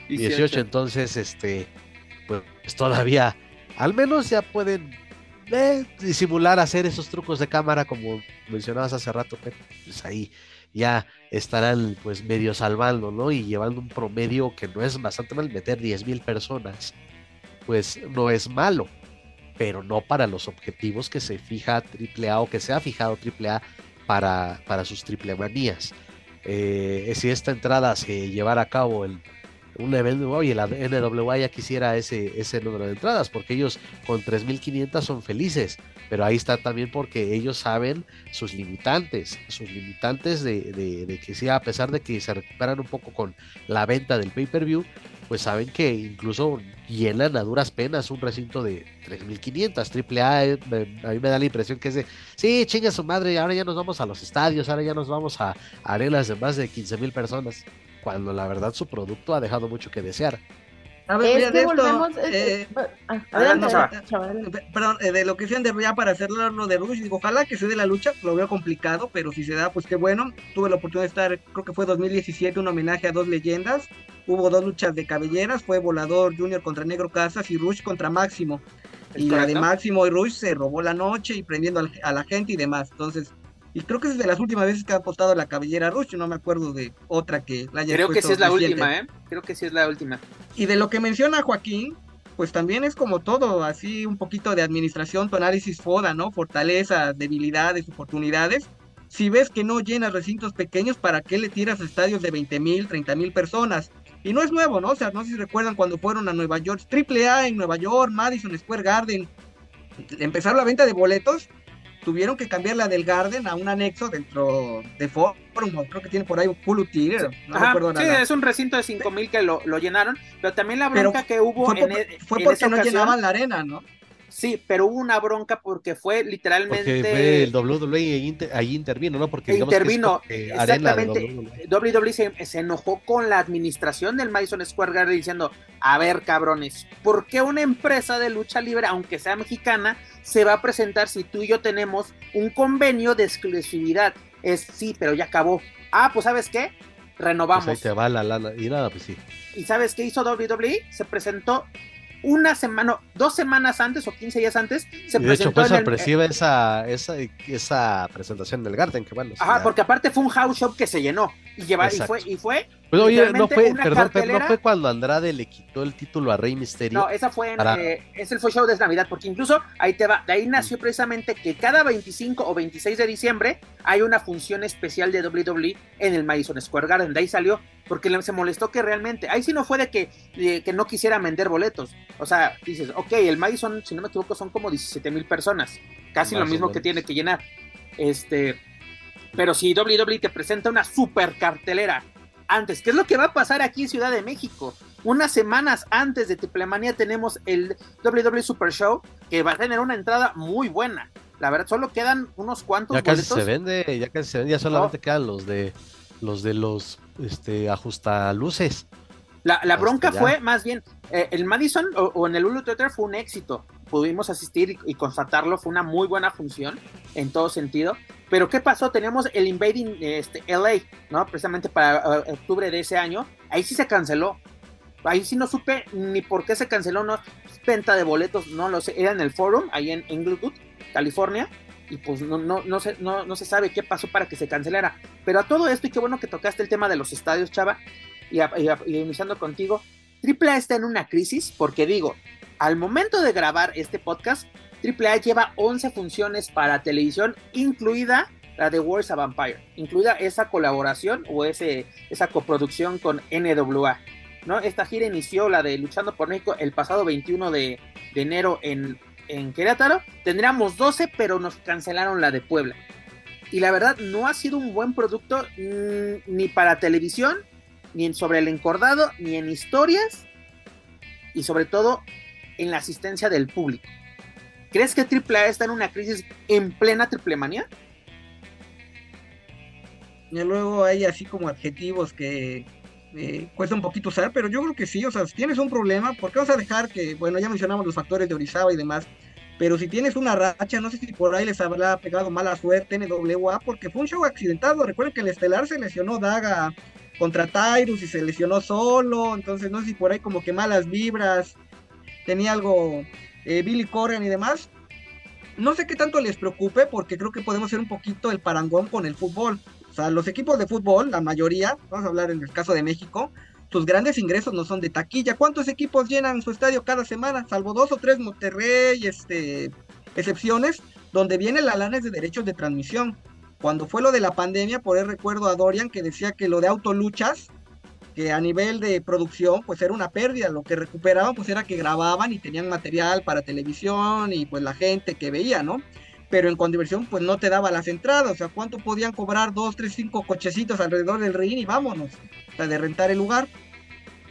18. <laughs> entonces, este, pues todavía, al menos ya pueden eh, disimular, hacer esos trucos de cámara como mencionabas hace rato, pero pues ahí ya estarán pues medio salvando, ¿no? Y llevando un promedio que no es bastante mal, meter 10 mil personas, pues no es malo pero no para los objetivos que se fija AAA o que se ha fijado AAA para, para sus triple manías. Eh, si esta entrada se llevara a cabo en un evento, oye, la NWA ya quisiera ese, ese número de entradas, porque ellos con 3.500 son felices, pero ahí está también porque ellos saben sus limitantes, sus limitantes de, de, que sí, a pesar de que se recuperan un poco con la venta del pay-per-view, pues saben que incluso llenan a duras penas un recinto de 3.500. Triple A, eh, a mí me da la impresión que es de, sí, chinga su madre, ahora ya nos vamos a los estadios, ahora ya nos vamos a arenas de más de 15.000 personas. cuando la verdad su producto ha dejado mucho que desear. A ver, es que volvemos. Eh, perdón, eh, de lo que decían de ya para hacerlo lo de Rush, digo, ojalá que se dé la lucha, lo veo complicado, pero si se da, pues qué bueno. Tuve la oportunidad de estar, creo que fue 2017, un homenaje a dos leyendas. Hubo dos luchas de cabelleras, fue Volador Junior contra Negro Casas y Rush contra Máximo. Y la de Máximo y Rush se robó la noche y prendiendo a la gente y demás. Entonces, y creo que es de las últimas veces que ha apostado la cabellera Rush, no me acuerdo de otra que la haya Creo que sí es la última, ¿eh? Creo que sí es la última. Y de lo que menciona Joaquín, pues también es como todo, así un poquito de administración, tu análisis FODA, ¿no? Fortalezas, debilidades, oportunidades. Si ves que no llenas recintos pequeños, ¿para qué le tiras estadios de 20 mil, 30 mil personas? Y no es nuevo, ¿no? O sea, no sé si recuerdan cuando fueron a Nueva York, Triple A en Nueva York, Madison Square Garden, empezaron la venta de boletos tuvieron que cambiar la del Garden a un anexo dentro de Forum, creo que tiene por ahí un Hulu Theater, no recuerdo nada. Sí, es un recinto de 5000 que lo, lo, llenaron, pero también la bronca que hubo fue, en, e, fue porque no llenaban la arena, ¿no? Sí, pero hubo una bronca porque fue literalmente. Porque fue el WWE ahí intervino, ¿no? Porque intervino. exactamente. WWE se, se, enojó con la administración del Madison Square Garden diciendo: A ver, cabrones, ¿por qué una empresa de lucha libre, aunque sea mexicana, se va a presentar si tú y yo tenemos un convenio de exclusividad? Es sí, pero ya acabó. Ah, pues ¿sabes qué? Renovamos. Pues ahí te va la lana. Y nada, pues sí. ¿Y sabes qué hizo WWE? Se presentó una semana, dos semanas antes o 15 días antes, se y de hecho fue sorpresiva esa, esa, esa presentación del Garden, que bueno. Ajá, porque aparte fue un house shop que se llenó y, lleva, y fue, y fue pero oye, no fue, perdón, pero no fue cuando Andrade le quitó el título a Rey Misterio. No, esa fue en, eh, ese fue show de Navidad, porque incluso ahí te va, de ahí nació precisamente que cada 25 o 26 de diciembre hay una función especial de WWE en el Madison Square Garden, de ahí salió, porque se molestó que realmente, ahí sí no fue de que, que no quisiera vender boletos, o sea, dices, ok, el Madison, si no me equivoco, son como 17 mil personas, casi lo mismo que tiene que llenar, este, pero si WWE te presenta una super cartelera antes. ¿Qué es lo que va a pasar aquí en Ciudad de México? Unas semanas antes de Triplemanía tenemos el WWE Super Show que va a tener una entrada muy buena. La verdad, solo quedan unos cuantos ya casi se vende, ya casi se vende, ya solamente quedan los de los de los este ajustaluces. La, la bronca fue más bien eh, el Madison o, en el Hulu Theater fue un éxito. Pudimos asistir y, constatarlo, fue una muy buena función en todo sentido. Pero ¿qué pasó? Teníamos el Invading este, LA, ¿no? Precisamente para eh, octubre de ese año. Ahí sí se canceló. Ahí sí no supe ni por qué se canceló, no. Venta de boletos, no lo sé. Era en el Forum, ahí en Inglewood, California. Y pues no, no, no, se, no, no se sabe qué pasó para que se cancelara. Pero a todo esto, y qué bueno que tocaste el tema de los estadios, Chava, y, y iniciando contigo, AAA está en una crisis porque digo, al momento de grabar este podcast, AAA lleva 11 funciones para televisión, incluida la de Wars a Vampire, incluida esa colaboración o esa coproducción con NWA. ¿no? Esta gira inició la de Luchando por México el pasado 21 de, enero en, en Querétaro. Tendríamos 12, pero nos cancelaron la de Puebla. Y la verdad, no ha sido un buen producto mm, ni para televisión ni en sobre el encordado, ni en historias, y sobre todo en la asistencia del público. ¿Crees que AAA está en una crisis en plena triplemanía? Y luego hay así como adjetivos que eh, cuesta un poquito usar, pero yo creo que sí, o sea, si tienes un problema, ¿por qué vas a dejar que, bueno, ya mencionamos los factores de Orizaba y demás, pero si tienes una racha, no sé si por ahí les habrá pegado mala suerte en NWA, porque fue un show accidentado, recuerden que el Estelar se lesionó Daga contra Tyrus y se lesionó solo, entonces no sé si por ahí como que malas vibras, tenía algo eh, Billy Corgan y demás. No sé qué tanto les preocupe porque creo que podemos ser un poquito el parangón con el fútbol. O sea, los equipos de fútbol, la mayoría, vamos a hablar en el caso de México, sus grandes ingresos no son de taquilla. ¿Cuántos equipos llenan su estadio cada semana? Salvo dos o tres Monterrey, este, excepciones, donde viene la lana de derechos de transmisión. Cuando fue lo de la pandemia, por ahí recuerdo a Dorian que decía que lo de autoluchas, que a nivel de producción, pues era una pérdida. Lo que recuperaban, pues era que grababan y tenían material para televisión y pues la gente que veía, ¿no? Pero en condiversión, pues no te daba las entradas. O sea, ¿cuánto podían cobrar? Dos, tres, cinco cochecitos alrededor del ring y vámonos. O sea, de rentar el lugar.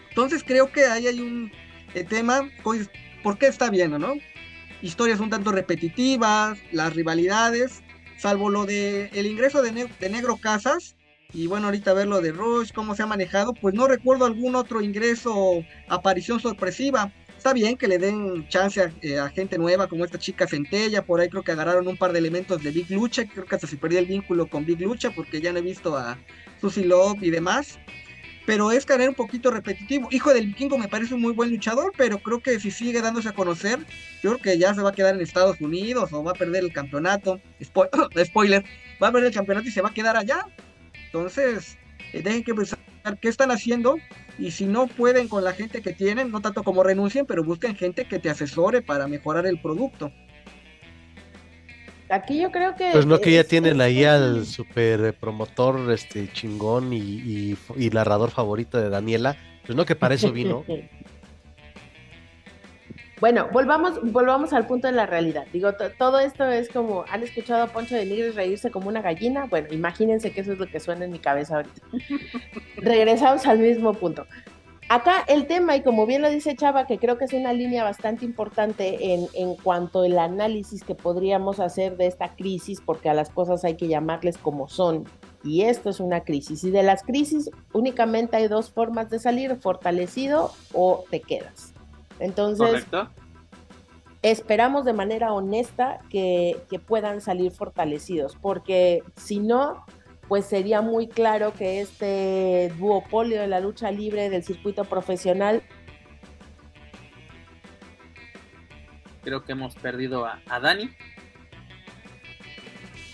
Entonces creo que ahí hay un eh, tema, pues, ¿por qué está bien, no? Historias un tanto repetitivas, las rivalidades, salvo lo de el ingreso de, Negro Casas, Y bueno, ahorita ver lo de Rush, cómo se ha manejado, pues no recuerdo algún otro ingreso o aparición sorpresiva. Está bien que le den chance eh, a, gente nueva como esta chica Centella, por ahí creo que agarraron un par de elementos de Big Lucha, creo que hasta se perdió el vínculo con Big Lucha porque ya no he visto a Susie Love y demás. Pero es caer un poquito repetitivo. Hijo del Vikingo me parece un muy buen luchador, pero creo que si sigue dándose a conocer, yo creo que ya se va a quedar en Estados Unidos o va a perder el campeonato. <coughs> spoiler, va a perder el campeonato y se va a quedar allá. Entonces, eh, dejen que pensar qué están haciendo y si no pueden con la gente que tienen, no tanto como renuncien, pero busquen gente que te asesore para mejorar el producto. Aquí yo creo que... Pues no que ya tienen ahí al super promotor este chingón y, y, y narrador favorito de Daniela, pues no que para eso vino. <laughs> Bueno, volvamos, volvamos al punto de la realidad. Digo, todo esto es como, ¿han escuchado a Poncho de Nigris reírse como una gallina? Bueno, imagínense que eso es lo que suena en mi cabeza ahorita. <laughs> Regresamos al mismo punto. Acá el tema, y como bien lo dice Chava, que creo que es una línea bastante importante en, en cuanto al análisis que podríamos hacer de esta crisis, porque a las cosas hay que llamarles como son. Y esto es una crisis. Y de las crisis únicamente hay dos formas de salir, fortalecido o te quedas. Entonces, esperamos de manera honesta que, puedan salir fortalecidos, porque si no, pues sería muy claro que este duopolio de la lucha libre del circuito profesional. Creo que hemos perdido a, Dani.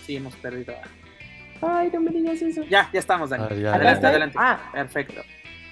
Sí, hemos perdido a. Ay, no me digas eso. Ya, ya estamos, Dani. Ah, adelante, adelante. Ah. Perfecto.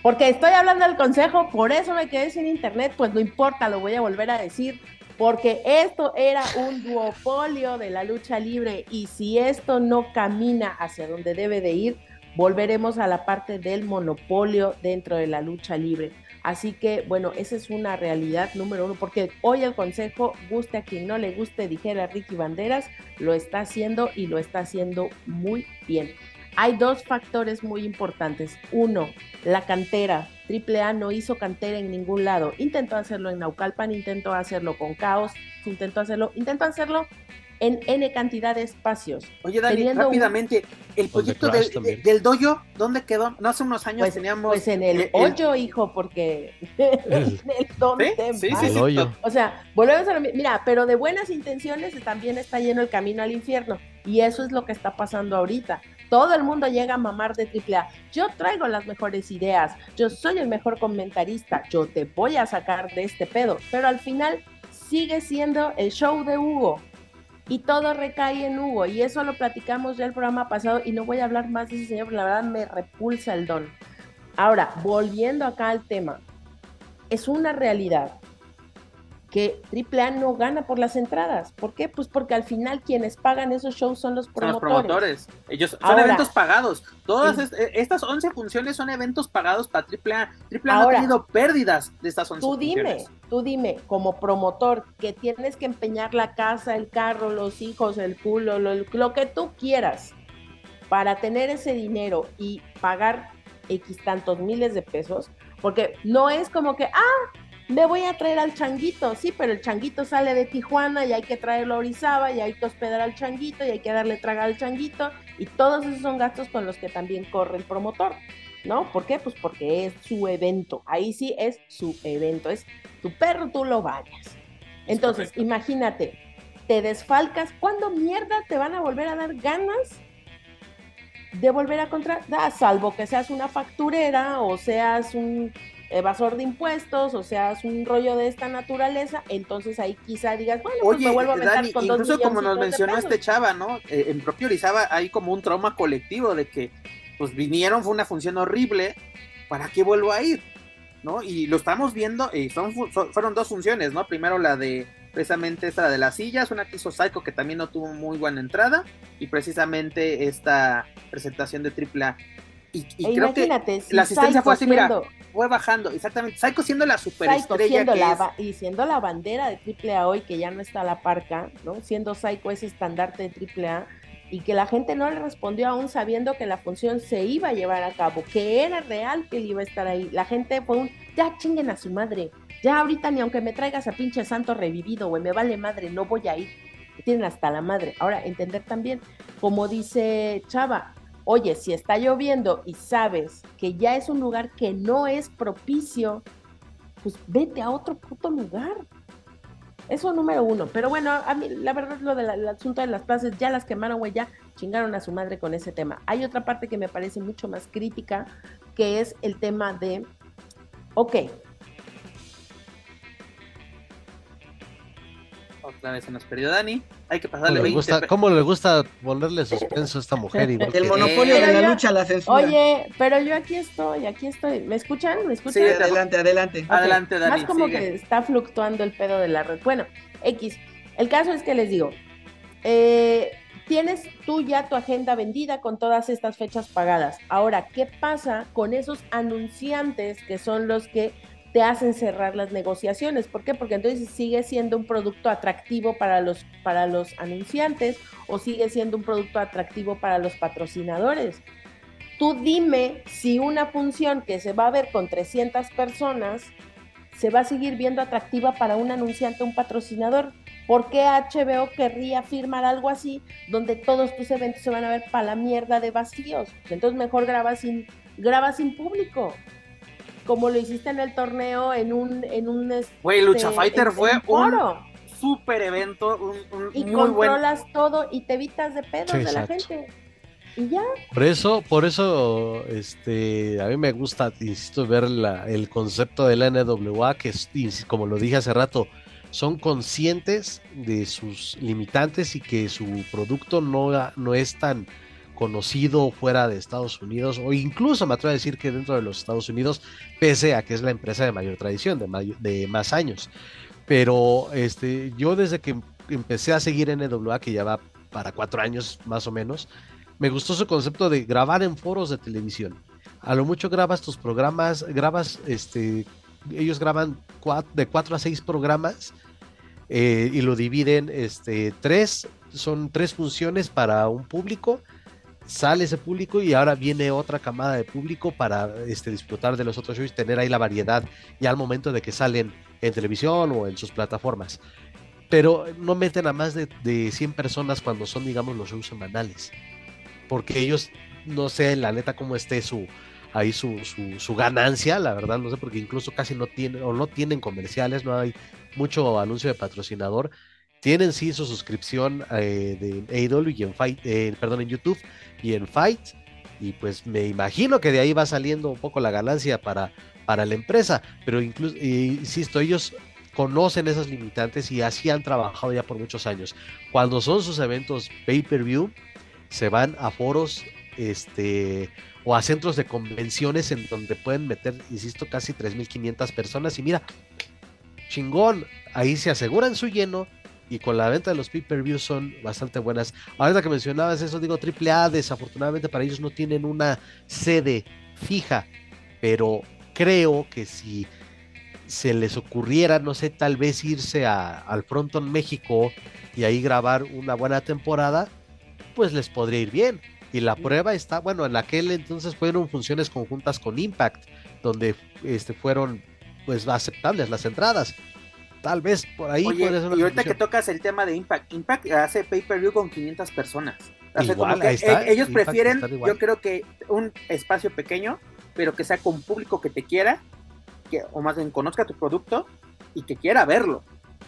Porque estoy hablando del consejo, por eso me quedé sin internet, pues no importa, lo voy a volver a decir, porque esto era un duopolio de la lucha libre y si esto no camina hacia donde debe de ir, volveremos a la parte del monopolio dentro de la lucha libre. Así que, bueno, esa es una realidad número uno, porque hoy el consejo, guste a quien no le guste, dijera Ricky Banderas, lo está haciendo y lo está haciendo muy bien. Hay dos factores muy importantes. Uno, la cantera. AAA no hizo cantera en ningún lado. Intentó hacerlo en Naucalpan, intentó hacerlo con Caos, intentó hacerlo, intentó hacerlo en N cantidad de espacios. Oye, Dani, rápidamente, el proyecto del, del, dojo, ¿dónde quedó? No hace unos años pues, teníamos. Pues en el, hoyo, hijo, porque. <laughs> en el donde ¿Sí? Sí, sí, O sea, volvemos a lo Mira, pero de buenas intenciones también está lleno el camino al infierno. Y eso es lo que está pasando ahorita. Todo el mundo llega a mamar de AAA. Yo traigo las mejores ideas, yo soy el mejor comentarista, yo te voy a sacar de este pedo. Pero al final sigue siendo el show de Hugo. Y todo recae en Hugo. Y eso lo platicamos ya el programa pasado. Y no voy a hablar más de ese señor, la verdad me repulsa el don. Ahora, volviendo acá al tema, es una realidad que AAA no gana por las entradas. ¿Por qué? Pues porque al final quienes pagan esos shows son los promotores. Son los promotores. Ellos son eventos pagados. Todas eh, estas 11 funciones son eventos pagados para AAA. AAA no ha tenido pérdidas de estas 11 tú dime, Tú dime, como promotor, que tienes que empeñar la casa, el carro, los hijos, el culo, lo, lo que tú quieras para tener ese dinero y pagar X tantos miles de pesos, porque no es como que, ah, me voy a traer al changuito, sí, pero el changuito sale de Tijuana y hay que traerlo a Orizaba y hay que hospedar al changuito y hay que darle traga al changuito y todos esos son gastos con los que también corre el promotor, ¿no? ¿Por qué? Pues porque es su evento, ahí sí es su evento, es tu perro, tú lo vayas. Entonces, imagínate, te desfalcas, ¿cuándo mierda te van a volver a dar ganas de volver a contratar? Salvo que seas una facturera o seas un evasor de impuestos, o sea, es un rollo de esta naturaleza, entonces ahí quizá digas, bueno, pues me vuelvo a meter con incluso como nos mencionó este chava, ¿no? Eh, en propio Orizaba hay como un trauma colectivo de que pues vinieron, fue una función horrible, ¿para qué vuelvo a ir? ¿No? Y lo estamos viendo, y son, fueron dos funciones, ¿no? Primero la de precisamente esta de las sillas, una que hizo Psycho que también no tuvo muy buena entrada, y precisamente esta presentación de AAA. Y, y e creo que la asistencia fue así, mira, fue bajando, exactamente. Psycho siendo la superestrella que Y siendo la bandera de AAA hoy, que ya no está la parca, ¿no? Siendo Psycho ese estandarte de AAA, y que la gente no le respondió aún sabiendo que la función se iba a llevar a cabo, que era real que él iba a estar ahí. La gente fue un, ya chinguen a su madre, ya ahorita ni aunque me traigas a pinche santo revivido, güey, me vale madre, no voy a ir. Tienen hasta la madre. Ahora, entender también, como dice Chava, Oye, si está lloviendo y sabes que ya es un lugar que no es propicio, pues vete a otro puto lugar. Eso número uno. Pero bueno, a mí la verdad lo del asunto de las plazas, ya las quemaron, güey, ya chingaron a su madre con ese tema. Hay otra parte que me parece mucho más crítica, que es el tema de, ok, otra vez se nos perdió Dani. Hay que pasarle ¿Cómo le gusta, ¿Cómo le gusta ponerle suspenso a esta mujer? el monopolio de la lucha, la censura. Oye, pero yo aquí estoy, aquí estoy. ¿Me escuchan? ¿Me escuchan? Sí, adelante, adelante. Adelante, Dani. Más como que está fluctuando el pedo de la red. Bueno, X. El caso es que les digo, eh, tienes tú ya tu agenda vendida con todas estas fechas pagadas. Ahora, ¿qué pasa con esos anunciantes que son los que te hacen cerrar las negociaciones. ¿Por qué? Porque entonces sigue siendo un producto atractivo para los, para los anunciantes o sigue siendo un producto atractivo para los patrocinadores. Tú dime si una función que se va a ver con 300 personas se va a seguir viendo atractiva para un anunciante un patrocinador. ¿Por qué HBO querría firmar algo así donde todos tus eventos se van a ver para la mierda de vacíos? Entonces mejor graba sin, graba sin público como lo hiciste en el torneo en un en un Güey, Lucha este, Fighter fue un super evento, un, y controlas todo y te evitas de pedos de la gente. Y ya. Por eso, por eso, este, a mí me gusta, insisto, ver la, el concepto de la NWA, que como lo dije hace rato, son conscientes de sus limitantes y que su producto no, no es tan conocido fuera de Estados Unidos o incluso me atrevo a decir que dentro de los Estados Unidos, pese a que es la empresa de mayor tradición, de, más años. Pero este, yo desde que empecé a seguir NWA, que ya va para cuatro años más o menos, me gustó su concepto de grabar en foros de televisión. A lo mucho grabas tus programas, grabas, este, ellos graban de cuatro a seis programas eh, y lo dividen, este, tres, son tres funciones para un público sale ese público y ahora viene otra camada de público para este, disfrutar de los otros shows tener ahí la variedad ya al momento de que salen en televisión o en sus plataformas. Pero no meten a más de, de 100 personas cuando son, digamos, los shows semanales. Porque ellos, no sé, la neta, cómo esté su, ahí su, su, su, ganancia, la verdad, no sé, porque incluso casi no tienen, o no tienen comerciales, no hay mucho anuncio de patrocinador. Tienen sí su suscripción eh, de AEW y en Fight, eh, perdón, en YouTube y en Fight. Y pues me imagino que de ahí va saliendo un poco la ganancia para, para la empresa. Pero incluso, insisto, ellos conocen esas limitantes y así han trabajado ya por muchos años. Cuando son sus eventos pay-per-view, se van a foros este, o a centros de convenciones en donde pueden meter, insisto, casi 3.500 personas. Y mira, chingón, ahí se aseguran su lleno, y con la venta de los pay-per-view son bastante buenas. Ahorita que mencionabas eso, digo, AAA desafortunadamente para ellos no tienen una sede fija, pero creo que si se les ocurriera, no sé, tal vez irse a, al Fronton México y ahí grabar una buena temporada, pues les podría ir bien. Y la prueba está, bueno, en aquel entonces fueron funciones conjuntas con Impact, donde este, fueron pues aceptables las entradas. Tal vez por ahí puede ser Y ahorita que tocas el tema de Impact, Impact hace pay-per-view con 500 personas. E, ellos prefieren, yo creo que un espacio pequeño, pero que sea con público que te quiera, que, o más bien conozca tu producto y que quiera verlo,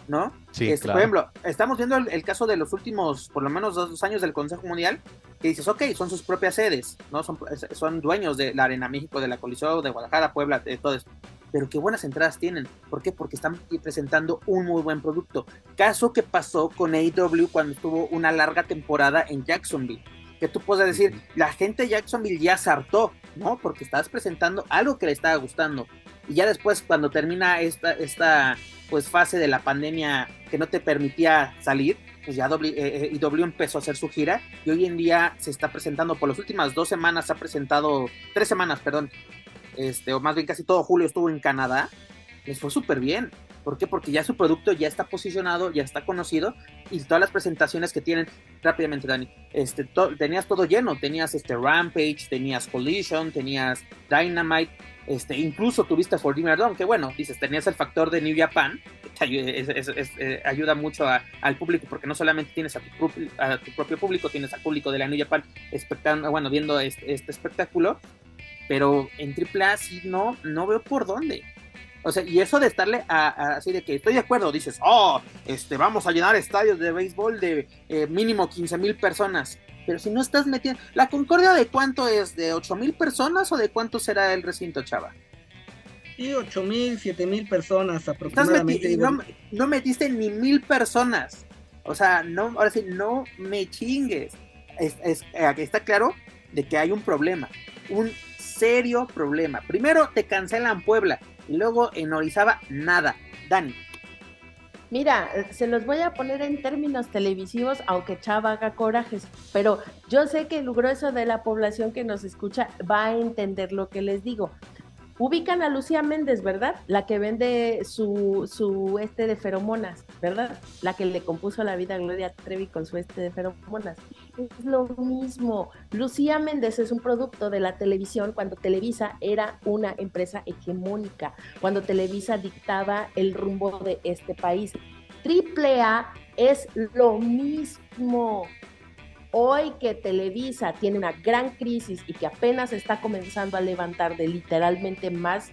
¿no? Sí, este, Por ejemplo, estamos viendo el, caso de los últimos, por lo menos dos, años del Consejo Mundial, que dices, ok, son sus propias sedes, ¿no? Son, son dueños de la Arena México, de la Coliseo, de Guadalajara, Puebla, de todo esto pero qué buenas entradas tienen. ¿Por qué? Porque están presentando un muy buen producto. Caso que pasó con AEW cuando estuvo una larga temporada en Jacksonville. Que tú puedes decir, la gente de Jacksonville ya se hartó, ¿no? Porque estabas presentando algo que le estaba gustando. Y ya después, cuando termina esta, esta pues, fase de la pandemia que no te permitía salir, pues ya AEW eh, eh, empezó a hacer su gira y hoy en día se está presentando, por las últimas dos semanas se ha presentado, tres semanas, perdón, este, o más bien casi todo julio estuvo en Canadá, les fue súper bien. ¿Por qué? Porque ya su producto ya está posicionado, ya está conocido y todas las presentaciones que tienen, rápidamente Dani, este, tenías todo lleno, tenías este Rampage, tenías Collision, tenías Dynamite, este, incluso tuviste Forbidden Dawn, que bueno, dices, tenías el factor de New Japan, eh, ayuda mucho al público, porque no solamente tienes a tu, propio público, tienes al público de la New Japan bueno, viendo este, este, espectáculo, pero en AAA sí no, no veo por dónde. O sea, y eso de estarle así de que estoy de acuerdo, dices, oh, este, vamos a llenar estadios de béisbol de eh, mínimo 15 mil personas. Pero si no estás metiendo. ¿La Concordia de cuánto es? ¿De 8 mil personas o de cuánto será el recinto, chava? Sí, 8 mil, 7 mil personas aproximadamente. no, metiste ni mil personas. O sea, no, ahora sí, no me chingues. Es, es, eh, está claro de que hay un problema. Un serio problema. Primero te cancelan Puebla y luego en Orizaba nada. Dani. Mira, se los voy a poner en términos televisivos, aunque Chava haga corajes, pero yo sé que el grueso de la población que nos escucha va a entender lo que les digo. Ubican a Lucía Méndez, ¿verdad? La que vende su, su este de feromonas, ¿verdad? La que le compuso la vida a Gloria Trevi con su este de feromonas. Es lo mismo. Lucía Méndez es un producto de la televisión cuando Televisa era una empresa hegemónica, cuando Televisa dictaba el rumbo de este país. Triple A es lo mismo. Hoy que Televisa tiene una gran crisis y que apenas está comenzando a levantar de literalmente más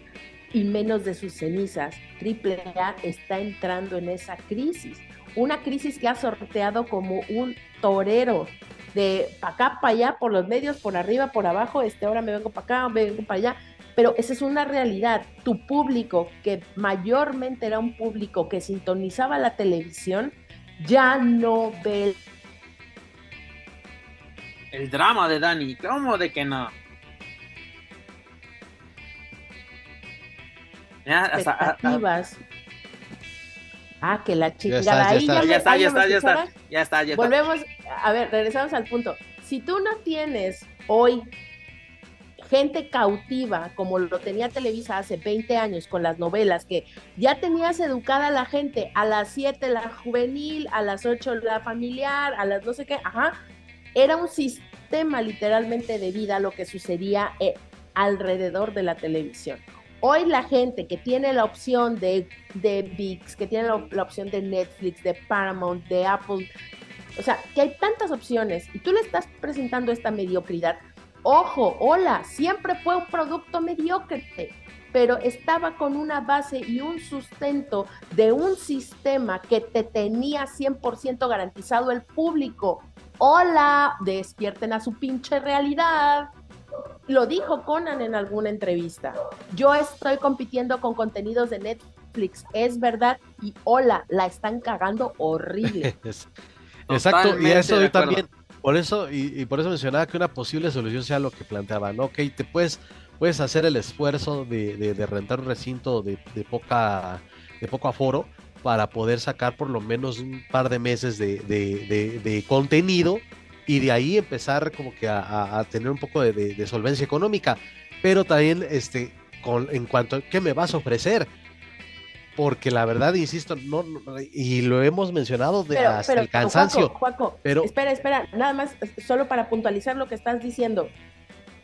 y menos de sus cenizas, AAA está entrando en esa crisis. Una crisis que ha sorteado como un torero de para acá, para allá, por los medios, por arriba, por abajo, este, ahora me vengo para acá, me vengo para allá. Pero esa es una realidad. Tu público, que mayormente era un público que sintonizaba la televisión, ya no ve el drama de Dani, ¿cómo de que no? Ya, expectativas. Ah, que la chica. Ya, está, ya, está, ya, está, ya, está, ya está, ya Volvemos, a ver, regresamos al punto. Si tú no tienes hoy gente cautiva, como lo tenía Televisa hace 20 años con las novelas, que ya tenías educada a la gente, a las 7 la juvenil, a las 8 la familiar, a las no sé qué, ajá, era un sistema literalmente de vida lo que sucedía eh, alrededor de la televisión. Hoy la gente que tiene la opción de, de VIX, que tiene la, opción de Netflix, de Paramount, de Apple, o sea, que hay tantas opciones y tú le estás presentando esta mediocridad. Ojo, hola, siempre fue un producto mediocre, pero estaba con una base y un sustento de un sistema que te tenía 100% garantizado el público hola, despierten a su pinche realidad. Lo dijo Conan en alguna entrevista. Yo estoy compitiendo con contenidos de Netflix, es verdad, y hola, la están cagando horrible. <laughs> Exacto, y eso también, por eso, y, por eso mencionaba que una posible solución sea lo que planteaban, Ok, te puedes, puedes hacer el esfuerzo de, rentar un recinto de, poca, de poco aforo, para poder sacar por lo menos un par de meses de, contenido y de ahí empezar como que a, tener un poco de, solvencia económica. Pero también este, con, en cuanto a qué me vas a ofrecer. Porque la verdad, insisto, no, y lo hemos mencionado de hasta el cansancio. pero espera, espera, nada más, solo para puntualizar lo que estás diciendo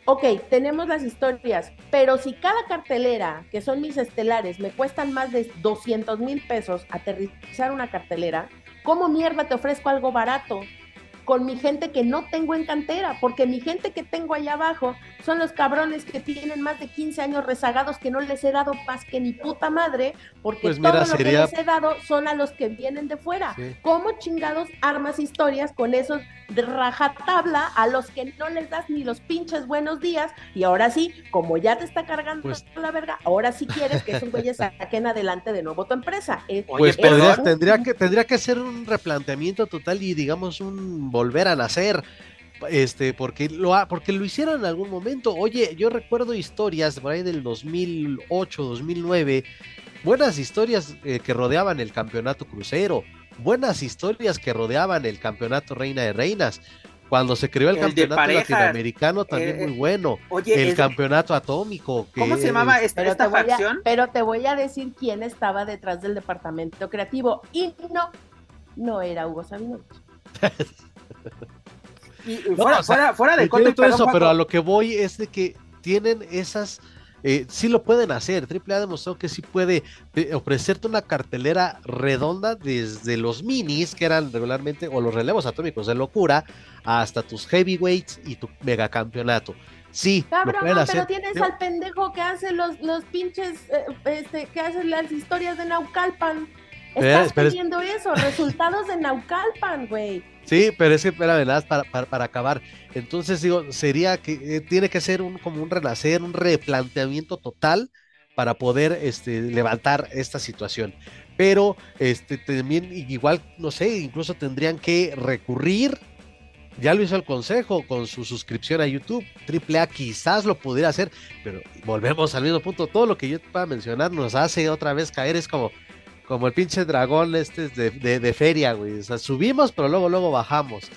ok, tenemos las historias, pero si cada cartelera, que son mis estelares, me cuestan más de 200 mil pesos aterrizar una cartelera, ¿cómo mierda te ofrezco algo barato? Con mi gente que no tengo en cantera, porque mi gente que tengo allá abajo son los cabrones que tienen más de 15 años rezagados que no les he dado más que ni puta madre, porque pues todo lo que les he dado son a los que vienen de fuera. ¿Cómo chingados armas historias con esos de rajatabla a los que no les das ni los pinches buenos días? Y ahora sí, como ya te está cargando pues la verga, ahora sí quieres que esos güeyes saquen adelante de nuevo tu empresa. pues tendría, que, tendría que ser un replanteamiento total y digamos un volver a nacer. Este, porque lo, porque lo hicieron en algún momento. Oye, yo recuerdo historias por ahí del 2008, 2009, buenas historias eh, que rodeaban el campeonato crucero, buenas historias que rodeaban el campeonato Reina de Reinas. Cuando se creó el, campeonato latinoamericano también eh, muy bueno. el campeonato atómico. ¿Cómo se llamaba esta, esta facción? pero te voy a decir quién estaba detrás del departamento creativo. Y no, no era Hugo Sabinovich. <laughs> fuera, fuera, de todo eso, pero a lo que voy es de que tienen esas eh, sí lo pueden hacer. AAA ha demostrado que sí puede eh, ofrecerte una cartelera redonda desde los minis, que eran regularmente, o los relevos atómicos de locura, hasta tus heavyweights y tu megacampeonato. Sí, Cabrón, pero tienes al pendejo que hace los, los pinches, eh, este, que hace las historias de Naucalpan. Estás pidiendo eso, resultados de Naucalpan, güey. Sí, pero es que, la verdad, para, para, acabar. Entonces, digo, sería que eh, tiene que ser un, como un renacer, un replanteamiento total para poder este, levantar esta situación. Pero este, también, igual, no sé, incluso tendrían que recurrir. Ya lo hizo el consejo con su suscripción a YouTube. AAA quizás lo pudiera hacer, pero volvemos al mismo punto. Todo lo que yo te pueda mencionar nos hace otra vez caer. Es como, como el pinche dragón este de, de, de feria, güey. O sea, subimos, pero luego, luego bajamos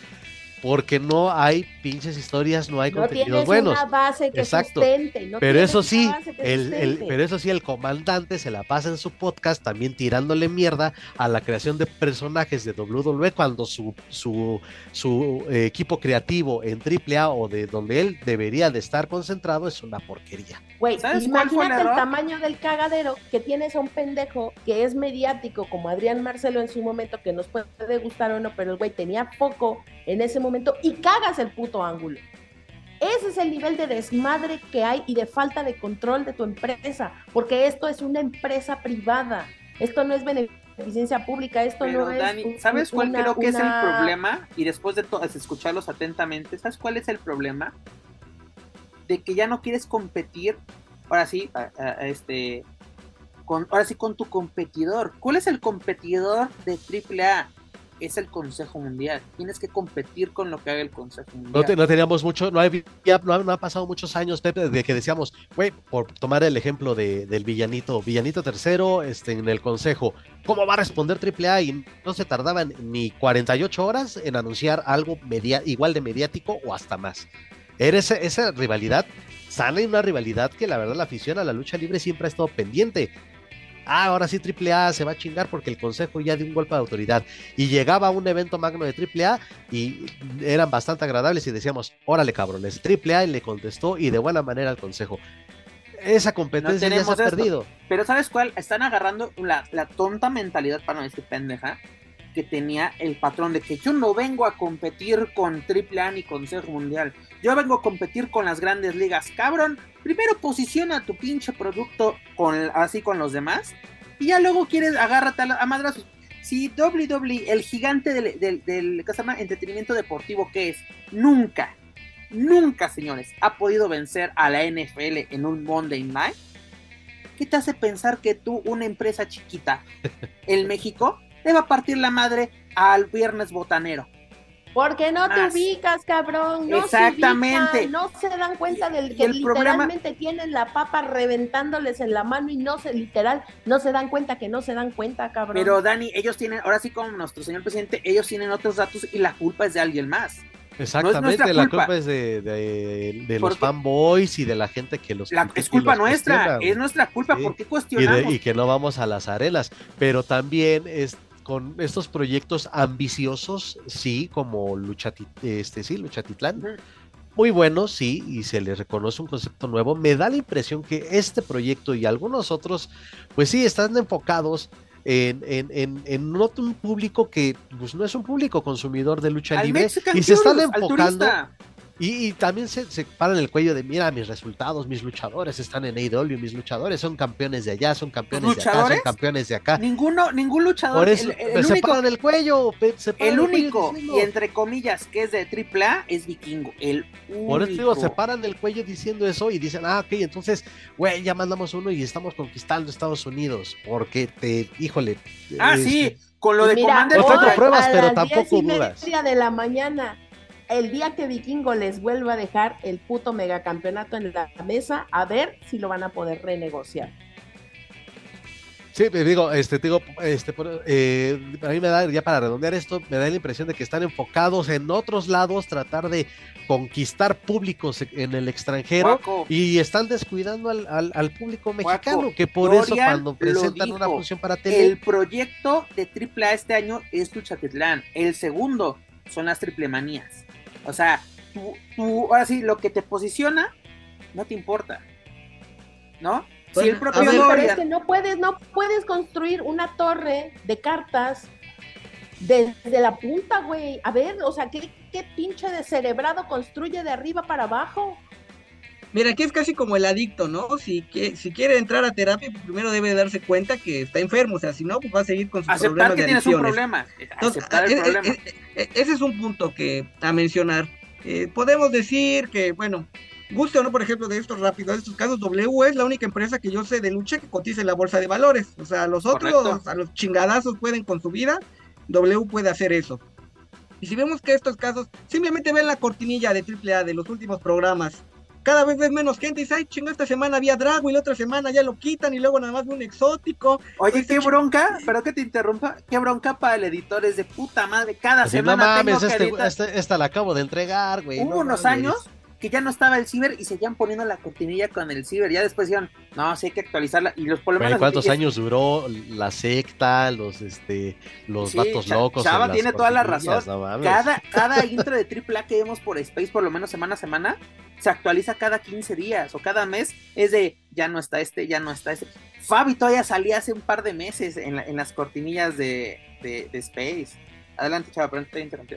porque no hay pinches historias, no hay no contenidos buenos. Una base que Exacto. Sustente, pero eso sí, el, el, pero eso sí, el comandante se la pasa en su podcast también tirándole mierda a la creación de personajes de WWE cuando su, su, su eh, equipo creativo en AAA o de donde él debería de estar concentrado es una porquería. Güey, imagínate el, tamaño del cagadero que tienes a un pendejo que es mediático como Adrián Marcelo en su momento, que nos puede gustar o no, pero el güey tenía poco en ese momento y cagas el puto ángulo. Ese es el nivel de desmadre que hay y de falta de control de tu empresa, porque esto es una empresa privada, esto no es beneficencia pública, esto no es... ¿Sabes cuál creo que es el problema? Y después de escucharlos atentamente, ¿sabes cuál es el problema? De que ya no quieres competir, ahora sí, este, con, ahora sí con tu competidor. ¿Cuál es el competidor de AAA? Es el Consejo Mundial. Tienes que competir con lo que haga el Consejo Mundial. No, teníamos mucho, no, no, ha pasado muchos años, Pepe, de que decíamos, güey, por tomar el ejemplo de, del villanito, villanito tercero este, en el Consejo, ¿cómo va a responder AAA? Y no se tardaban ni 48 horas en anunciar algo media, igual de mediático o hasta más. Era esa, esa rivalidad sale una rivalidad que la verdad la afición a la lucha libre siempre ha estado pendiente ah, ahora sí AAA se va a chingar porque el consejo ya dio un golpe de autoridad. Y llegaba a un evento magno de AAA y eran bastante agradables y decíamos, órale cabrones, AAA y le contestó y de buena manera al consejo. Esa competencia ya se ha perdido. Pero ¿sabes cuál? Están agarrando la, la tonta mentalidad, para no decir pendeja, que tenía el patrón de que yo no vengo a competir con AAA ni Consejo Mundial. Yo vengo a competir con las grandes ligas. Cabrón, primero posiciona tu pinche producto con, así con los demás y ya luego quieres agárrate a, a madrazos. Si WWE, el gigante del, entretenimiento deportivo que es, nunca, nunca, señores, ha podido vencer a la NFL en un Monday Night, ¿qué te hace pensar que tú, una empresa chiquita, el México, le va a partir la madre al viernes botanero. Porque no te ubicas, cabrón. No Exactamente. Se no se dan cuenta del que literalmente tienen la papa reventándoles en la mano y no se, literal, no se dan cuenta que no se dan cuenta, cabrón. Pero Dani, ellos tienen, ahora sí como nuestro señor presidente, ellos tienen otros datos y la culpa es de alguien más. Exactamente, la culpa es de, los fanboys y de la gente que los. La, es culpa nuestra, es nuestra culpa, ¿por qué cuestionamos? Y, y, que no vamos a las arenas, pero también es con estos proyectos ambiciosos, sí, como Luchatit este, sí, Luchatitlán. Muy buenos, sí, y se les reconoce un concepto nuevo. Me da la impresión que este proyecto y algunos otros, pues sí, están enfocados en, en, en, un público que pues, no es un público consumidor de lucha libre y se están enfocando y, también se, se, paran el cuello de, mira, mis resultados, mis luchadores están en AEW, mis luchadores son campeones de allá, son campeones de acá, son campeones de acá. Ninguno, ningún luchador. Por eso, el, se paran el cuello. el, único, y entre comillas, que es de AAA, es vikingo. El único. Por eso digo, se paran del cuello diciendo eso y dicen, ah, ok, entonces, güey, ya mandamos uno y estamos conquistando Estados Unidos. Porque te, híjole. Ah, sí, con lo de Mira, No tengo pruebas, pero tampoco dudas. de la mañana el día que Vikingo les vuelva a dejar el puto megacampeonato en la mesa, a ver si lo van a poder renegociar. Sí, digo, este, digo, este, eh, a mí me da, ya para redondear esto, me da la impresión de que están enfocados en otros lados, tratar de conquistar públicos en el extranjero y están descuidando al, al, público mexicano, que por eso cuando presentan una función para tele. El proyecto de AAA este año es Luchatitlán, el segundo son las triple manías. O sea, tú, tú, ahora sí, lo que te posiciona no te importa. ¿no? si el propio pero es que no puedes, no puedes construir una torre de cartas desde la punta, güey. A ver, o sea, ¿qué, qué pinche cerebrado construye de arriba para abajo? Mira, aquí es casi como el adicto, ¿no? Si, que, si quiere entrar a terapia, pues primero debe darse cuenta que está enfermo, o sea, si no, pues va a seguir con sus Aceptar problemas que tienes un problema. Aceptar el eh, eh, problema. Eh, ese es un punto que a mencionar. podemos decir que, bueno, guste o no, por ejemplo, de estos rápidos, de estos casos, W es la única empresa que yo sé de lucha que cotiza en la bolsa de valores. O sea, los otros, a los chingadazos pueden con su vida, W puede hacer eso. Y si vemos que estos casos, simplemente ven la cortinilla de AAA de los últimos programas cada vez ves menos gente y dice, ay, chingo, esta semana había Drago y la otra semana ya lo quitan y luego nada más un exótico. Oye, qué bronca, pero que te interrumpa, qué bronca para el editor es de puta madre, cada semana tengo que este, este, esta la acabo de entregar, güey. Hubo unos años que ya no estaba el ciber y seguían poniendo la cortinilla con el ciber. Ya después dijeron, no, sí hay que actualizarla. Y los problemas. ¿Cuántos años duró la secta, los este, los vatos locos? Chava tiene toda la razón. cada, <laughs> cada intro de AAA que vemos por Space, por lo menos semana a semana, se actualiza cada 15 días o cada mes. Es de, ya no está este, ya no está este. Fabi todavía salía hace un par de meses en, en las cortinillas de, de, Space. Adelante, Chava, pero no te interrumpí.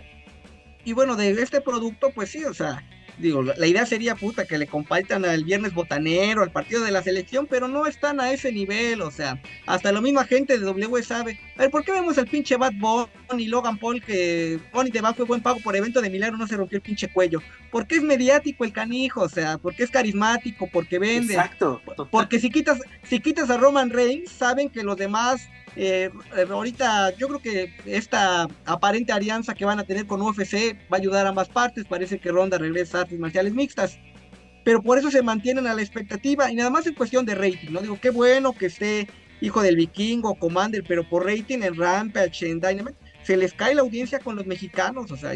Y bueno, de este producto, pues sí, o sea, digo, la idea sería puta que le compartan al viernes botanero, al partido de la selección, pero no están a ese nivel, o sea, hasta la misma gente de W sabe. A ver, ¿por qué vemos al pinche Bad Bunny, Logan Paul, que Bunny de fue buen pago por evento de milagro, no se rompió el pinche cuello? Porque es mediático el canijo, o sea, porque es carismático, porque vende. Exacto. Porque si quitas, si quitas a Roman Reigns, saben que los demás eh, ahorita yo creo que esta aparente alianza que van a tener con UFC va a ayudar a más partes. Parece que Ronda regresa a artes marciales mixtas. Pero por eso se mantienen a la expectativa y nada más en cuestión de rating. No digo, qué bueno que esté hijo del vikingo, Commander, pero por rating en Rampage, en Dynamite, se les cae la audiencia con los mexicanos. O sea,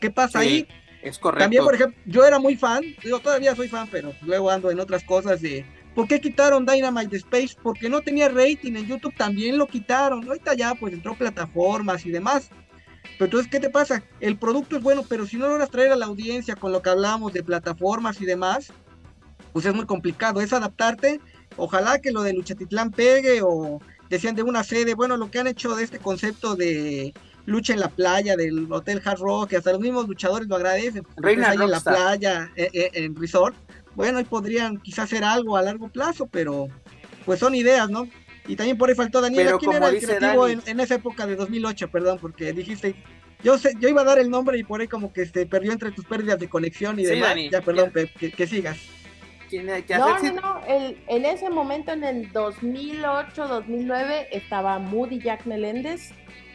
¿qué pasa ahí? Es correcto. También, por ejemplo, yo era muy fan, digo, todavía soy fan, pero luego ando en otras cosas de ¿Por qué quitaron Dynamite Space? Porque no tenía rating en YouTube, también lo quitaron. Ahorita ya pues entró plataformas y demás. Pero entonces, ¿qué te pasa? El producto es bueno, pero si no logras traer a la audiencia con lo que hablamos de plataformas y demás, pues es muy complicado. Es adaptarte. Ojalá que lo de Luchatitlán pegue o decían de una sede. Bueno, lo que han hecho de este concepto de lucha en la playa del Hotel Hard Rock, que hasta los mismos luchadores lo agradecen. Reina en la playa, eh, eh, en resort bueno, ahí podrían quizás hacer algo a largo plazo, pero pues son ideas, ¿no? Y también por ahí faltó Daniel, ¿quién era el creativo en, esa época de 2008? Perdón, porque dijiste, yo sé, yo iba a dar el nombre y por ahí como que se perdió entre tus pérdidas de conexión y demás. ya, perdón, que, sigas. no, no, no, en ese momento, en el 2008-2009, estaba Moody Jack Meléndez,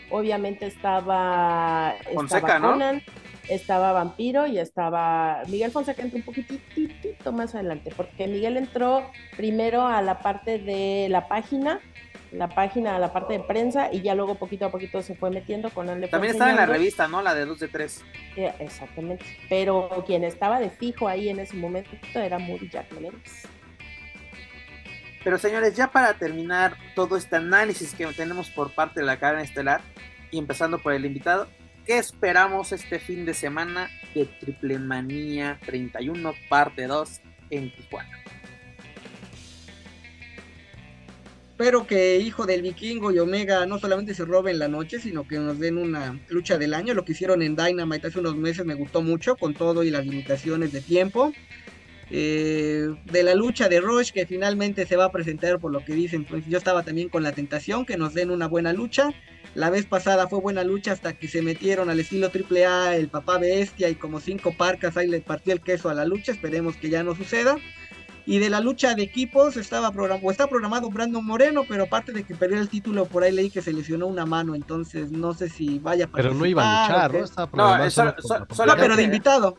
obviamente estaba, Fonseca, Conan, estaba Vampiro y estaba Miguel Fonseca entró un poquitito más adelante, porque Miguel entró primero a la parte de la página, la página, a la parte de prensa, y ya luego poquito a poquito se fue metiendo con él. También estaba en la revista, ¿no? La de 2 de 3. exactamente. Pero quien estaba de fijo ahí en ese momento era Moody Jack Meléndez. Pero señores, ya para terminar todo este análisis que tenemos por parte de la cadena estelar, y empezando por el invitado, ¿Qué esperamos este fin de semana de Triple Manía 31, parte 2 en Tijuana? Espero que Hijo del Vikingo y Omega no solamente se roben la noche, sino que nos den una lucha del año. Lo que hicieron en Dynamite hace unos meses me gustó mucho, con todo y las limitaciones de tiempo. Eh, de la lucha de Rush que finalmente se va a presentar por lo que dicen, pues yo estaba también con la tentación que nos den una buena lucha. La vez pasada fue buena lucha hasta que se metieron al estilo AAA el papá bestia y como cinco parcas ahí le partió el queso a la lucha, esperemos que ya no suceda. Y de la lucha de equipos estaba programado, está programado Brandon Moreno, pero aparte de que perdió el título, por ahí leí que se lesionó una mano, entonces no sé si vaya a Pero no iba a luchar, ¿no? Estaba no, solo, pero de invitado.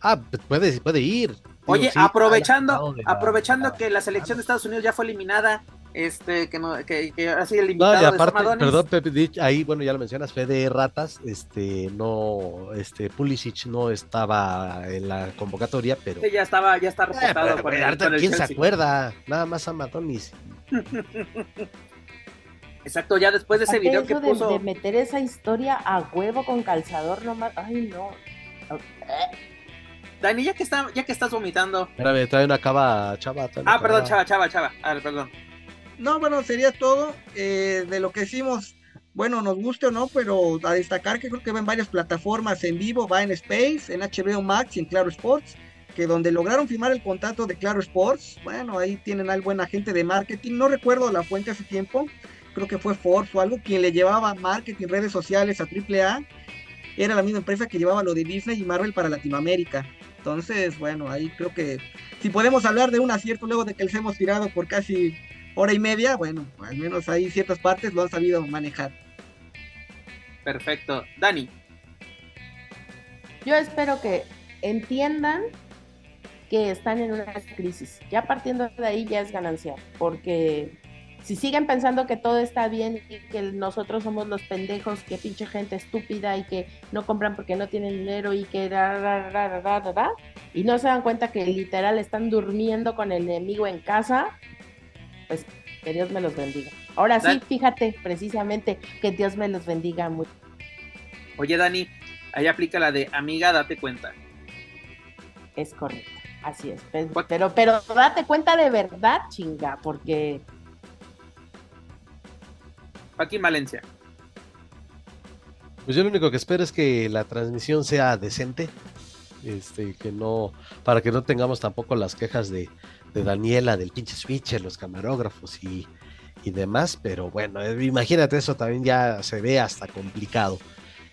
Ah, puede, puede ir. Oye, aprovechando, aprovechando que la selección de Estados Unidos ya fue eliminada, este, que no, que, que así el invitado no, y aparte, perdón, Pepe ahí, bueno, ya lo mencionas, Fede Ratas, este, no, este, Pulisic no estaba en la convocatoria, pero. Sí, ya estaba, ya está eh, reportado. ¿Quién se acuerda? Nada más a Matonis. <laughs> Exacto, ya después de ese video que puso. De, meter esa historia a huevo con calzador nomás. Ay, no. Dani, ya que, está, ya que estás vomitando. Espérame, trae una cava, chava. Ah, perdón, chava, chava, chava. A ver, perdón. No, bueno, sería todo eh, de lo que hicimos. Bueno, nos guste o no, pero a destacar que creo que va en varias plataformas en vivo, va en Space, en HBO Max y en Claro Sports, que donde lograron firmar el contrato de Claro Sports, bueno, ahí tienen al buen agente de marketing, no recuerdo la fuente hace tiempo, creo que fue Forbes o algo, quien le llevaba marketing, redes sociales a AAA, era la misma empresa que llevaba lo de Disney y Marvel para Latinoamérica. Entonces, bueno, ahí creo que si podemos hablar de un acierto luego de que les hemos tirado por casi hora y media, bueno, al menos ahí ciertas partes lo han sabido manejar. Perfecto. Dani. Yo espero que entiendan que están en una crisis. Ya partiendo de ahí ya es ganancia, porque si siguen pensando que todo está bien y que nosotros somos los pendejos, que pinche gente estúpida y que no compran porque no tienen dinero y que y no se dan cuenta que literal están durmiendo con el enemigo en casa, pues que Dios me los bendiga. Ahora sí, fíjate precisamente que Dios me los bendiga mucho. Oye, Dani, ahí aplica la de amiga, date cuenta. Es correcto, así es. Pero, pero date cuenta de verdad, chinga, porque Joaquín Valencia. Pues yo lo único que espero es que la transmisión sea decente. Este, que no, para que no tengamos tampoco las quejas de, Daniela, del pinche switcher, los camarógrafos y, demás, pero bueno, eh, imagínate eso también ya se ve hasta complicado.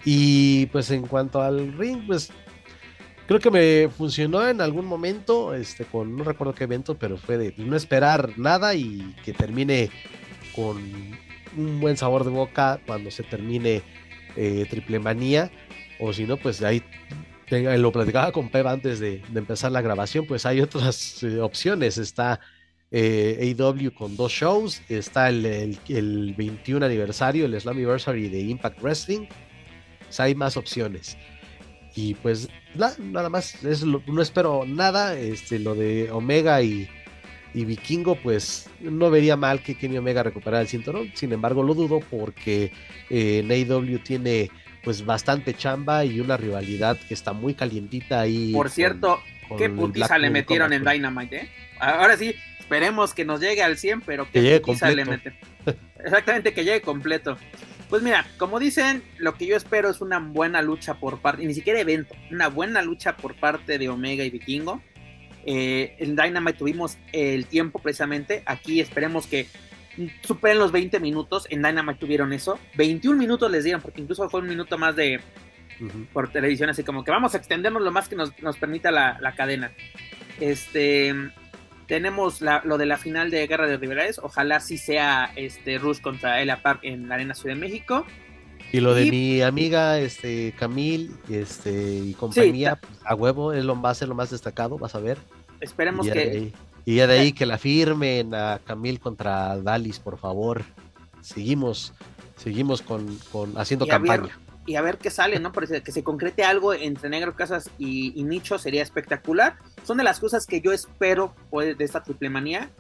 Y pues en cuanto al ring, pues creo que me funcionó en algún momento, este, con no recuerdo qué evento, pero fue de no esperar nada y que termine con un buen sabor de boca cuando se termine eh, Triple Manía. O si no, pues ahí lo platicaba con Pep antes de, empezar la grabación, pues hay otras eh, opciones. Está eh, AW con dos shows, está el, 21 aniversario, el Slammiversary de Impact Wrestling. Hay más opciones. Y pues nada más, es no espero nada. Este, lo de Omega y, Vikingo, pues no vería mal que Kenny Omega recuperara el cinturón. Sin embargo, lo dudo porque eh, tiene pues bastante chamba y una rivalidad que está muy calientita ahí. Por cierto, qué putiza le metieron en Dynamite, ¿eh? Ahora sí, esperemos que nos llegue al 100, pero qué putiza le meten. Exactamente, que llegue completo. Pues mira, como dicen, lo que yo espero es una buena lucha por parte, ni siquiera evento, una buena lucha por parte de Omega y Vikingo. Eh, en Dynamite tuvimos el tiempo precisamente. Aquí esperemos que superen los 20 minutos. En Dynamite tuvieron eso. 21 minutos les dieron, porque incluso fue un minuto más de por televisión, así como que vamos a extendernos lo más que nos, permita la, cadena. Este tenemos lo de la final de Guerra de Rivalidades. Ojalá sí sea este Rush contra Elia Park en la Arena Ciudad de México. Y lo de mi amiga, este, Camille, este, y compañía, a huevo, es lo, va a ser lo más destacado, vas a ver. Esperemos que. Y ya de ahí que la firmen a Camille contra Dalis, por favor. Seguimos, seguimos con, con haciendo campaña. y a ver qué sale, ¿no? Porque que se concrete algo entre Negro Casas y, Nicho sería espectacular. Son de las cosas que yo espero pues, de esta triple manía.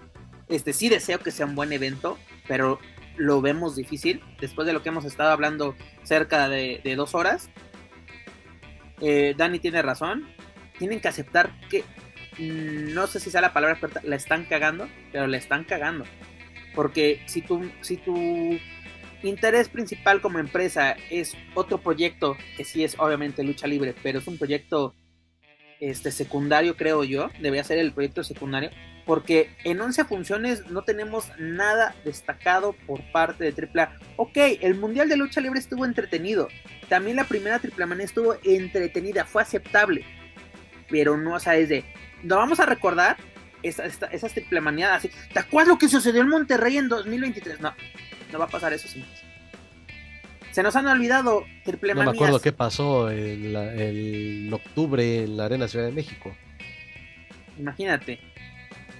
Este, sí deseo que sea un buen evento, pero lo vemos difícil. Después de lo que hemos estado hablando cerca de, dos horas. Eh, Dani tiene razón. Tienen que aceptar que no sé si sea la palabra la están cagando, pero la están cagando. Porque si tu, si interés principal como empresa es otro proyecto, que sí es obviamente lucha libre, pero es un proyecto este, secundario, creo yo, debería ser el proyecto secundario, porque en 11 funciones no tenemos nada destacado por parte de AAA. Ok, el Mundial de Lucha Libre estuvo entretenido, también la primera Triple Manía estuvo entretenida, fue aceptable, pero no, o sea, es de, no vamos a recordar esas, esas Triple así, ¿te acuerdas lo que sucedió en Monterrey en 2023? No, no va a pasar eso, señores. Se nos han olvidado Triple No me acuerdo qué pasó en, en octubre en la Arena Ciudad de México. Imagínate.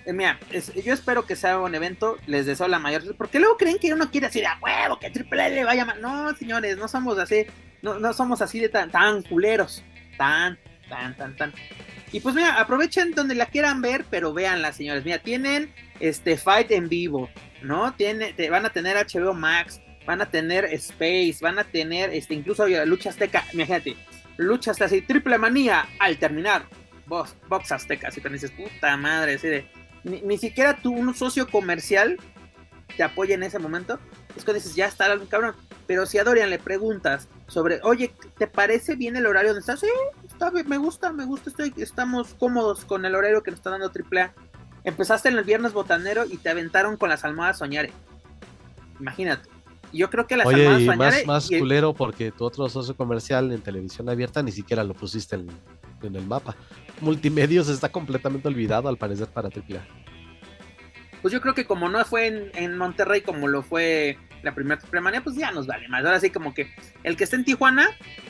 Eh, mira, yo espero que sea un evento, les deseo la mayor. Porque luego creen que uno quiere decir a huevo, que Triple L vaya mal. No, señores, no somos así, no, no somos así de tan, tan culeros. Tan, tan, tan, tan. Y pues mira, aprovechen donde la quieran ver, pero véanla, señores. Mira, tienen este Fight en vivo, ¿no? Tiene, te, van a tener HBO Max, van a tener Space, van a tener este incluso lucha azteca, imagínate, lucha hasta así, triple manía al terminar Box, Box Azteca, así que dices, puta madre, así de, ni, siquiera tú, un socio comercial, te apoya en ese momento. Es que dices, ya está cabrón. Pero si a Dorian le preguntas sobre, oye, ¿te parece bien el horario donde estás? Sí, está, me gusta, me gusta, estoy, estamos cómodos con el horario que nos está dando AAA. Empezaste en el viernes botanero y te aventaron con las almohadas soñare. Imagínate. Yo creo que las Oye, almohadas y Más, más culero porque tu otro socio comercial en televisión abierta ni siquiera lo pusiste en, en el mapa. Multimedios está completamente olvidado al parecer para AAA. Pues yo creo que como no fue en, Monterrey como lo fue la primera Triple pues ya nos vale más. Ahora sí como que el que está en Tijuana,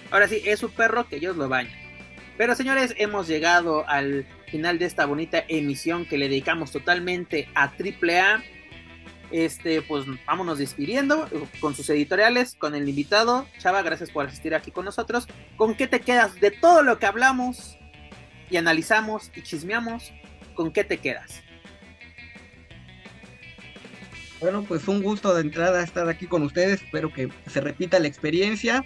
ahora sí es su perro que ellos lo bañan. Pero señores, hemos llegado al final de esta bonita emisión que le dedicamos totalmente a AAA. Este, pues vámonos despidiendo con sus editoriales, con el invitado. Chava, gracias por asistir aquí con nosotros. ¿Con qué te quedas de todo lo que hablamos y analizamos y chismeamos? ¿Con qué te quedas? Bueno, pues un gusto de entrada estar aquí con ustedes. Espero que se repita la experiencia.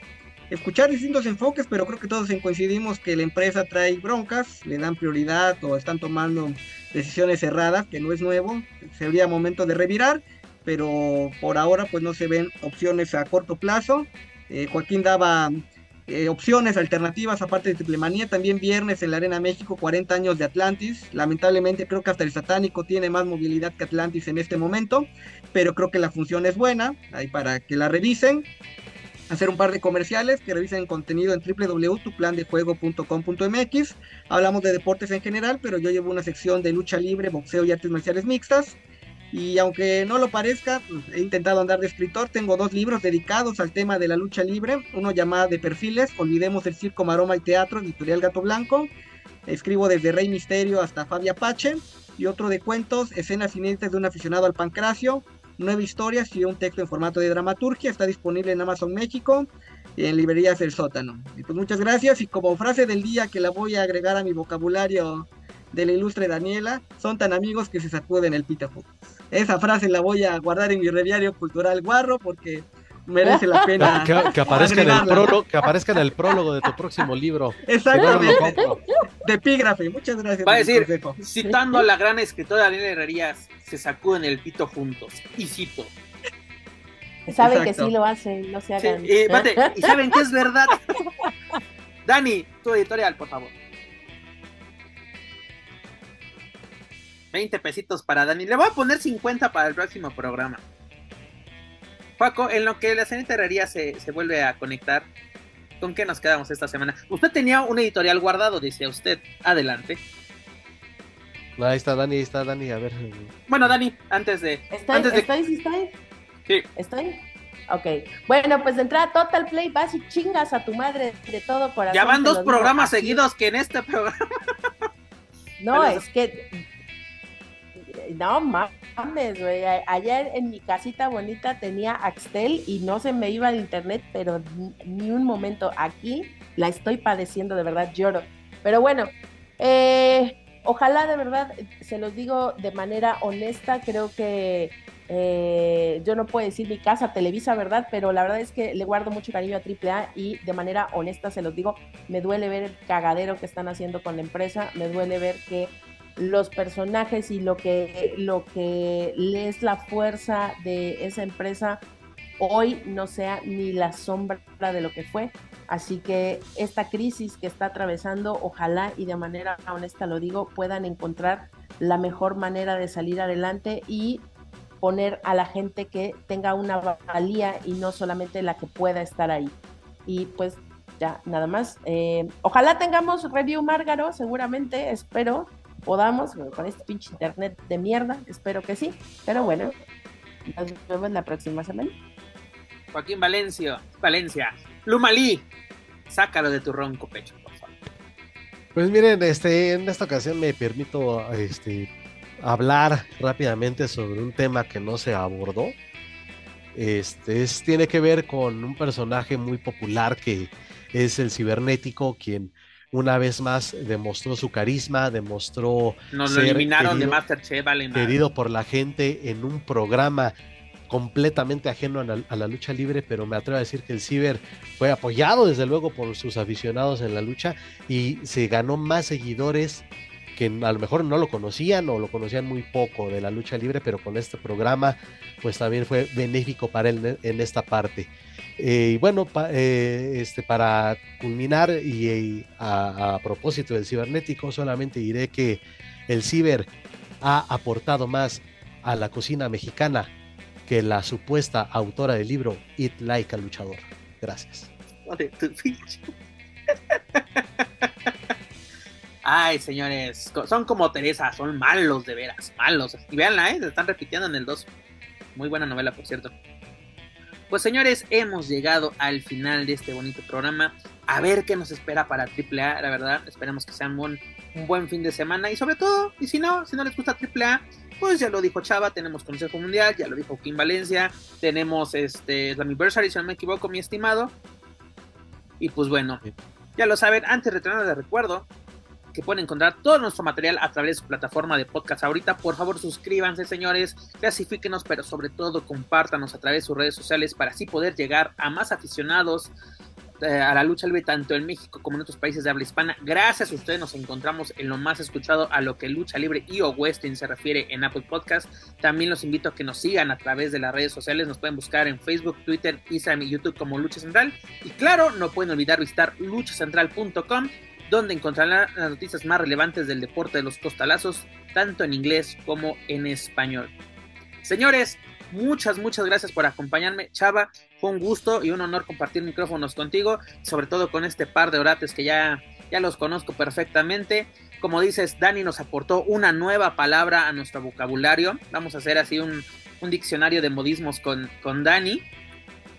Escuchar distintos enfoques, pero creo que todos coincidimos que la empresa trae broncas, le dan prioridad o están tomando decisiones erradas, que no es nuevo. Sería momento de revirar, pero por ahora pues no se ven opciones a corto plazo. Eh, Joaquín daba eh, opciones alternativas aparte de Triple Manía. También viernes en la Arena México, 40 años de Atlantis. Lamentablemente creo que hasta el satánico tiene más movilidad que Atlantis en este momento, pero creo que la función es buena, ahí para que la revisen. Hacer un par de comerciales que revisen contenido en www.tuplandejuego.com.mx. Hablamos de deportes en general, pero yo llevo una sección de lucha libre, boxeo y artes marciales mixtas. Y aunque no lo parezca, pues, he intentado andar de escritor. Tengo dos libros dedicados al tema de la lucha libre. Uno llamado De Perfiles, Olvidemos el Circo, Maroma y Teatro, editorial Gato Blanco. Escribo desde Rey Misterio hasta Fabia Pache. Y otro de cuentos, Escenas inéditas de un aficionado al pancracio. Nueve historias y un texto en formato de dramaturgia. Está disponible en Amazon México y en librerías del sótano. Pues muchas gracias. Y como frase del día que la voy a agregar a mi vocabulario de la ilustre Daniela, son tan amigos que se sacuden el pito. Esa frase la voy a guardar en mi reviario cultural guarro porque merece la pena. <laughs> Que, aparezca, en el prólogo, que aparezca en el prólogo de tu próximo libro. <laughs> Exactamente. de epígrafe. Muchas gracias. Va a decir, citando a la gran escritora Daniela Herrerías, se sacuden el pito juntos. Y cito. Saben que sí lo hacen, no se hagan. y saben que es verdad. <laughs> Dani, tu editorial, por favor. 20 pesitos para Dani. Le voy a poner 50 para el próximo programa. Paco, en lo que la señorita Herrería se, se vuelve a conectar, ¿con qué nos quedamos esta semana? Usted tenía un editorial guardado, dice usted. Adelante. Ahí está Dani, ahí está Dani, a ver. Bueno, Dani, antes de. ¿Estoy? Antes ¿Estoy? ¿Sí estoy? Sí. ¿Estoy? Ok. Bueno, pues de entrada Total Play, vas y chingas a tu madre de todo corazón. Ya van dos programas seguidos que en este programa. No, es que no mames, güey. Ayer en mi casita bonita tenía Axtel y no se me iba el internet, pero ni un momento. Aquí la estoy padeciendo, de verdad lloro. Pero bueno, eh, ojalá de verdad, se los digo de manera honesta, creo que eh, yo no puedo decir mi casa Televisa, ¿verdad? Pero la verdad es que le guardo mucho cariño a AAA y de manera honesta se los digo, me duele ver el cagadero que están haciendo con la empresa, me duele ver que los personajes y lo que, lo que es la fuerza de esa empresa hoy no sea ni la sombra de lo que fue. Así que esta crisis que está atravesando, ojalá y de manera honesta lo digo, puedan encontrar la mejor manera de salir adelante y poner a la gente que tenga una valía y no solamente la que pueda estar ahí. Y pues ya, nada más. Eh, ojalá tengamos review Márgaro, seguramente, espero podamos, con este pinche internet de mierda, espero que sí, pero bueno, nos vemos la próxima semana. Joaquín Valencia, Valencia, Lumalí, sácalo de tu ronco pecho, por favor. Pues miren, este, en esta ocasión me permito este, hablar rápidamente sobre un tema que no se abordó. Este es, tiene que ver con un personaje muy popular que es el cibernético, quien una vez más demostró su carisma, demostró Nos lo eliminaron de Masterchef, querido por la gente en un programa completamente ajeno a la, lucha libre, pero me atrevo a decir que el Ciber fue apoyado desde luego por sus aficionados en la lucha y se ganó más seguidores que a lo mejor no lo conocían o lo conocían muy poco de la lucha libre, pero con este programa pues también fue benéfico para él en esta parte. Eh, y bueno, eh, este, para culminar y, a, propósito del cibernético, solamente diré que el ciber ha aportado más a la cocina mexicana que la supuesta autora del libro Eat Like a Luchador. Gracias. <laughs> Ay, señores, son como Teresa, son malos de veras, malos. Y veanla, ¿eh? Se están repitiendo en el 2. Muy buena novela, por cierto. Pues señores, hemos llegado al final de este bonito programa. A ver qué nos espera para AAA, la verdad. Esperemos que sea un buen, un buen fin de semana. Y sobre todo, y si no, si no les gusta AAA, pues ya lo dijo Chava, tenemos Consejo Mundial, ya lo dijo Kim Valencia, tenemos este Anniversary, si no me equivoco, mi estimado. Y pues bueno, ya lo saben, antes de retornar de recuerdo que pueden encontrar todo nuestro material a través de su plataforma de podcast ahorita. Por favor, suscríbanse, señores, clasifíquenos, pero sobre todo compártanos a través de sus redes sociales para así poder llegar a más aficionados eh, a la lucha libre tanto en México como en otros países de habla hispana. Gracias a ustedes nos encontramos en lo más escuchado a lo que lucha libre y o western se refiere en Apple Podcast. También los invito a que nos sigan a través de las redes sociales. Nos pueden buscar en Facebook, Twitter, Instagram y YouTube como Lucha Central. Y claro, no pueden olvidar visitar luchacentral.com donde encontrarán las noticias más relevantes del deporte de los costalazos, tanto en inglés como en español. Señores, Muchas, muchas gracias por acompañarme. Chava, fue un gusto y un honor compartir micrófonos contigo, sobre todo con este par de orates que ya, ya los conozco perfectamente. Como dices, Dani nos aportó una nueva palabra a nuestro vocabulario. Vamos a hacer así un, un diccionario de modismos con, con Dani.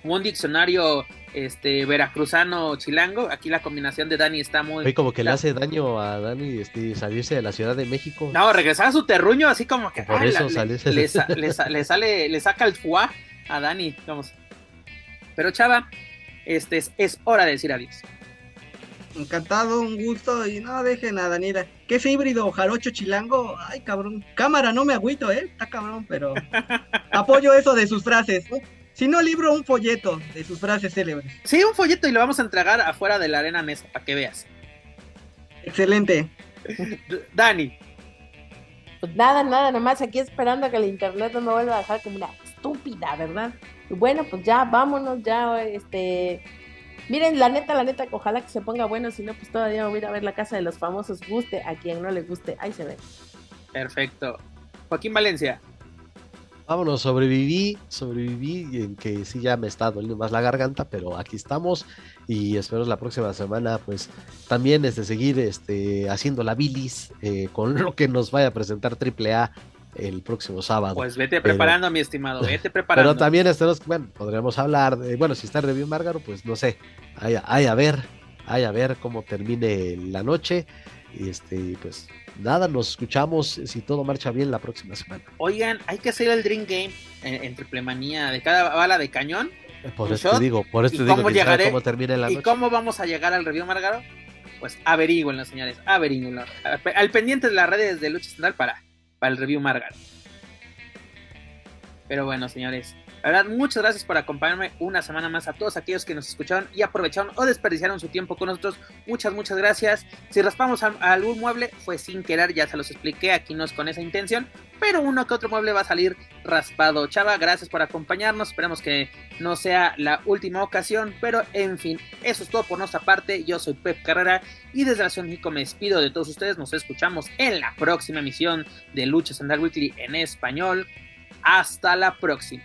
Un diccionario este veracruzano chilango. Aquí la combinación de Dani está muy. como que le hace daño a Dani este, salirse de la Ciudad de México. No, regresar a su terruño, así como que. Por eso le, le, sale, le saca el fuá a Dani, vamos. Pero Chava, este es, es hora de decir adiós. Encantado, un gusto y no dejen a Daniela. ¿Qué es híbrido jarocho chilango? Ay, cabrón. Cámara, no me agüito, ¿eh? Está cabrón, pero <laughs> apoyo eso de sus frases. Si no, libro un folleto de sus frases célebres. Sí, un folleto y lo vamos a entregar afuera de la arena mesa para que veas. Excelente. <laughs> Dani. Pues nada, nada, nomás aquí esperando a que el internet no me vuelva a dejar como una estúpida, ¿verdad? Y bueno, pues ya vámonos, ya, este. Miren, la neta, la neta, ojalá que se ponga bueno, si no, pues todavía voy a ir a ver la casa de los famosos, guste a quien no le guste, ahí se ve. Perfecto. Joaquín Valencia. Vámonos, sobreviví, sobreviví en que sí ya me está doliendo más la garganta, pero aquí estamos y espero la próxima semana pues también este, seguir este, haciendo la bilis eh, con <laughs> lo que nos vaya a presentar AAA el próximo sábado. Pues vete preparando, mi estimado, <laughs> vete preparando. Pero también estos, bueno, podríamos hablar, de, bueno, si está en review Márgaro, pues no sé, hay, hay a ver, hay a ver cómo termine la noche y este, pues nada, nos escuchamos si todo marcha bien la próxima semana. Oigan, hay que hacer el Dream Game en, Triple Manía de cada bala de cañón. Por eso te digo, por eso te digo que cómo termine la ¿Y cómo vamos a llegar al review, Margaro? Pues averigüenlo, señores, averigüenlo. Al pendiente de las redes de Lucha Central para, para el review, Margaro. Pero bueno, señores, la verdad, muchas gracias por acompañarme una semana más a todos aquellos que nos escucharon y aprovecharon o desperdiciaron su tiempo con nosotros. Muchas, muchas gracias. Si raspamos a, algún mueble, fue sin querer, ya se los expliqué, aquí no es con esa intención, pero uno que otro mueble va a salir raspado. Chava, gracias por acompañarnos. Esperemos que no sea la última ocasión, pero en fin, eso es todo por nuestra parte. Yo soy Pep Carrera y desde la Ciudad de me despido de todos ustedes. Nos escuchamos en la próxima emisión de Lucha Sandal Weekly en español. Hasta la próxima.